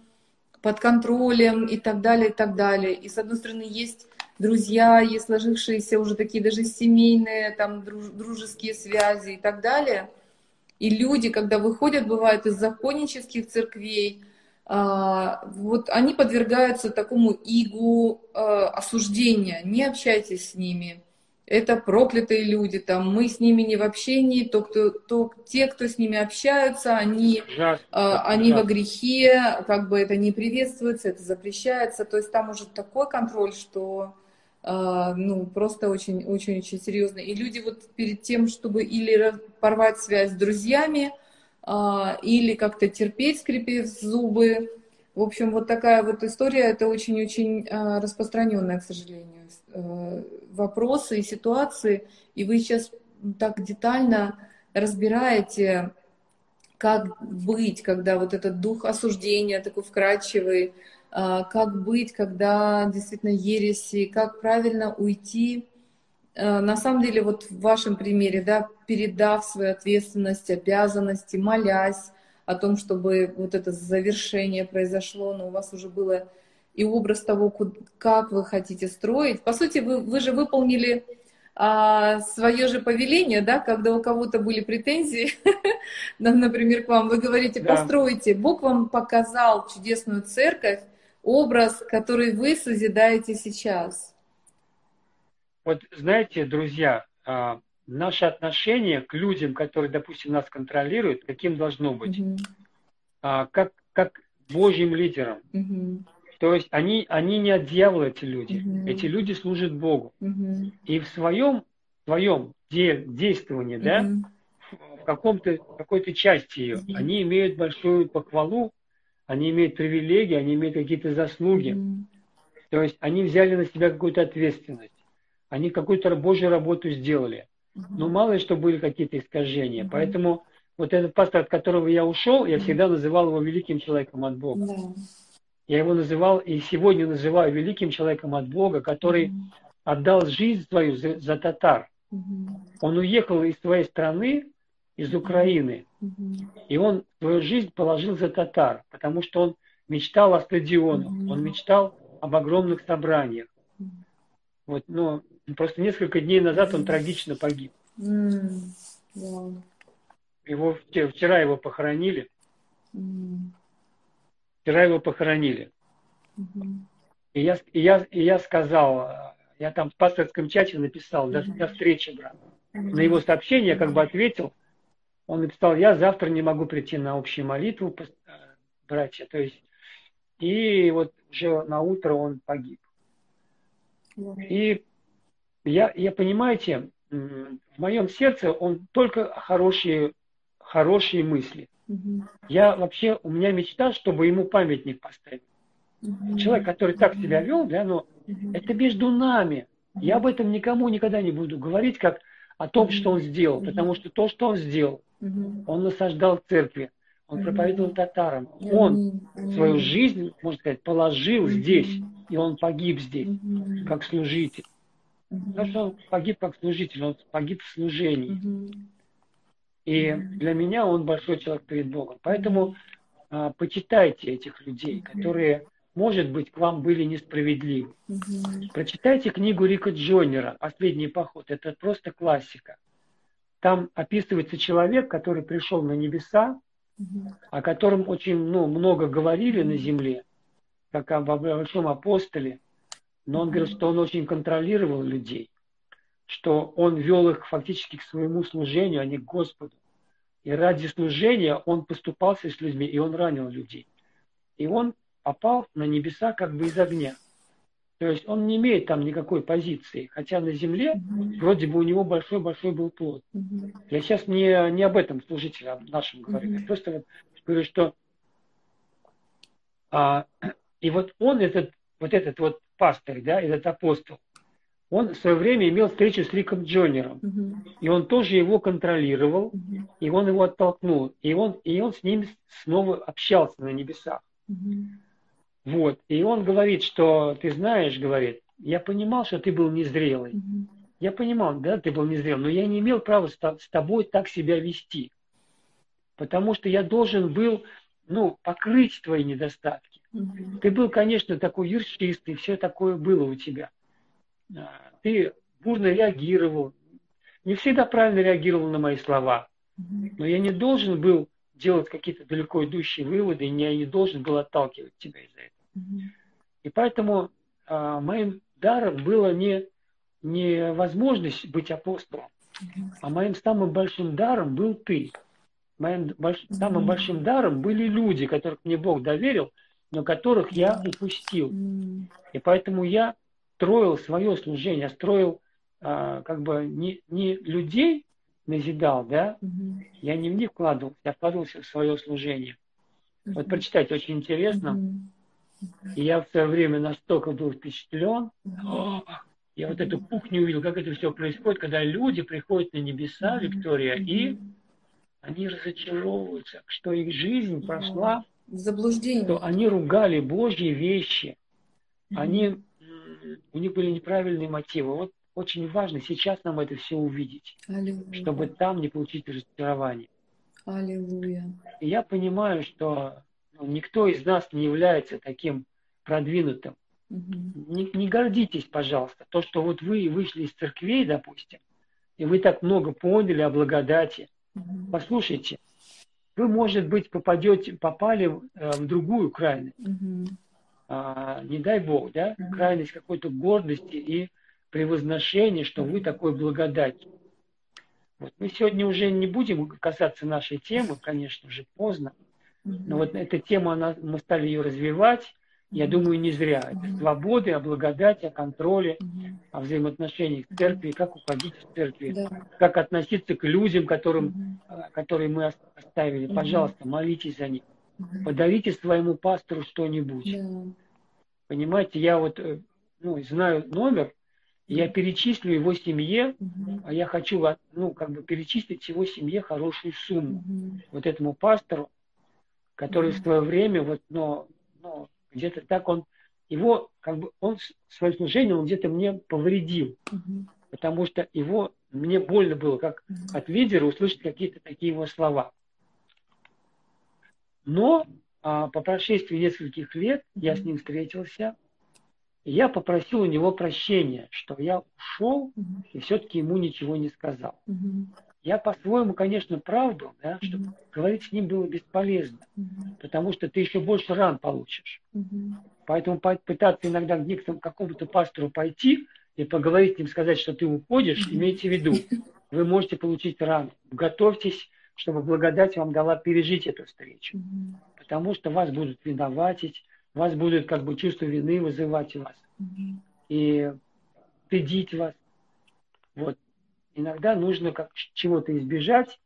под контролем и так далее, и так далее. И с одной стороны есть друзья, есть сложившиеся уже такие даже семейные, там друж, дружеские связи и так далее – и люди, когда выходят, бывает, из законнических церквей, а, вот они подвергаются такому игу а, осуждения. Не общайтесь с ними. Это проклятые люди, там, мы с ними не в общении, то, кто, то, те, кто с ними общаются, они, Ужасно. они Ужасно. во грехе, как бы это не приветствуется, это запрещается. То есть там уже такой контроль, что а, ну, просто очень-очень-очень серьезно. И люди вот перед тем, чтобы или порвать связь с друзьями, а, или как-то терпеть, скрипев зубы. В общем, вот такая вот история, это очень-очень а, распространенная, к сожалению, вопросы и ситуации. И вы сейчас так детально разбираете, как быть, когда вот этот дух осуждения такой вкрадчивый, а, как быть, когда действительно ереси, как правильно уйти. А, на самом деле, вот в вашем примере, да, передав свою ответственность, обязанности, молясь о том, чтобы вот это завершение произошло, но у вас уже было и образ того, как вы хотите строить. По сути, вы, вы же выполнили а, свое же повеление, да, когда у кого-то были претензии, например, к вам, вы говорите, постройте. Бог вам показал чудесную церковь, образ, который вы созидаете сейчас? Вот знаете, друзья, а, наше отношение к людям, которые, допустим, нас контролируют, каким должно быть? Угу. Как, как Божьим лидерам. Угу. То есть они, они не от дьявола, эти люди. Угу. Эти люди служат Богу. Угу. И в своем, своем де, действовании, угу. да, в каком-то, какой-то части ее, угу. они имеют большую похвалу они имеют привилегии, они имеют какие-то заслуги. Mm-hmm. То есть они взяли на себя какую-то ответственность. Они какую-то Божью работу сделали. Mm-hmm. Но мало ли что были какие-то искажения. Mm-hmm. Поэтому вот этот пастор, от которого я ушел, я mm-hmm. всегда называл его великим человеком от Бога. Mm-hmm. Я его называл и сегодня называю великим человеком от Бога, который mm-hmm. отдал жизнь свою за, за татар. Mm-hmm. Он уехал из своей страны, из Украины. И он свою жизнь положил за татар, потому что он мечтал о стадионах, он мечтал об огромных собраниях. Вот, но просто несколько дней назад он трагично погиб. Его вчера его похоронили. Вчера его похоронили. И я, и я, и я сказал, я там в пасторском чате написал, до, до встречи, брат. На его сообщение я как бы ответил, он написал, я завтра не могу прийти на общую молитву, э, братья. То есть, и вот уже на утро он погиб. И я, я понимаете, в моем сердце он только хорошие, хорошие мысли. Я вообще, у меня мечта, чтобы ему памятник поставить. Человек, который так себя вел, да, но это между нами. Я об этом никому никогда не буду говорить, как о том, что он сделал. Потому что то, что он сделал, он насаждал церкви, он проповедовал татарам. Он свою жизнь, можно сказать, положил здесь, и он погиб здесь, как служитель. Потому что он погиб как служитель, он погиб в служении. И для меня он большой человек перед Богом. Поэтому а, почитайте этих людей, которые может быть, к вам были несправедливы. Угу. Прочитайте книгу Рика Джойнера «Последний поход». Это просто классика. Там описывается человек, который пришел на небеса, угу. о котором очень ну, много говорили на земле, как о большом апостоле. Но он говорил, что он очень контролировал людей, что он вел их фактически к своему служению, а не к Господу. И ради служения он поступался с людьми, и он ранил людей. И он попал на небеса как бы из огня. То есть он не имеет там никакой позиции, хотя на земле mm-hmm. вроде бы у него большой-большой был плод. Mm-hmm. Я сейчас не, не об этом служителе, а нашем говорю. Mm-hmm. Я просто вот говорю, что а, и вот он, этот, вот этот вот пастор, да, этот апостол, он в свое время имел встречу с Риком Джонером, mm-hmm. и он тоже его контролировал, mm-hmm. и он его оттолкнул, и он, и он с ним снова общался на небесах. Mm-hmm. Вот. И он говорит, что ты знаешь, говорит, я понимал, что ты был незрелый. Mm-hmm. Я понимал, да, ты был незрелый, но я не имел права с тобой так себя вести. Потому что я должен был, ну, покрыть твои недостатки. Mm-hmm. Ты был, конечно, такой юрчистый, все такое было у тебя. А, ты бурно реагировал, не всегда правильно реагировал на мои слова. Mm-hmm. Но я не должен был делать какие-то далеко идущие выводы, и я не должен был отталкивать тебя из-за этого. И поэтому а, моим даром было не, не возможность быть апостолом, а моим самым большим даром был ты. Моим больш... самым большим даром были люди, которых мне Бог доверил, но которых я упустил. И поэтому я строил свое служение, строил а, как бы не, не людей назидал, да, я не в них вкладывался, я вкладывался в свое служение. Вот прочитайте, очень интересно. И я в свое время настолько был впечатлен, я вот эту пух не увидел, как это все происходит, когда люди приходят на небеса, Виктория, и они разочаровываются, что их жизнь прошла заблуждение, что они ругали Божьи вещи, они, у них были неправильные мотивы. Вот очень важно сейчас нам это все увидеть, Аллилуйя. чтобы там не получить разочарование. Аллилуйя. И я понимаю, что никто из нас не является таким продвинутым. Угу. Не, не гордитесь, пожалуйста, то, что вот вы вышли из церквей, допустим, и вы так много поняли о благодати. Угу. Послушайте, вы, может быть, попадете, попали э, в другую крайность. Угу. А, не дай Бог, да, угу. крайность какой-то гордости и превозношения, что вы такой благодать. Вот. Мы сегодня уже не будем касаться нашей темы, конечно же, поздно. Но вот эта тема, она, мы стали ее развивать, я думаю, не зря. Это свободы, о благодати, о контроле, о взаимоотношениях в церкви, как уходить в церкви, да. как относиться к людям, которым, которые мы оставили. Пожалуйста, молитесь за них. Подарите своему пастору что-нибудь. Да. Понимаете, я вот э, ну, знаю номер, я перечислю его семье, а я хочу ну, как бы перечислить его семье хорошую сумму. Вот этому пастору, который в свое время, вот, но, но где-то так он, его, как бы, он свое служение, он где-то мне повредил, mm-hmm. потому что его, мне больно было, как mm-hmm. от лидера услышать какие-то такие его слова. Но а, по прошествии нескольких лет mm-hmm. я с ним встретился, и я попросил у него прощения, что я ушел mm-hmm. и все-таки ему ничего не сказал. Mm-hmm. Я по-своему, конечно, правду, да, что mm-hmm. говорить с ним было бесполезно, mm-hmm. потому что ты еще больше ран получишь. Mm-hmm. Поэтому пытаться иногда к некоторому какому-то пастору пойти и поговорить с ним, сказать, что ты уходишь, имейте в виду, вы можете получить рану. Готовьтесь, чтобы благодать вам дала пережить эту встречу. Потому что вас будут виноватить, вас будут как бы чувство вины вызывать у вас. И стыдить вас. Вот. Иногда нужно как чего-то избежать,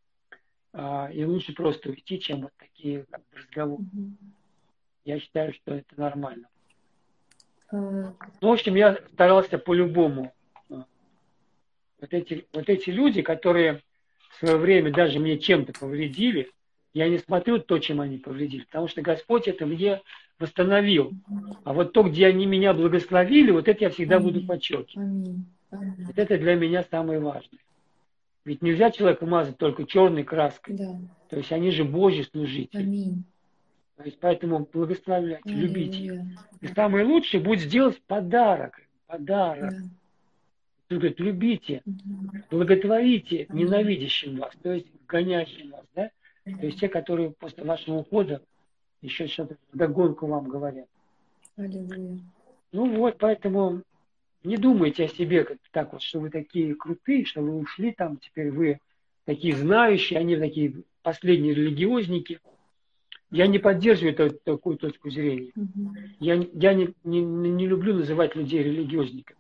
а, и лучше просто уйти, чем вот такие как бы, разговоры. Я считаю, что это нормально. Э, ну, в общем, я старался по-любому. Вот эти, вот эти люди, которые в свое время даже мне чем-то повредили, я не смотрю то, чем они повредили, потому что Господь это мне восстановил. А вот то, где они меня благословили, вот это я всегда Аминь. буду подчеркивать. Вот это для меня самое важное. Ведь нельзя человека мазать только черной краской. Да. То есть они же Божьи служители. Аминь. То есть поэтому благословляйте, Аминь. любите. И самое лучшее будет сделать подарок. Подарок. Да. Он говорит, любите, благотворите ненавидящим вас, то есть гонящим вас, да? То есть те, которые после вашего ухода еще что-то догонку вам говорят. Аллилуйя. Ну вот, поэтому не думайте о себе как так вот, что вы такие крутые, что вы ушли там, теперь вы такие знающие, они такие последние религиозники. Я не поддерживаю эту, такую точку зрения. Угу. Я, я не, не, не люблю называть людей религиозниками.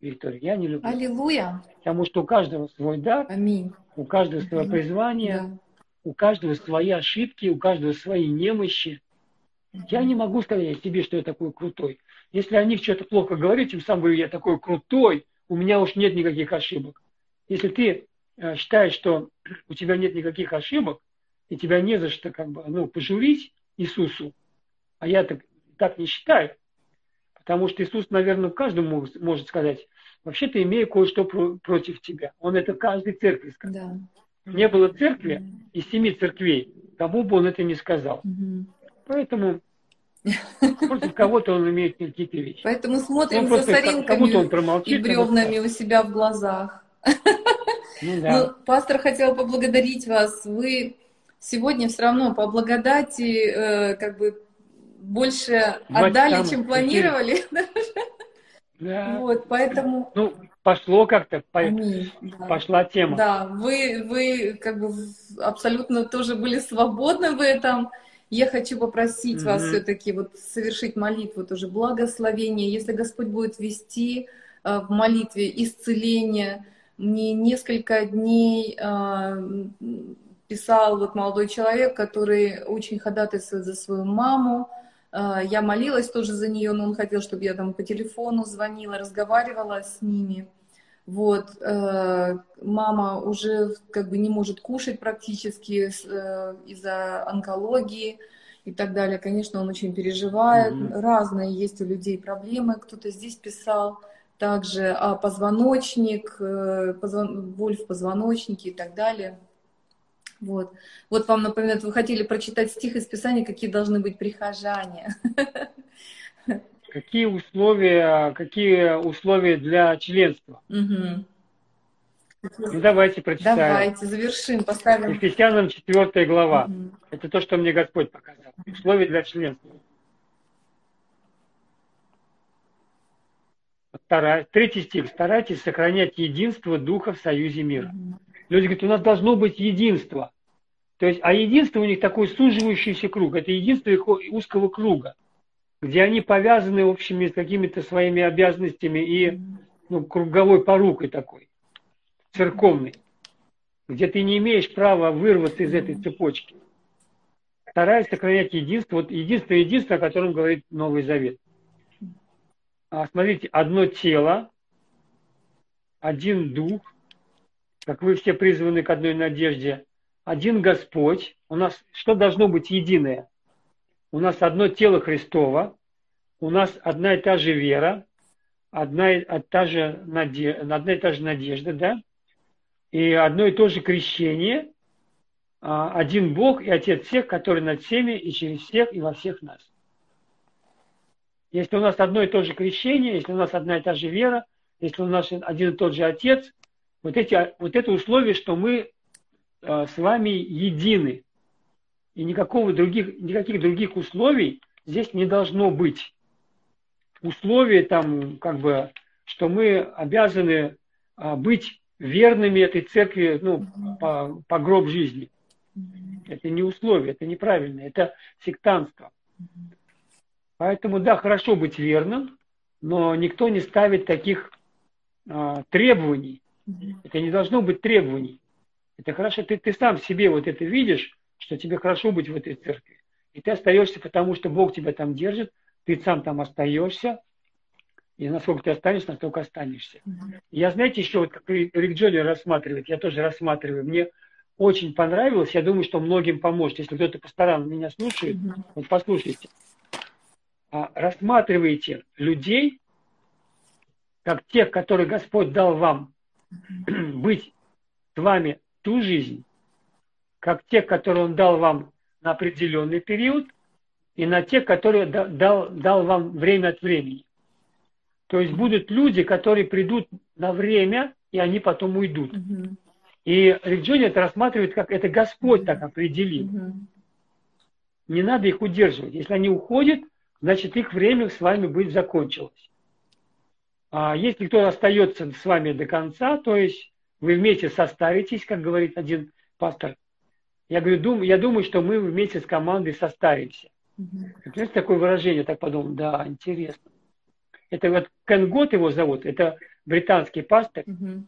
Виктория, я не люблю. Аллилуйя. Потому что у каждого свой дар, Аминь. у каждого свое призвание, да. у каждого свои ошибки, у каждого свои немощи. Я не могу сказать себе, что я такой крутой. Если о них что-то плохо говорить, тем самым говорю, я такой крутой, у меня уж нет никаких ошибок. Если ты э, считаешь, что у тебя нет никаких ошибок, и тебя не за что как бы, ну, пожурить Иисусу, а я так, так не считаю, потому что Иисус, наверное, каждому может, сказать, вообще-то имею кое-что про, против тебя. Он это каждой церкви сказал. Да. Не было церкви из семи церквей, кому бы он это не сказал. Угу. Поэтому Против кого-то он имеет какие-то вещи. Поэтому смотрим за соринками он промолчит, и бревнами у себя в глазах. Ну, да. ну, пастор хотел поблагодарить вас. Вы сегодня все равно по благодати э, как бы больше Мать отдали, там, чем планировали. Да. Вот, поэтому... Ну, пошло как-то, по... Да. пошла тема. Да, вы, вы как бы абсолютно тоже были свободны в этом. Я хочу попросить mm-hmm. вас все-таки вот совершить молитву тоже благословение. Если Господь будет вести э, в молитве исцеление, мне несколько дней э, писал вот молодой человек, который очень ходатайствует за свою маму. Э, я молилась тоже за нее, но он хотел, чтобы я там по телефону звонила, разговаривала с ними. Вот, э, мама уже как бы не может кушать практически э, из-за онкологии и так далее. Конечно, он очень переживает. Mm-hmm. Разные есть у людей проблемы. Кто-то здесь писал также а позвоночник, э, позвон... боль в позвоночнике и так далее. Вот. вот вам, например, вы хотели прочитать стих из Писания, какие должны быть прихожане. Какие условия, какие условия для членства? Угу. Ну, давайте прочитаем. Давайте, завершим, поставим. Ефесянам 4 глава. Угу. Это то, что мне Господь показал. Условия для членства. Вторая, третий стих. Старайтесь сохранять единство Духа в союзе мира. Угу. Люди говорят, у нас должно быть единство. То есть, а единство у них такой суживающийся круг. Это единство узкого круга где они повязаны общими с какими-то своими обязанностями и ну, круговой порукой такой, церковной, где ты не имеешь права вырваться из этой цепочки. Стараясь сохранять единство, вот единственное единство, о котором говорит Новый Завет. А, смотрите, одно тело, один дух, как вы все призваны к одной надежде, один Господь. У нас что должно быть единое? У нас одно тело Христово, у нас одна и та же вера, одна и та же, надежда, одна и та же надежда, да, и одно и то же крещение, а, один Бог и Отец всех, который над всеми и через всех и во всех нас. Если у нас одно и то же крещение, если у нас одна и та же вера, если у нас один и тот же Отец, вот, эти, вот это условие, что мы а, с вами едины. И никакого других, никаких других условий здесь не должно быть. условие там, как бы, что мы обязаны а, быть верными этой церкви, ну, по, по гроб жизни. Это не условие, это неправильно, это сектантство. Поэтому, да, хорошо быть верным, но никто не ставит таких а, требований. Это не должно быть требований. Это хорошо, ты, ты сам себе вот это видишь, что тебе хорошо быть в этой церкви. И ты остаешься, потому что Бог тебя там держит, ты сам там остаешься, и насколько ты останешься, настолько останешься. Mm-hmm. Я, знаете, еще вот как Рик Джоли рассматривает, я тоже рассматриваю. Мне очень понравилось, я думаю, что многим поможет. Если кто-то по сторонам меня слушает, mm-hmm. вот послушайте. А, рассматривайте людей, как тех, которые Господь дал вам mm-hmm. быть с вами ту жизнь, как тех, которые Он дал вам на определенный период, и на тех, которые дал, дал вам время от времени. То есть будут люди, которые придут на время, и они потом уйдут. Угу. И Рик это рассматривает, как это Господь так определил. Угу. Не надо их удерживать. Если они уходят, значит их время с вами будет закончилось. А если кто остается с вами до конца, то есть вы вместе состаритесь, как говорит один пастор, я говорю, дум, я думаю, что мы вместе с командой состаримся. Угу. Знаете, такое выражение, так подумал, да, интересно. Это вот Кен Гот его зовут, это британский пастор. Угу.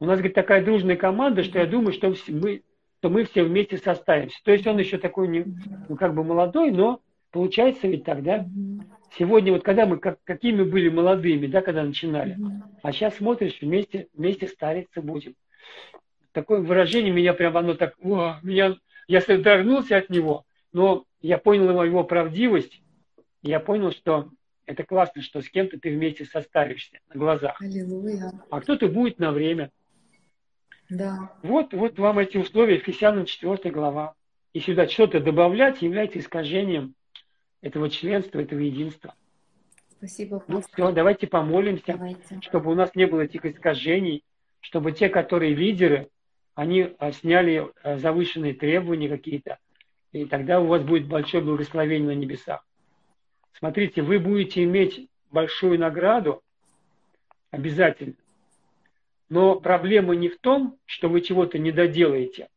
У нас, говорит, такая дружная команда, что я думаю, что мы, что мы все вместе составимся. То есть он еще такой, не, ну, как бы молодой, но получается ведь тогда. Угу. Сегодня вот когда мы, как, какими были молодыми, да, когда начинали, угу. а сейчас смотришь, вместе, вместе стариться будем. Такое выражение меня прям, оно так, о, меня, я содрогнулся от него, но я понял его, его правдивость, я понял, что это классно, что с кем-то ты вместе состаришься на глазах. Аллилуйя. А кто-то будет на время. Да. Вот, вот вам эти условия, Ефесянам 4 глава. И сюда что-то добавлять является искажением этого членства, этого единства. Спасибо. Ну все, давайте помолимся, давайте. чтобы у нас не было этих искажений, чтобы те, которые лидеры, они а, сняли а, завышенные требования какие-то, и тогда у вас будет большое благословение на небесах. Смотрите, вы будете иметь большую награду, обязательно. Но проблема не в том, что вы чего-то не доделаете,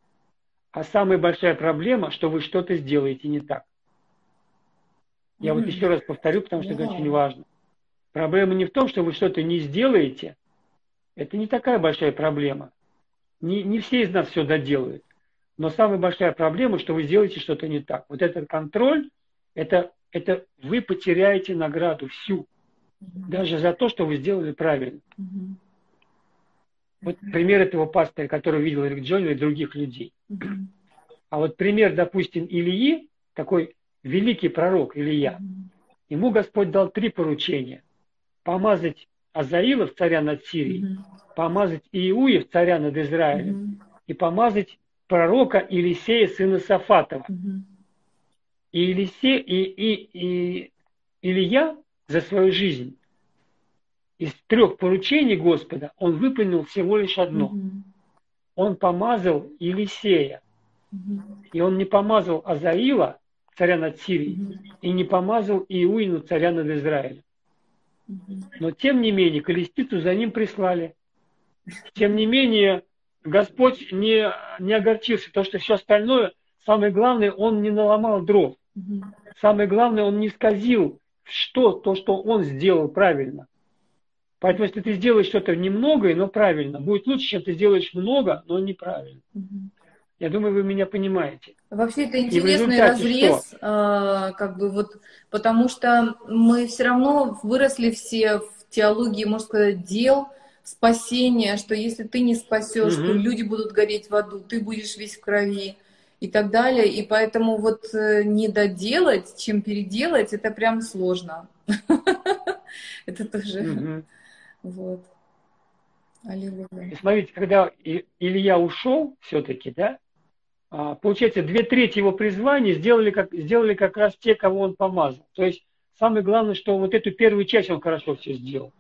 а самая большая проблема, что вы что-то сделаете не так. Я вот еще раз повторю, потому что это очень важно. Проблема не в том, что вы что-то не сделаете. Это не такая большая проблема. Не, не все из нас все доделают. Но самая большая проблема, что вы сделаете что-то не так. Вот этот контроль, это это вы потеряете награду всю, даже за то, что вы сделали правильно. Вот пример этого пастора, который видел Рик Джонни и других людей. А вот пример, допустим, Ильи, такой великий пророк Илья, ему Господь дал три поручения. Помазать Азаилов, царя над Сирией, помазать Иуев, царя над Израилем, и помазать пророка Елисея, сына Сафатова. И, Елисе, и, и, и Илья за свою жизнь из трех поручений Господа он выполнил всего лишь одно. Угу. Он помазал Елисея. Угу. И он не помазал Азаила, царя над Сирией, угу. и не помазал Иуину, царя над Израилем. Но тем не менее, колестицу за ним прислали. Тем не менее, Господь не, не огорчился, то что все остальное, самое главное, он не наломал дров. Самое главное, он не сказил, что то, что он сделал правильно. Поэтому, если ты сделаешь что-то немного, но правильно, будет лучше, чем ты сделаешь много, но неправильно. Угу. Я думаю, вы меня понимаете. Вообще это интересный разрез, э, как бы вот, потому что мы все равно выросли все в теологии, можно сказать, дел, спасения, что если ты не спасешь, угу. то люди будут гореть в аду, ты будешь весь в крови и так далее. И поэтому вот э, не доделать, чем переделать, это прям сложно. Это тоже... Вот. Аллилуйя. И смотрите, когда Илья ушел все-таки, да, а, получается, две трети его призвания сделали как, сделали как раз те, кого он помазал. То есть самое главное, что вот эту первую часть он хорошо все сделал.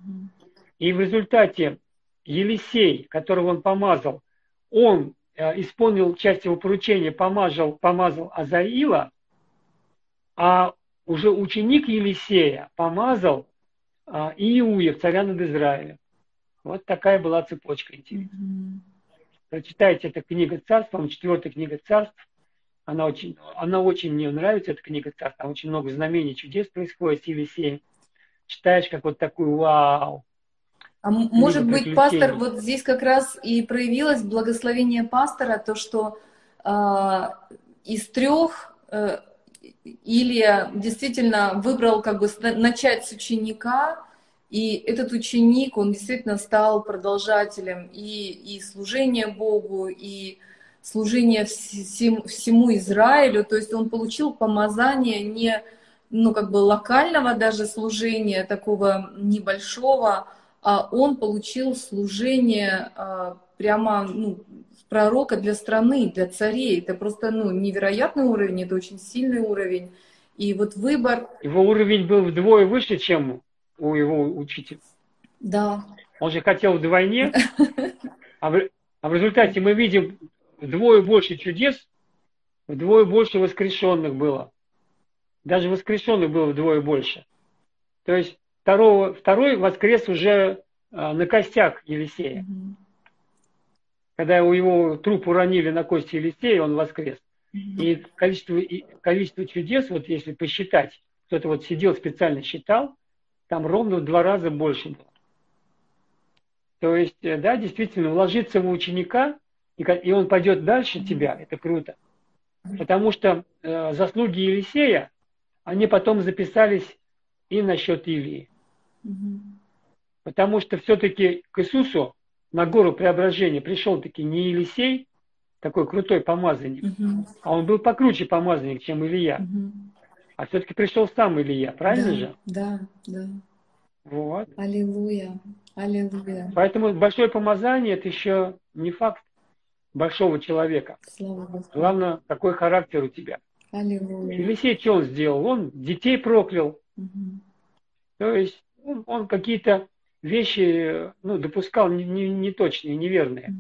И в результате Елисей, которого он помазал, он Э, исполнил часть его поручения, помазал, помазал Азаила, а уже ученик Елисея помазал а, Иуя, царя над Израилем. Вот такая была цепочка интересная. Прочитайте, это книга царств, по четвертая книга царств. Она очень, она очень мне нравится, эта книга царств. Там очень много знамений, чудес происходит с Елисеем. Читаешь, как вот такой вау. А может быть, пастор, вот здесь как раз и проявилось благословение пастора, то, что э, из трех э, Илья действительно выбрал как бы начать с ученика, и этот ученик, он действительно стал продолжателем и, и служения Богу, и служения всем, всему Израилю. То есть он получил помазание не ну, как бы локального даже служения, такого небольшого, а он получил служение а, прямо ну, пророка для страны, для царей. Это просто ну, невероятный уровень, это очень сильный уровень. И вот выбор... Его уровень был вдвое выше, чем у его учителя. Да. Он же хотел вдвойне, а в, а в результате мы видим вдвое больше чудес, вдвое больше воскрешенных было. Даже воскрешенных было вдвое больше. То есть второго, второй воскрес уже а, на костях Елисея. Угу. Когда его, его труп уронили на кости Елисея, он воскрес. И количество, и количество чудес, вот если посчитать, кто-то вот сидел специально считал, там ровно в два раза больше. То есть, э, да, действительно, вложиться в ученика, и, он пойдет дальше тебя, это круто. Потому что э, заслуги Елисея, они потом записались и насчет Илии. Угу. Потому что все-таки к Иисусу на гору преображения пришел таки не Елисей, такой крутой помазанник, угу. а он был покруче помазанник, чем Илья. Угу. А все-таки пришел сам Илья, правильно да, же? Да, да. Вот. Аллилуйя. Аллилуйя. Поэтому большое помазание это еще не факт большого человека. Слава Богу. Главное, какой характер у тебя. Аллилуйя. Елисей что он сделал? Он детей проклял. Угу. То есть он, он какие-то вещи ну, допускал неточные, не, не неверные.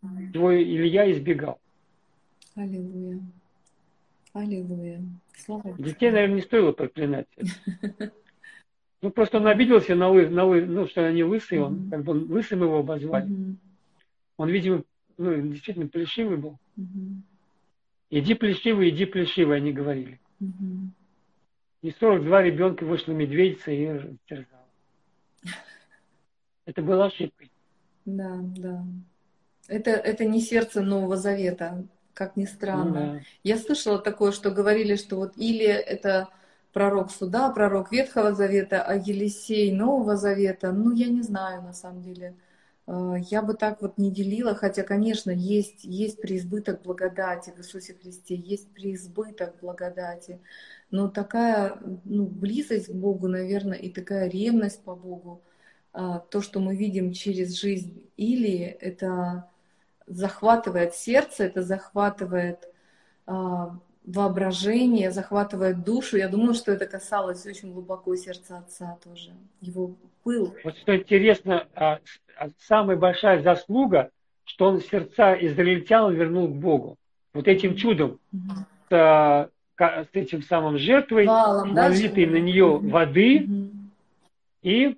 Угу. Твой Илья избегал. Аллилуйя. Аллилуйя. Слава Детей, наверное, не стоило проклинать. Ну, просто он обиделся на, лы, на лы, ну, что они лысые, он, как бы лысым его обозвали. Он, видимо, ну, действительно плешивый был. Иди плешивый, иди плешивый, они говорили. И 42 ребенка вышла медведица и терзала. Это было ошибкой. Да, да. Это, это не сердце Нового Завета как ни странно. Ну, да. Я слышала такое, что говорили, что вот или это пророк суда, пророк Ветхого Завета, а Елисей Нового Завета, ну, я не знаю на самом деле. Э, я бы так вот не делила, хотя, конечно, есть, есть преизбыток благодати в Иисусе Христе, есть преизбыток благодати, но такая ну, близость к Богу, наверное, и такая ревность по Богу, э, то, что мы видим через жизнь Или, это захватывает сердце, это захватывает а, воображение, захватывает душу. Я думаю, что это касалось очень глубоко сердца отца тоже, его пыл. Вот что интересно, а, а, самая большая заслуга, что он сердца израильтян вернул к Богу. Вот этим чудом, с, с этим самым жертвой, Валом, налитой да? на нее воды и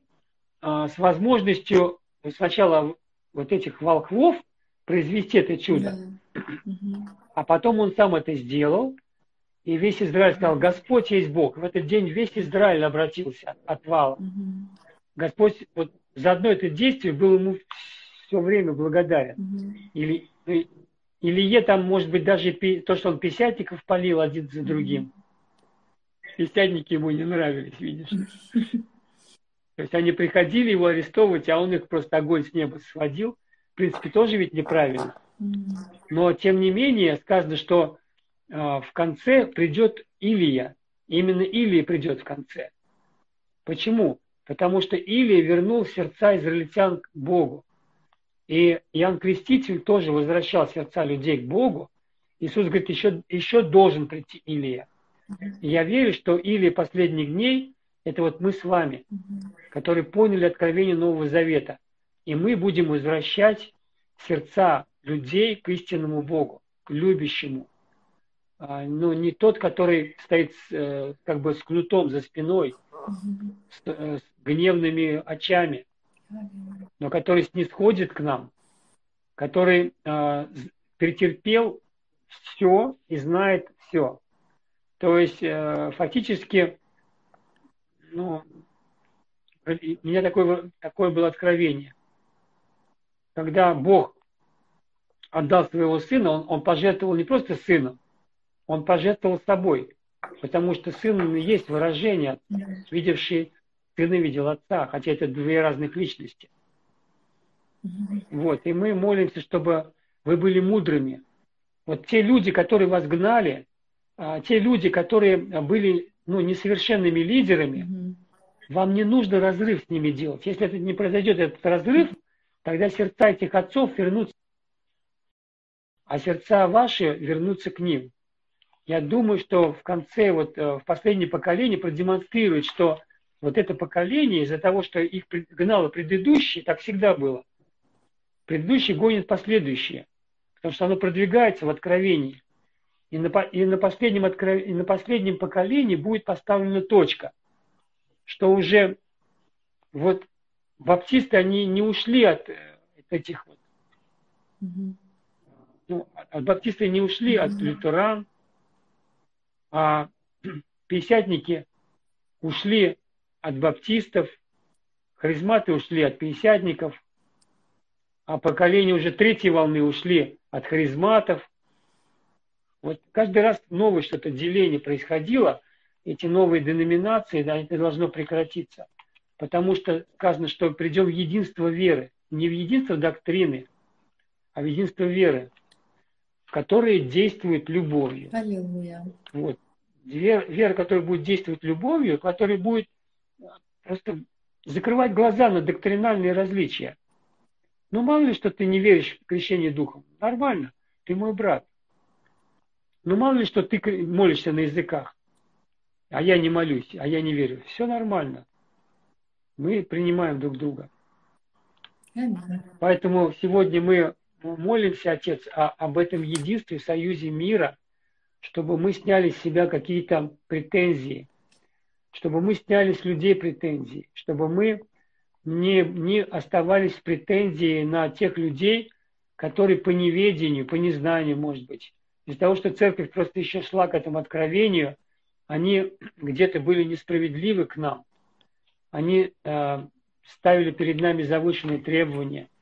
а, с возможностью сначала вот этих волхвов произвести это чудо. Да. А потом он сам это сделал, и весь Израиль сказал, Господь есть Бог. В этот день весь Израиль обратился от вала. Господь вот за одно это действие был ему все время благодарен. Или, ну, Илье там, может быть, даже то, что он писятников полил один за другим. Писятники ему не нравились, видишь. То есть они приходили его арестовывать, а он их просто огонь с неба сводил – принципе, тоже ведь неправильно. Но, тем не менее, сказано, что э, в конце придет Илия. Именно Илия придет в конце. Почему? Потому что Илия вернул сердца израильтян к Богу. И Иоанн Креститель тоже возвращал сердца людей к Богу. Иисус говорит, еще, еще должен прийти Илия. И я верю, что Илия последних дней – это вот мы с вами, которые поняли откровение Нового Завета – и мы будем возвращать сердца людей к истинному Богу, к любящему. А, но не тот, который стоит э, как бы с кнутом за спиной с, э, с гневными очами, но который снисходит к нам, который э, претерпел все и знает все. То есть э, фактически, ну, у меня такое, такое было откровение. Когда Бог отдал своего сына, он, он пожертвовал не просто сыном, он пожертвовал собой. Потому что сын есть выражение, видевший сына видел отца, хотя это две разных личности. Вот, и мы молимся, чтобы вы были мудрыми. Вот те люди, которые вас гнали, а, те люди, которые были ну, несовершенными лидерами, вам не нужно разрыв с ними делать. Если это не произойдет, этот разрыв, тогда сердца этих отцов вернутся, а сердца ваши вернутся к ним я думаю, что в конце, вот э, в последнем поколении продемонстрирует, что вот это поколение из-за того, что их гнало предыдущие, так всегда было. Предыдущие гонят последующие, потому что оно продвигается в откровении. И на, и на, последнем, откров... и на последнем поколении будет поставлена точка, что уже вот баптисты, они не ушли от, от этих вот, mm-hmm. ну, от баптисты не ушли mm-hmm. от лютеран, а пятидесятники ушли от баптистов, харизматы ушли от пятидесятников, а поколение уже третьей волны ушли от харизматов. Вот каждый раз новое что-то деление происходило, эти новые деноминации, да, это должно прекратиться. Потому что сказано, что придем в единство веры. Не в единство доктрины, а в единство веры которые действуют любовью. Аллилуйя. Вот. Вера, вера, которая будет действовать любовью, которая будет просто закрывать глаза на доктринальные различия. Ну, мало ли, что ты не веришь в крещение духом. Нормально, ты мой брат. Ну, мало ли, что ты молишься на языках, а я не молюсь, а я не верю. Все нормально. Мы принимаем друг друга. Поэтому сегодня мы молимся, Отец, о, об этом единстве, союзе мира, чтобы мы сняли с себя какие-то претензии, чтобы мы сняли с людей претензии, чтобы мы не, не оставались претензии на тех людей, которые по неведению, по незнанию, может быть, из-за того, что церковь просто еще шла к этому откровению, они где-то были несправедливы к нам. Они э, ставили перед нами завышенные требования –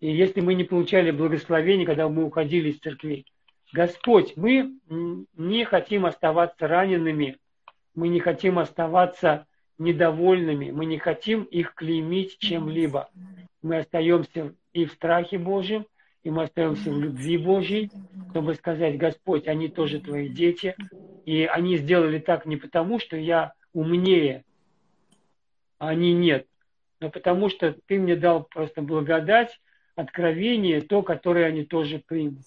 и если мы не получали благословения, когда мы уходили из церкви, Господь, мы не хотим оставаться ранеными, мы не хотим оставаться недовольными, мы не хотим их клеймить чем-либо. Мы остаемся и в страхе Божьем, и мы остаемся в любви Божьей, чтобы сказать, Господь, они тоже твои дети, и они сделали так не потому, что я умнее, они нет, но потому что ты мне дал просто благодать, откровение, то, которое они тоже примут.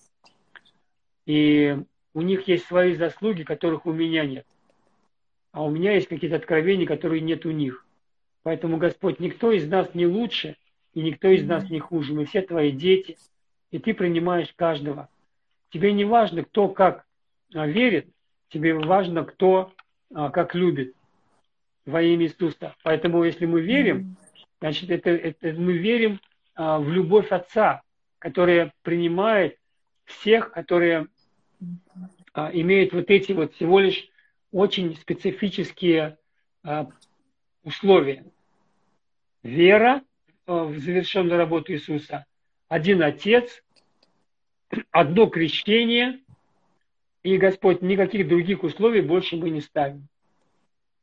И у них есть свои заслуги, которых у меня нет. А у меня есть какие-то откровения, которые нет у них. Поэтому, Господь, никто из нас не лучше, и никто из нас не хуже. Мы все твои дети, и ты принимаешь каждого. Тебе не важно, кто как а, верит, тебе важно, кто а, как любит во имя Иисуса. Поэтому, если мы верим, значит, это, это мы верим а, в любовь Отца, которая принимает всех, которые а, имеют вот эти вот всего лишь очень специфические а, условия. Вера в завершенную работу Иисуса, один Отец, одно крещение, и Господь никаких других условий больше мы не ставим.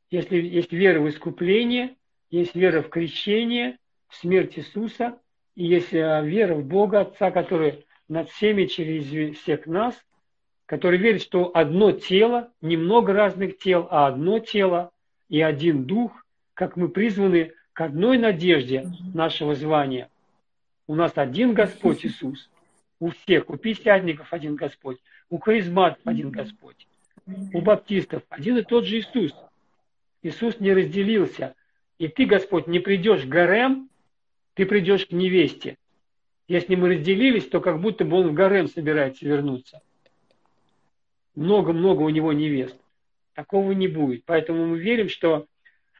Если есть вера в искупление, есть вера в крещение, в смерть Иисуса, и есть э, вера в Бога Отца, который над всеми через всех нас, который верит, что одно тело, не много разных тел, а одно тело и один дух, как мы призваны к одной надежде нашего звания. У нас один Господь Иисус, у всех, у пятидесятников один Господь, у харизматов один Господь, у баптистов один и тот же Иисус. Иисус не разделился. И ты, Господь, не придешь к Гарем, ты придешь к невесте. Если мы разделились, то как будто бы он в гарем собирается вернуться. Много-много у него невест. Такого не будет. Поэтому мы верим, что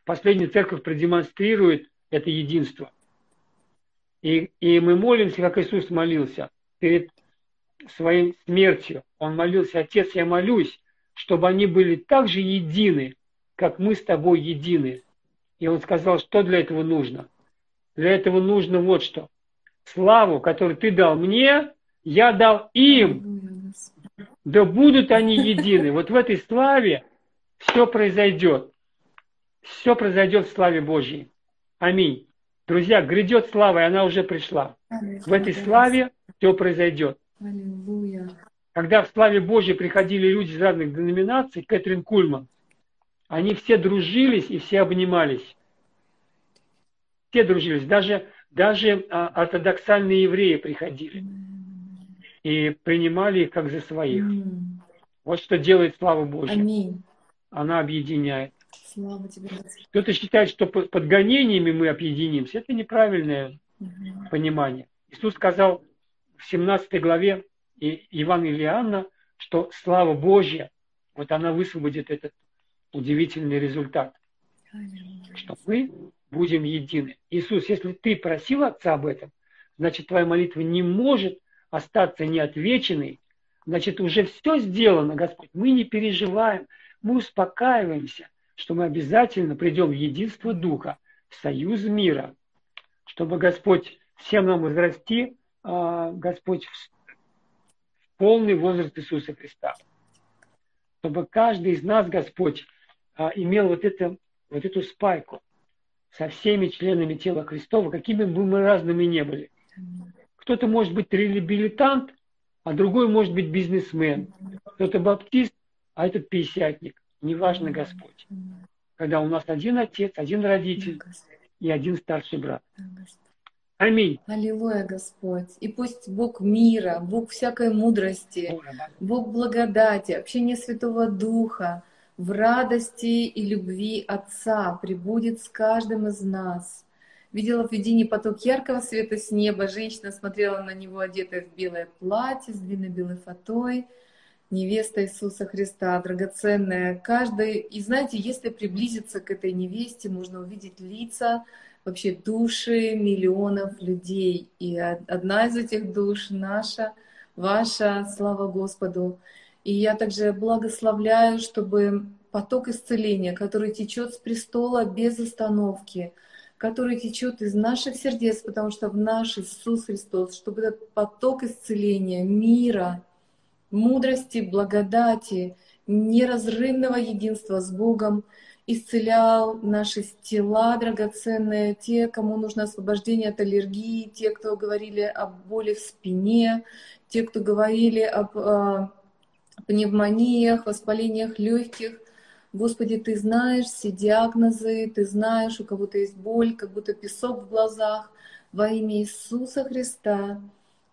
последняя церковь продемонстрирует это единство. И, и мы молимся, как Иисус молился перед своей смертью. Он молился, Отец, я молюсь, чтобы они были так же едины, как мы с тобой едины. И он сказал, что для этого нужно. Для этого нужно вот что. Славу, которую ты дал мне, я дал им. Да будут они едины. Вот в этой славе все произойдет. Все произойдет в славе Божьей. Аминь. Друзья, грядет слава, и она уже пришла. В этой славе все произойдет. Когда в славе Божьей приходили люди из разных деноминаций, Кэтрин Кульман, они все дружились и все обнимались. Все дружились. Даже, даже а, ортодоксальные евреи приходили и принимали их как за своих. Вот что делает слава Божья. Аминь. Она объединяет. Слава тебе, Кто-то считает, что под гонениями мы объединимся. Это неправильное угу. понимание. Иисус сказал в 17 главе Евангелия Иоанна, что слава Божья, вот она высвободит этот удивительный результат. Что мы будем едины. Иисус, если ты просил Отца об этом, значит, твоя молитва не может остаться неотвеченной, значит, уже все сделано, Господь. Мы не переживаем, мы успокаиваемся, что мы обязательно придем в единство Духа, в союз мира, чтобы Господь всем нам возрасти, а, Господь, в полный возраст Иисуса Христа. Чтобы каждый из нас, Господь, а, имел вот, это, вот эту спайку со всеми членами тела Христова, какими бы мы разными не были. Кто-то может быть реабилитант, а другой может быть бизнесмен. Кто-то баптист, а этот пятидесятник. Неважно, Господь. Когда у нас один отец, один родитель и один старший брат. Аминь. Аллилуйя, Господь. И пусть Бог мира, Бог всякой мудрости, Бог благодати, общение Святого Духа, в радости и любви Отца прибудет с каждым из нас. Видела в видении поток яркого света с неба. Женщина смотрела на него, одетая в белое платье с длинной белой фатой. Невеста Иисуса Христа, драгоценная. Каждый, и знаете, если приблизиться к этой невесте, можно увидеть лица, вообще души миллионов людей. И одна из этих душ наша, ваша, слава Господу. И я также благословляю, чтобы поток исцеления, который течет с престола без остановки, который течет из наших сердец, потому что в наш Иисус Христос, чтобы этот поток исцеления, мира, мудрости, благодати, неразрывного единства с Богом исцелял наши тела драгоценные, те, кому нужно освобождение от аллергии, те, кто говорили о боли в спине, те, кто говорили об а, пневмониях, воспалениях легких. Господи, Ты знаешь все диагнозы, Ты знаешь, у кого-то есть боль, как будто песок в глазах. Во имя Иисуса Христа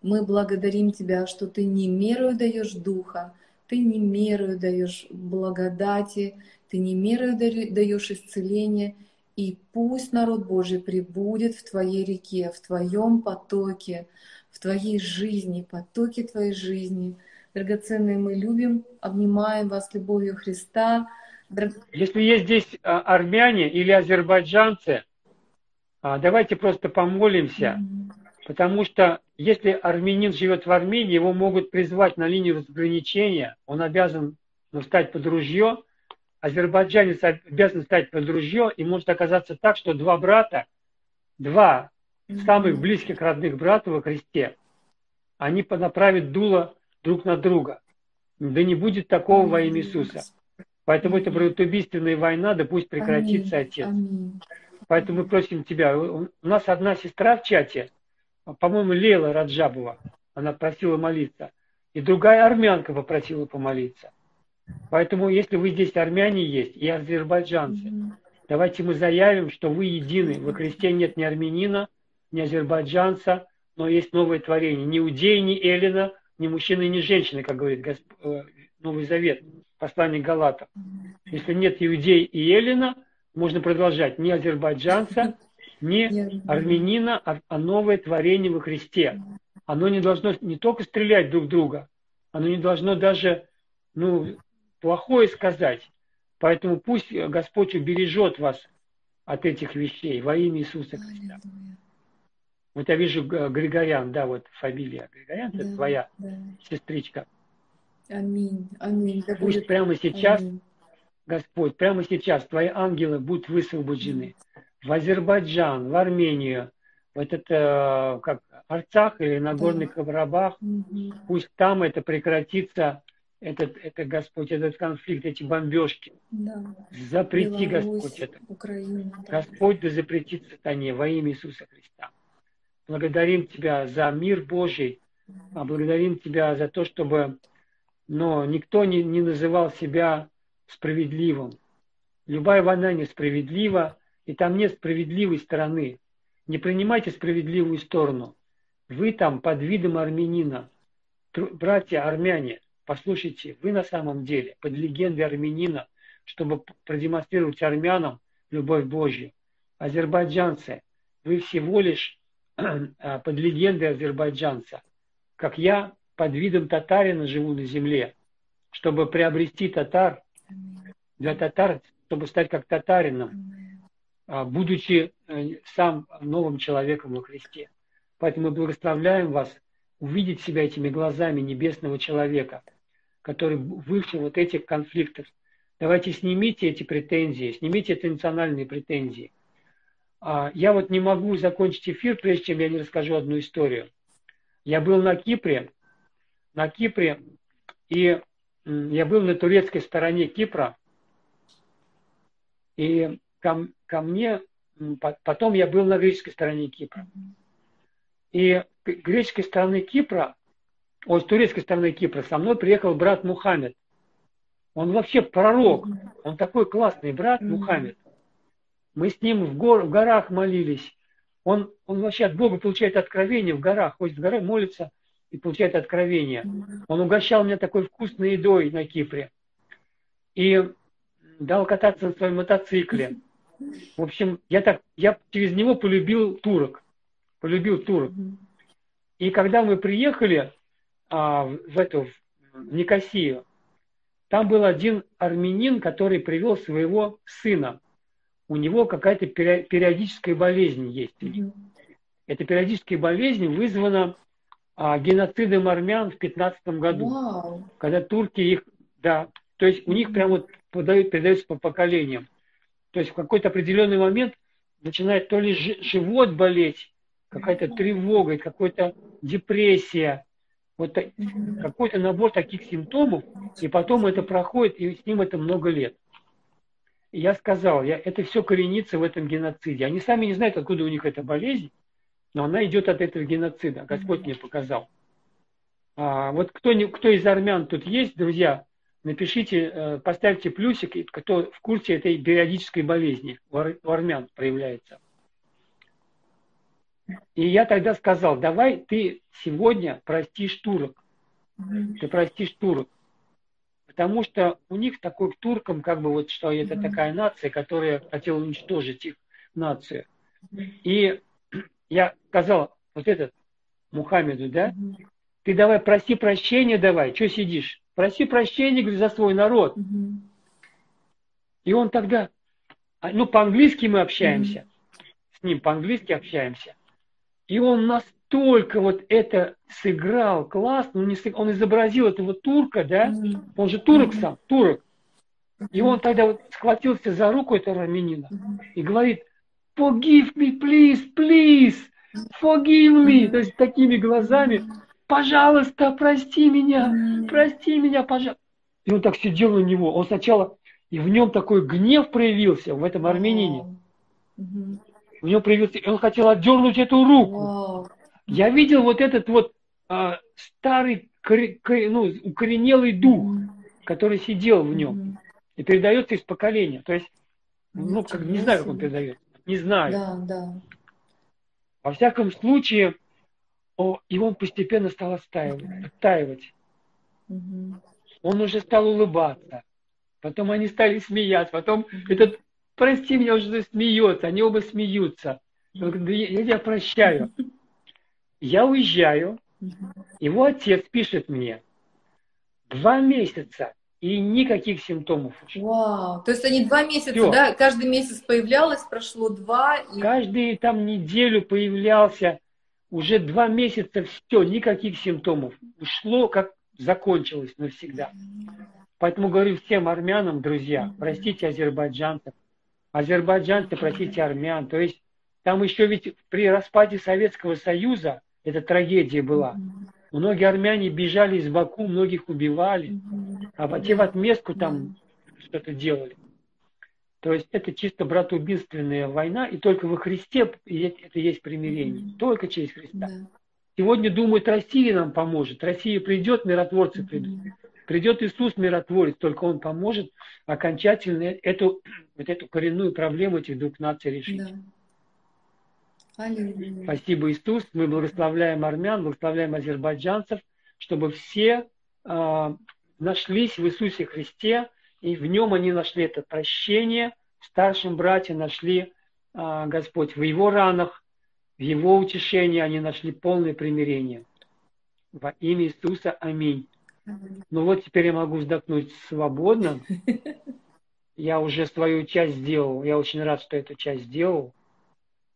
мы благодарим Тебя, что Ты не мерою даешь духа, Ты не мерою даешь благодати, Ты не мерою даешь исцеление, и пусть народ Божий прибудет в Твоей реке, в Твоем потоке, в Твоей жизни, потоке Твоей жизни – Драгоценные, мы любим, обнимаем вас любовью Христа. Драг... Если есть здесь а, армяне или азербайджанцы, а, давайте просто помолимся, mm-hmm. потому что если армянин живет в Армении, его могут призвать на линию разграничения, он обязан ну, стать под ружье, азербайджанец обязан стать под ружье, и может оказаться так, что два брата, два mm-hmm. самых близких родных брата во Христе, они направят дуло друг на друга. Да не будет такого во имя Иисуса. Поэтому это будет убийственная война, да пусть прекратится Аминь. Отец. Аминь. Поэтому мы просим Тебя. У нас одна сестра в чате, по-моему, Лела Раджабова, она просила молиться. И другая армянка попросила помолиться. Поэтому, если вы здесь армяне есть и азербайджанцы, mm-hmm. давайте мы заявим, что вы едины. Во Христе нет ни армянина, ни азербайджанца, но есть новое творение. Ни иудеи, ни эллина, ни мужчины, ни женщины, как говорит Госп... Э, Новый Завет, послание Галатов. Если нет иудей и эллина, можно продолжать ни азербайджанца, ни армянина, а, а новое творение во Христе. Оно не должно не только стрелять друг друга, оно не должно даже ну, плохое сказать. Поэтому пусть Господь убережет вас от этих вещей во имя Иисуса Христа. Вот я вижу Григорян, да, вот фамилия Григорян, да, это твоя да. сестричка. Аминь, аминь. Да Пусть будет... прямо сейчас, аминь. Господь, прямо сейчас твои ангелы будут высвобождены в Азербайджан, в Армению, в этот, э, как, Арцах или Нагорный да. Карабах. Угу. Пусть там это прекратится, этот, это, Господь, этот конфликт, эти бомбежки. Да. Запрети, Беларусь, Господь, это. Украина, да. Господь да запретит сатане во имя Иисуса Христа. Благодарим Тебя за мир Божий, а благодарим Тебя за то, чтобы но никто не, не называл себя справедливым. Любая война несправедлива, и там нет справедливой стороны. Не принимайте справедливую сторону. Вы там под видом армянина. Братья армяне, послушайте, вы на самом деле под легендой армянина, чтобы продемонстрировать армянам любовь Божью. Азербайджанцы, вы всего лишь под легендой азербайджанца. Как я под видом татарина живу на земле, чтобы приобрести татар, для татар, чтобы стать как татарином, а, будучи э, сам новым человеком во Христе. Поэтому мы благословляем вас увидеть себя этими глазами небесного человека, который выше вот этих конфликтов. Давайте снимите эти претензии, снимите эти национальные претензии. А, я вот не могу закончить эфир, прежде чем я не расскажу одну историю. Я был на Кипре, на Кипре, и я был на турецкой стороне Кипра, и ко, ко мне, потом я был на греческой стороне Кипра. И греческой стороны Кипра, ой, с турецкой стороны Кипра со мной приехал брат Мухаммед. Он вообще пророк, он такой классный брат Мухаммед. Мы с ним в, гор, в горах молились. Он, он вообще от Бога получает откровение в горах, ходит в горы, молится и получает откровение. Он угощал меня такой вкусной едой на Кипре. И дал кататься на своем мотоцикле. В общем, я так, я через него полюбил турок. Полюбил турок. И когда мы приехали а, в эту в Никосию, там был один армянин, который привел своего сына. У него какая-то периодическая болезнь есть. Эта периодическая болезнь вызвана а, геноцидом армян в 15 году, Вау. когда турки их, да, то есть у них прям вот подают, передаются по поколениям. То есть в какой-то определенный момент начинает то ли живот болеть, какая-то тревога, какая-то депрессия, вот какой-то набор таких симптомов, и потом это проходит, и с ним это много лет. И я сказал, я, это все коренится в этом геноциде. Они сами не знают, откуда у них эта болезнь, но она идет от этого геноцида. Господь мне показал. А, вот кто, кто из армян тут есть, друзья, напишите, э, поставьте плюсик, кто в курсе этой периодической болезни у армян проявляется. И я тогда сказал, давай ты сегодня простишь турок. Ты простишь турок. Потому что у них такой к туркам, как бы вот, что это такая нация, которая хотела уничтожить их нацию. И я сказал, вот этот Мухаммеду, да, ты давай проси прощения давай, что сидишь? Проси прощения говорит, за свой народ. И он тогда, а, ну по-английски мы общаемся, с ним по-английски общаемся. И он настолько вот это сыграл классно, он, не сыграл, он изобразил этого турка, да, он же турок сам, турок. И он тогда вот схватился за руку этого армянина и говорит, forgive me, please, please, forgive me, то есть такими глазами, пожалуйста, прости меня, прости меня, пожалуйста. И он так сидел на него, он сначала, и в нем такой гнев проявился, в этом армянине. В нем проявился, и он хотел отдернуть эту руку. Я видел вот этот вот а, старый, кор, кор, ну, укоренелый дух, который сидел в нем и передается из поколения. То есть, ну, как, не знаю, как он передается. Не знаю. Да, да. Во всяком случае, о, и он постепенно стал оттаивать. оттаивать. Угу. Он уже стал улыбаться. Потом они стали смеяться. Потом этот, прости меня, уже смеется. Они оба смеются. Я, я тебя прощаю. Я уезжаю. Его отец пишет мне. Два месяца и никаких симптомов. Вау, то есть они два месяца, Всё. да, каждый месяц появлялось, прошло два. И... Каждый там неделю появлялся, уже два месяца все, никаких симптомов. Шло, как закончилось навсегда. Поэтому говорю всем армянам, друзья, простите азербайджанцев, азербайджанцы, простите армян. То есть там еще ведь при распаде Советского Союза эта трагедия была. Многие армяне бежали из Баку, многих убивали, а те в отместку там что-то делали. То есть это чисто братоубийственная война, и только во Христе это есть примирение. Только через Христа. Сегодня думают, Россия нам поможет. Россия придет, миротворцы придут. Придет Иисус, миротворец, только Он поможет окончательно эту, вот эту коренную проблему этих двух наций решить. Да. Аллилуйя. Спасибо, Иисус. Мы благословляем армян, благословляем азербайджанцев, чтобы все э, нашлись в Иисусе Христе, и в нем они нашли это прощение. Старшим братьям нашли э, Господь в его ранах, в его утешении они нашли полное примирение. Во имя Иисуса. Аминь. Ну вот теперь я могу вздохнуть свободно. Я уже свою часть сделал. Я очень рад, что эту часть сделал.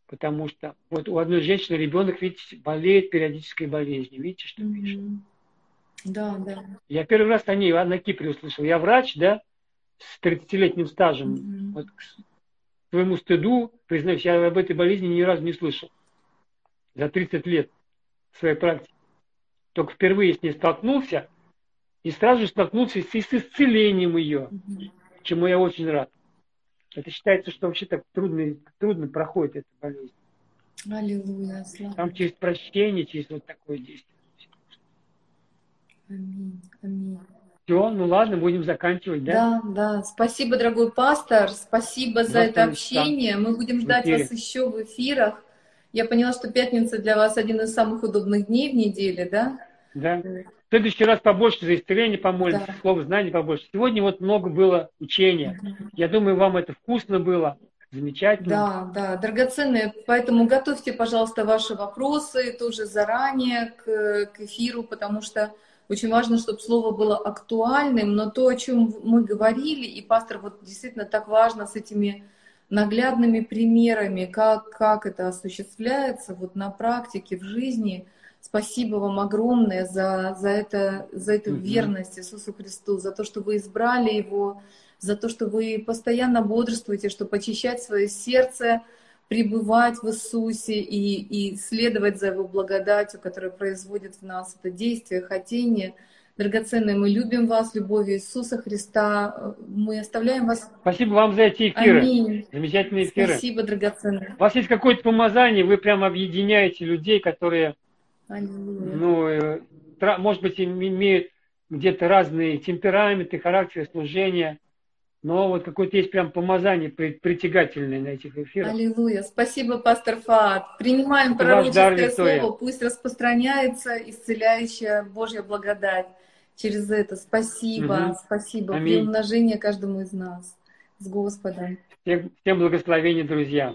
Потому что вот у одной женщины ребенок, видите, болеет периодической болезнью. Видите, что mm-hmm. пишет? Да, да. Я первый раз о ней на Кипре услышал. Я врач, да, с 30-летним стажем. Mm-hmm. Вот к своему стыду, признаюсь, я об этой болезни ни разу не слышал. За 30 лет своей практики. Только впервые с ней столкнулся, и сразу же столкнулся с исцелением ее, mm-hmm. чему я очень рад. Это считается, что вообще так трудно, трудно проходит эта болезнь. Аллилуйя. Слава. Там через прощение, через вот такое действие. Аминь. Аминь. Все, ну ладно, будем заканчивать, да? Да, да. Спасибо, дорогой пастор. Спасибо за это общение. Мы будем ждать вас еще в эфирах. Я поняла, что пятница для вас один из самых удобных дней в неделе, да? Да. В следующий раз побольше за исцеление помолимся, да. слово знания побольше. Сегодня вот много было учения. Я думаю, вам это вкусно было. Замечательно. Да, да, драгоценные. Поэтому готовьте, пожалуйста, ваши вопросы тоже заранее к, к эфиру, потому что очень важно, чтобы слово было актуальным, но то, о чем мы говорили, и пастор вот действительно так важно с этими наглядными примерами, как, как это осуществляется вот на практике, в жизни – Спасибо вам огромное за, за, это, за эту mm-hmm. верность Иисусу Христу, за то, что вы избрали Его, за то, что вы постоянно бодрствуете, чтобы очищать свое сердце, пребывать в Иисусе и, и следовать за Его благодатью, которая производит в нас это действие, хотение. Драгоценные, мы любим вас, любовью Иисуса Христа. Мы оставляем вас. Спасибо вам за эти эфиры. Аминь. Замечательные эфиры. Спасибо, драгоценные. У вас есть какое-то помазание, вы прямо объединяете людей, которые ну, э, может быть, имеют где-то разные темпераменты, характеры служения, но вот какое-то есть прям помазание притягательное на этих эфирах. Аллилуйя. Спасибо, пастор Фаат. Принимаем пророческое слово, пусть распространяется исцеляющая Божья благодать через это. Спасибо, угу. спасибо. Аминь. При умножении каждому из нас. С Господом. Всем, всем благословения, друзья.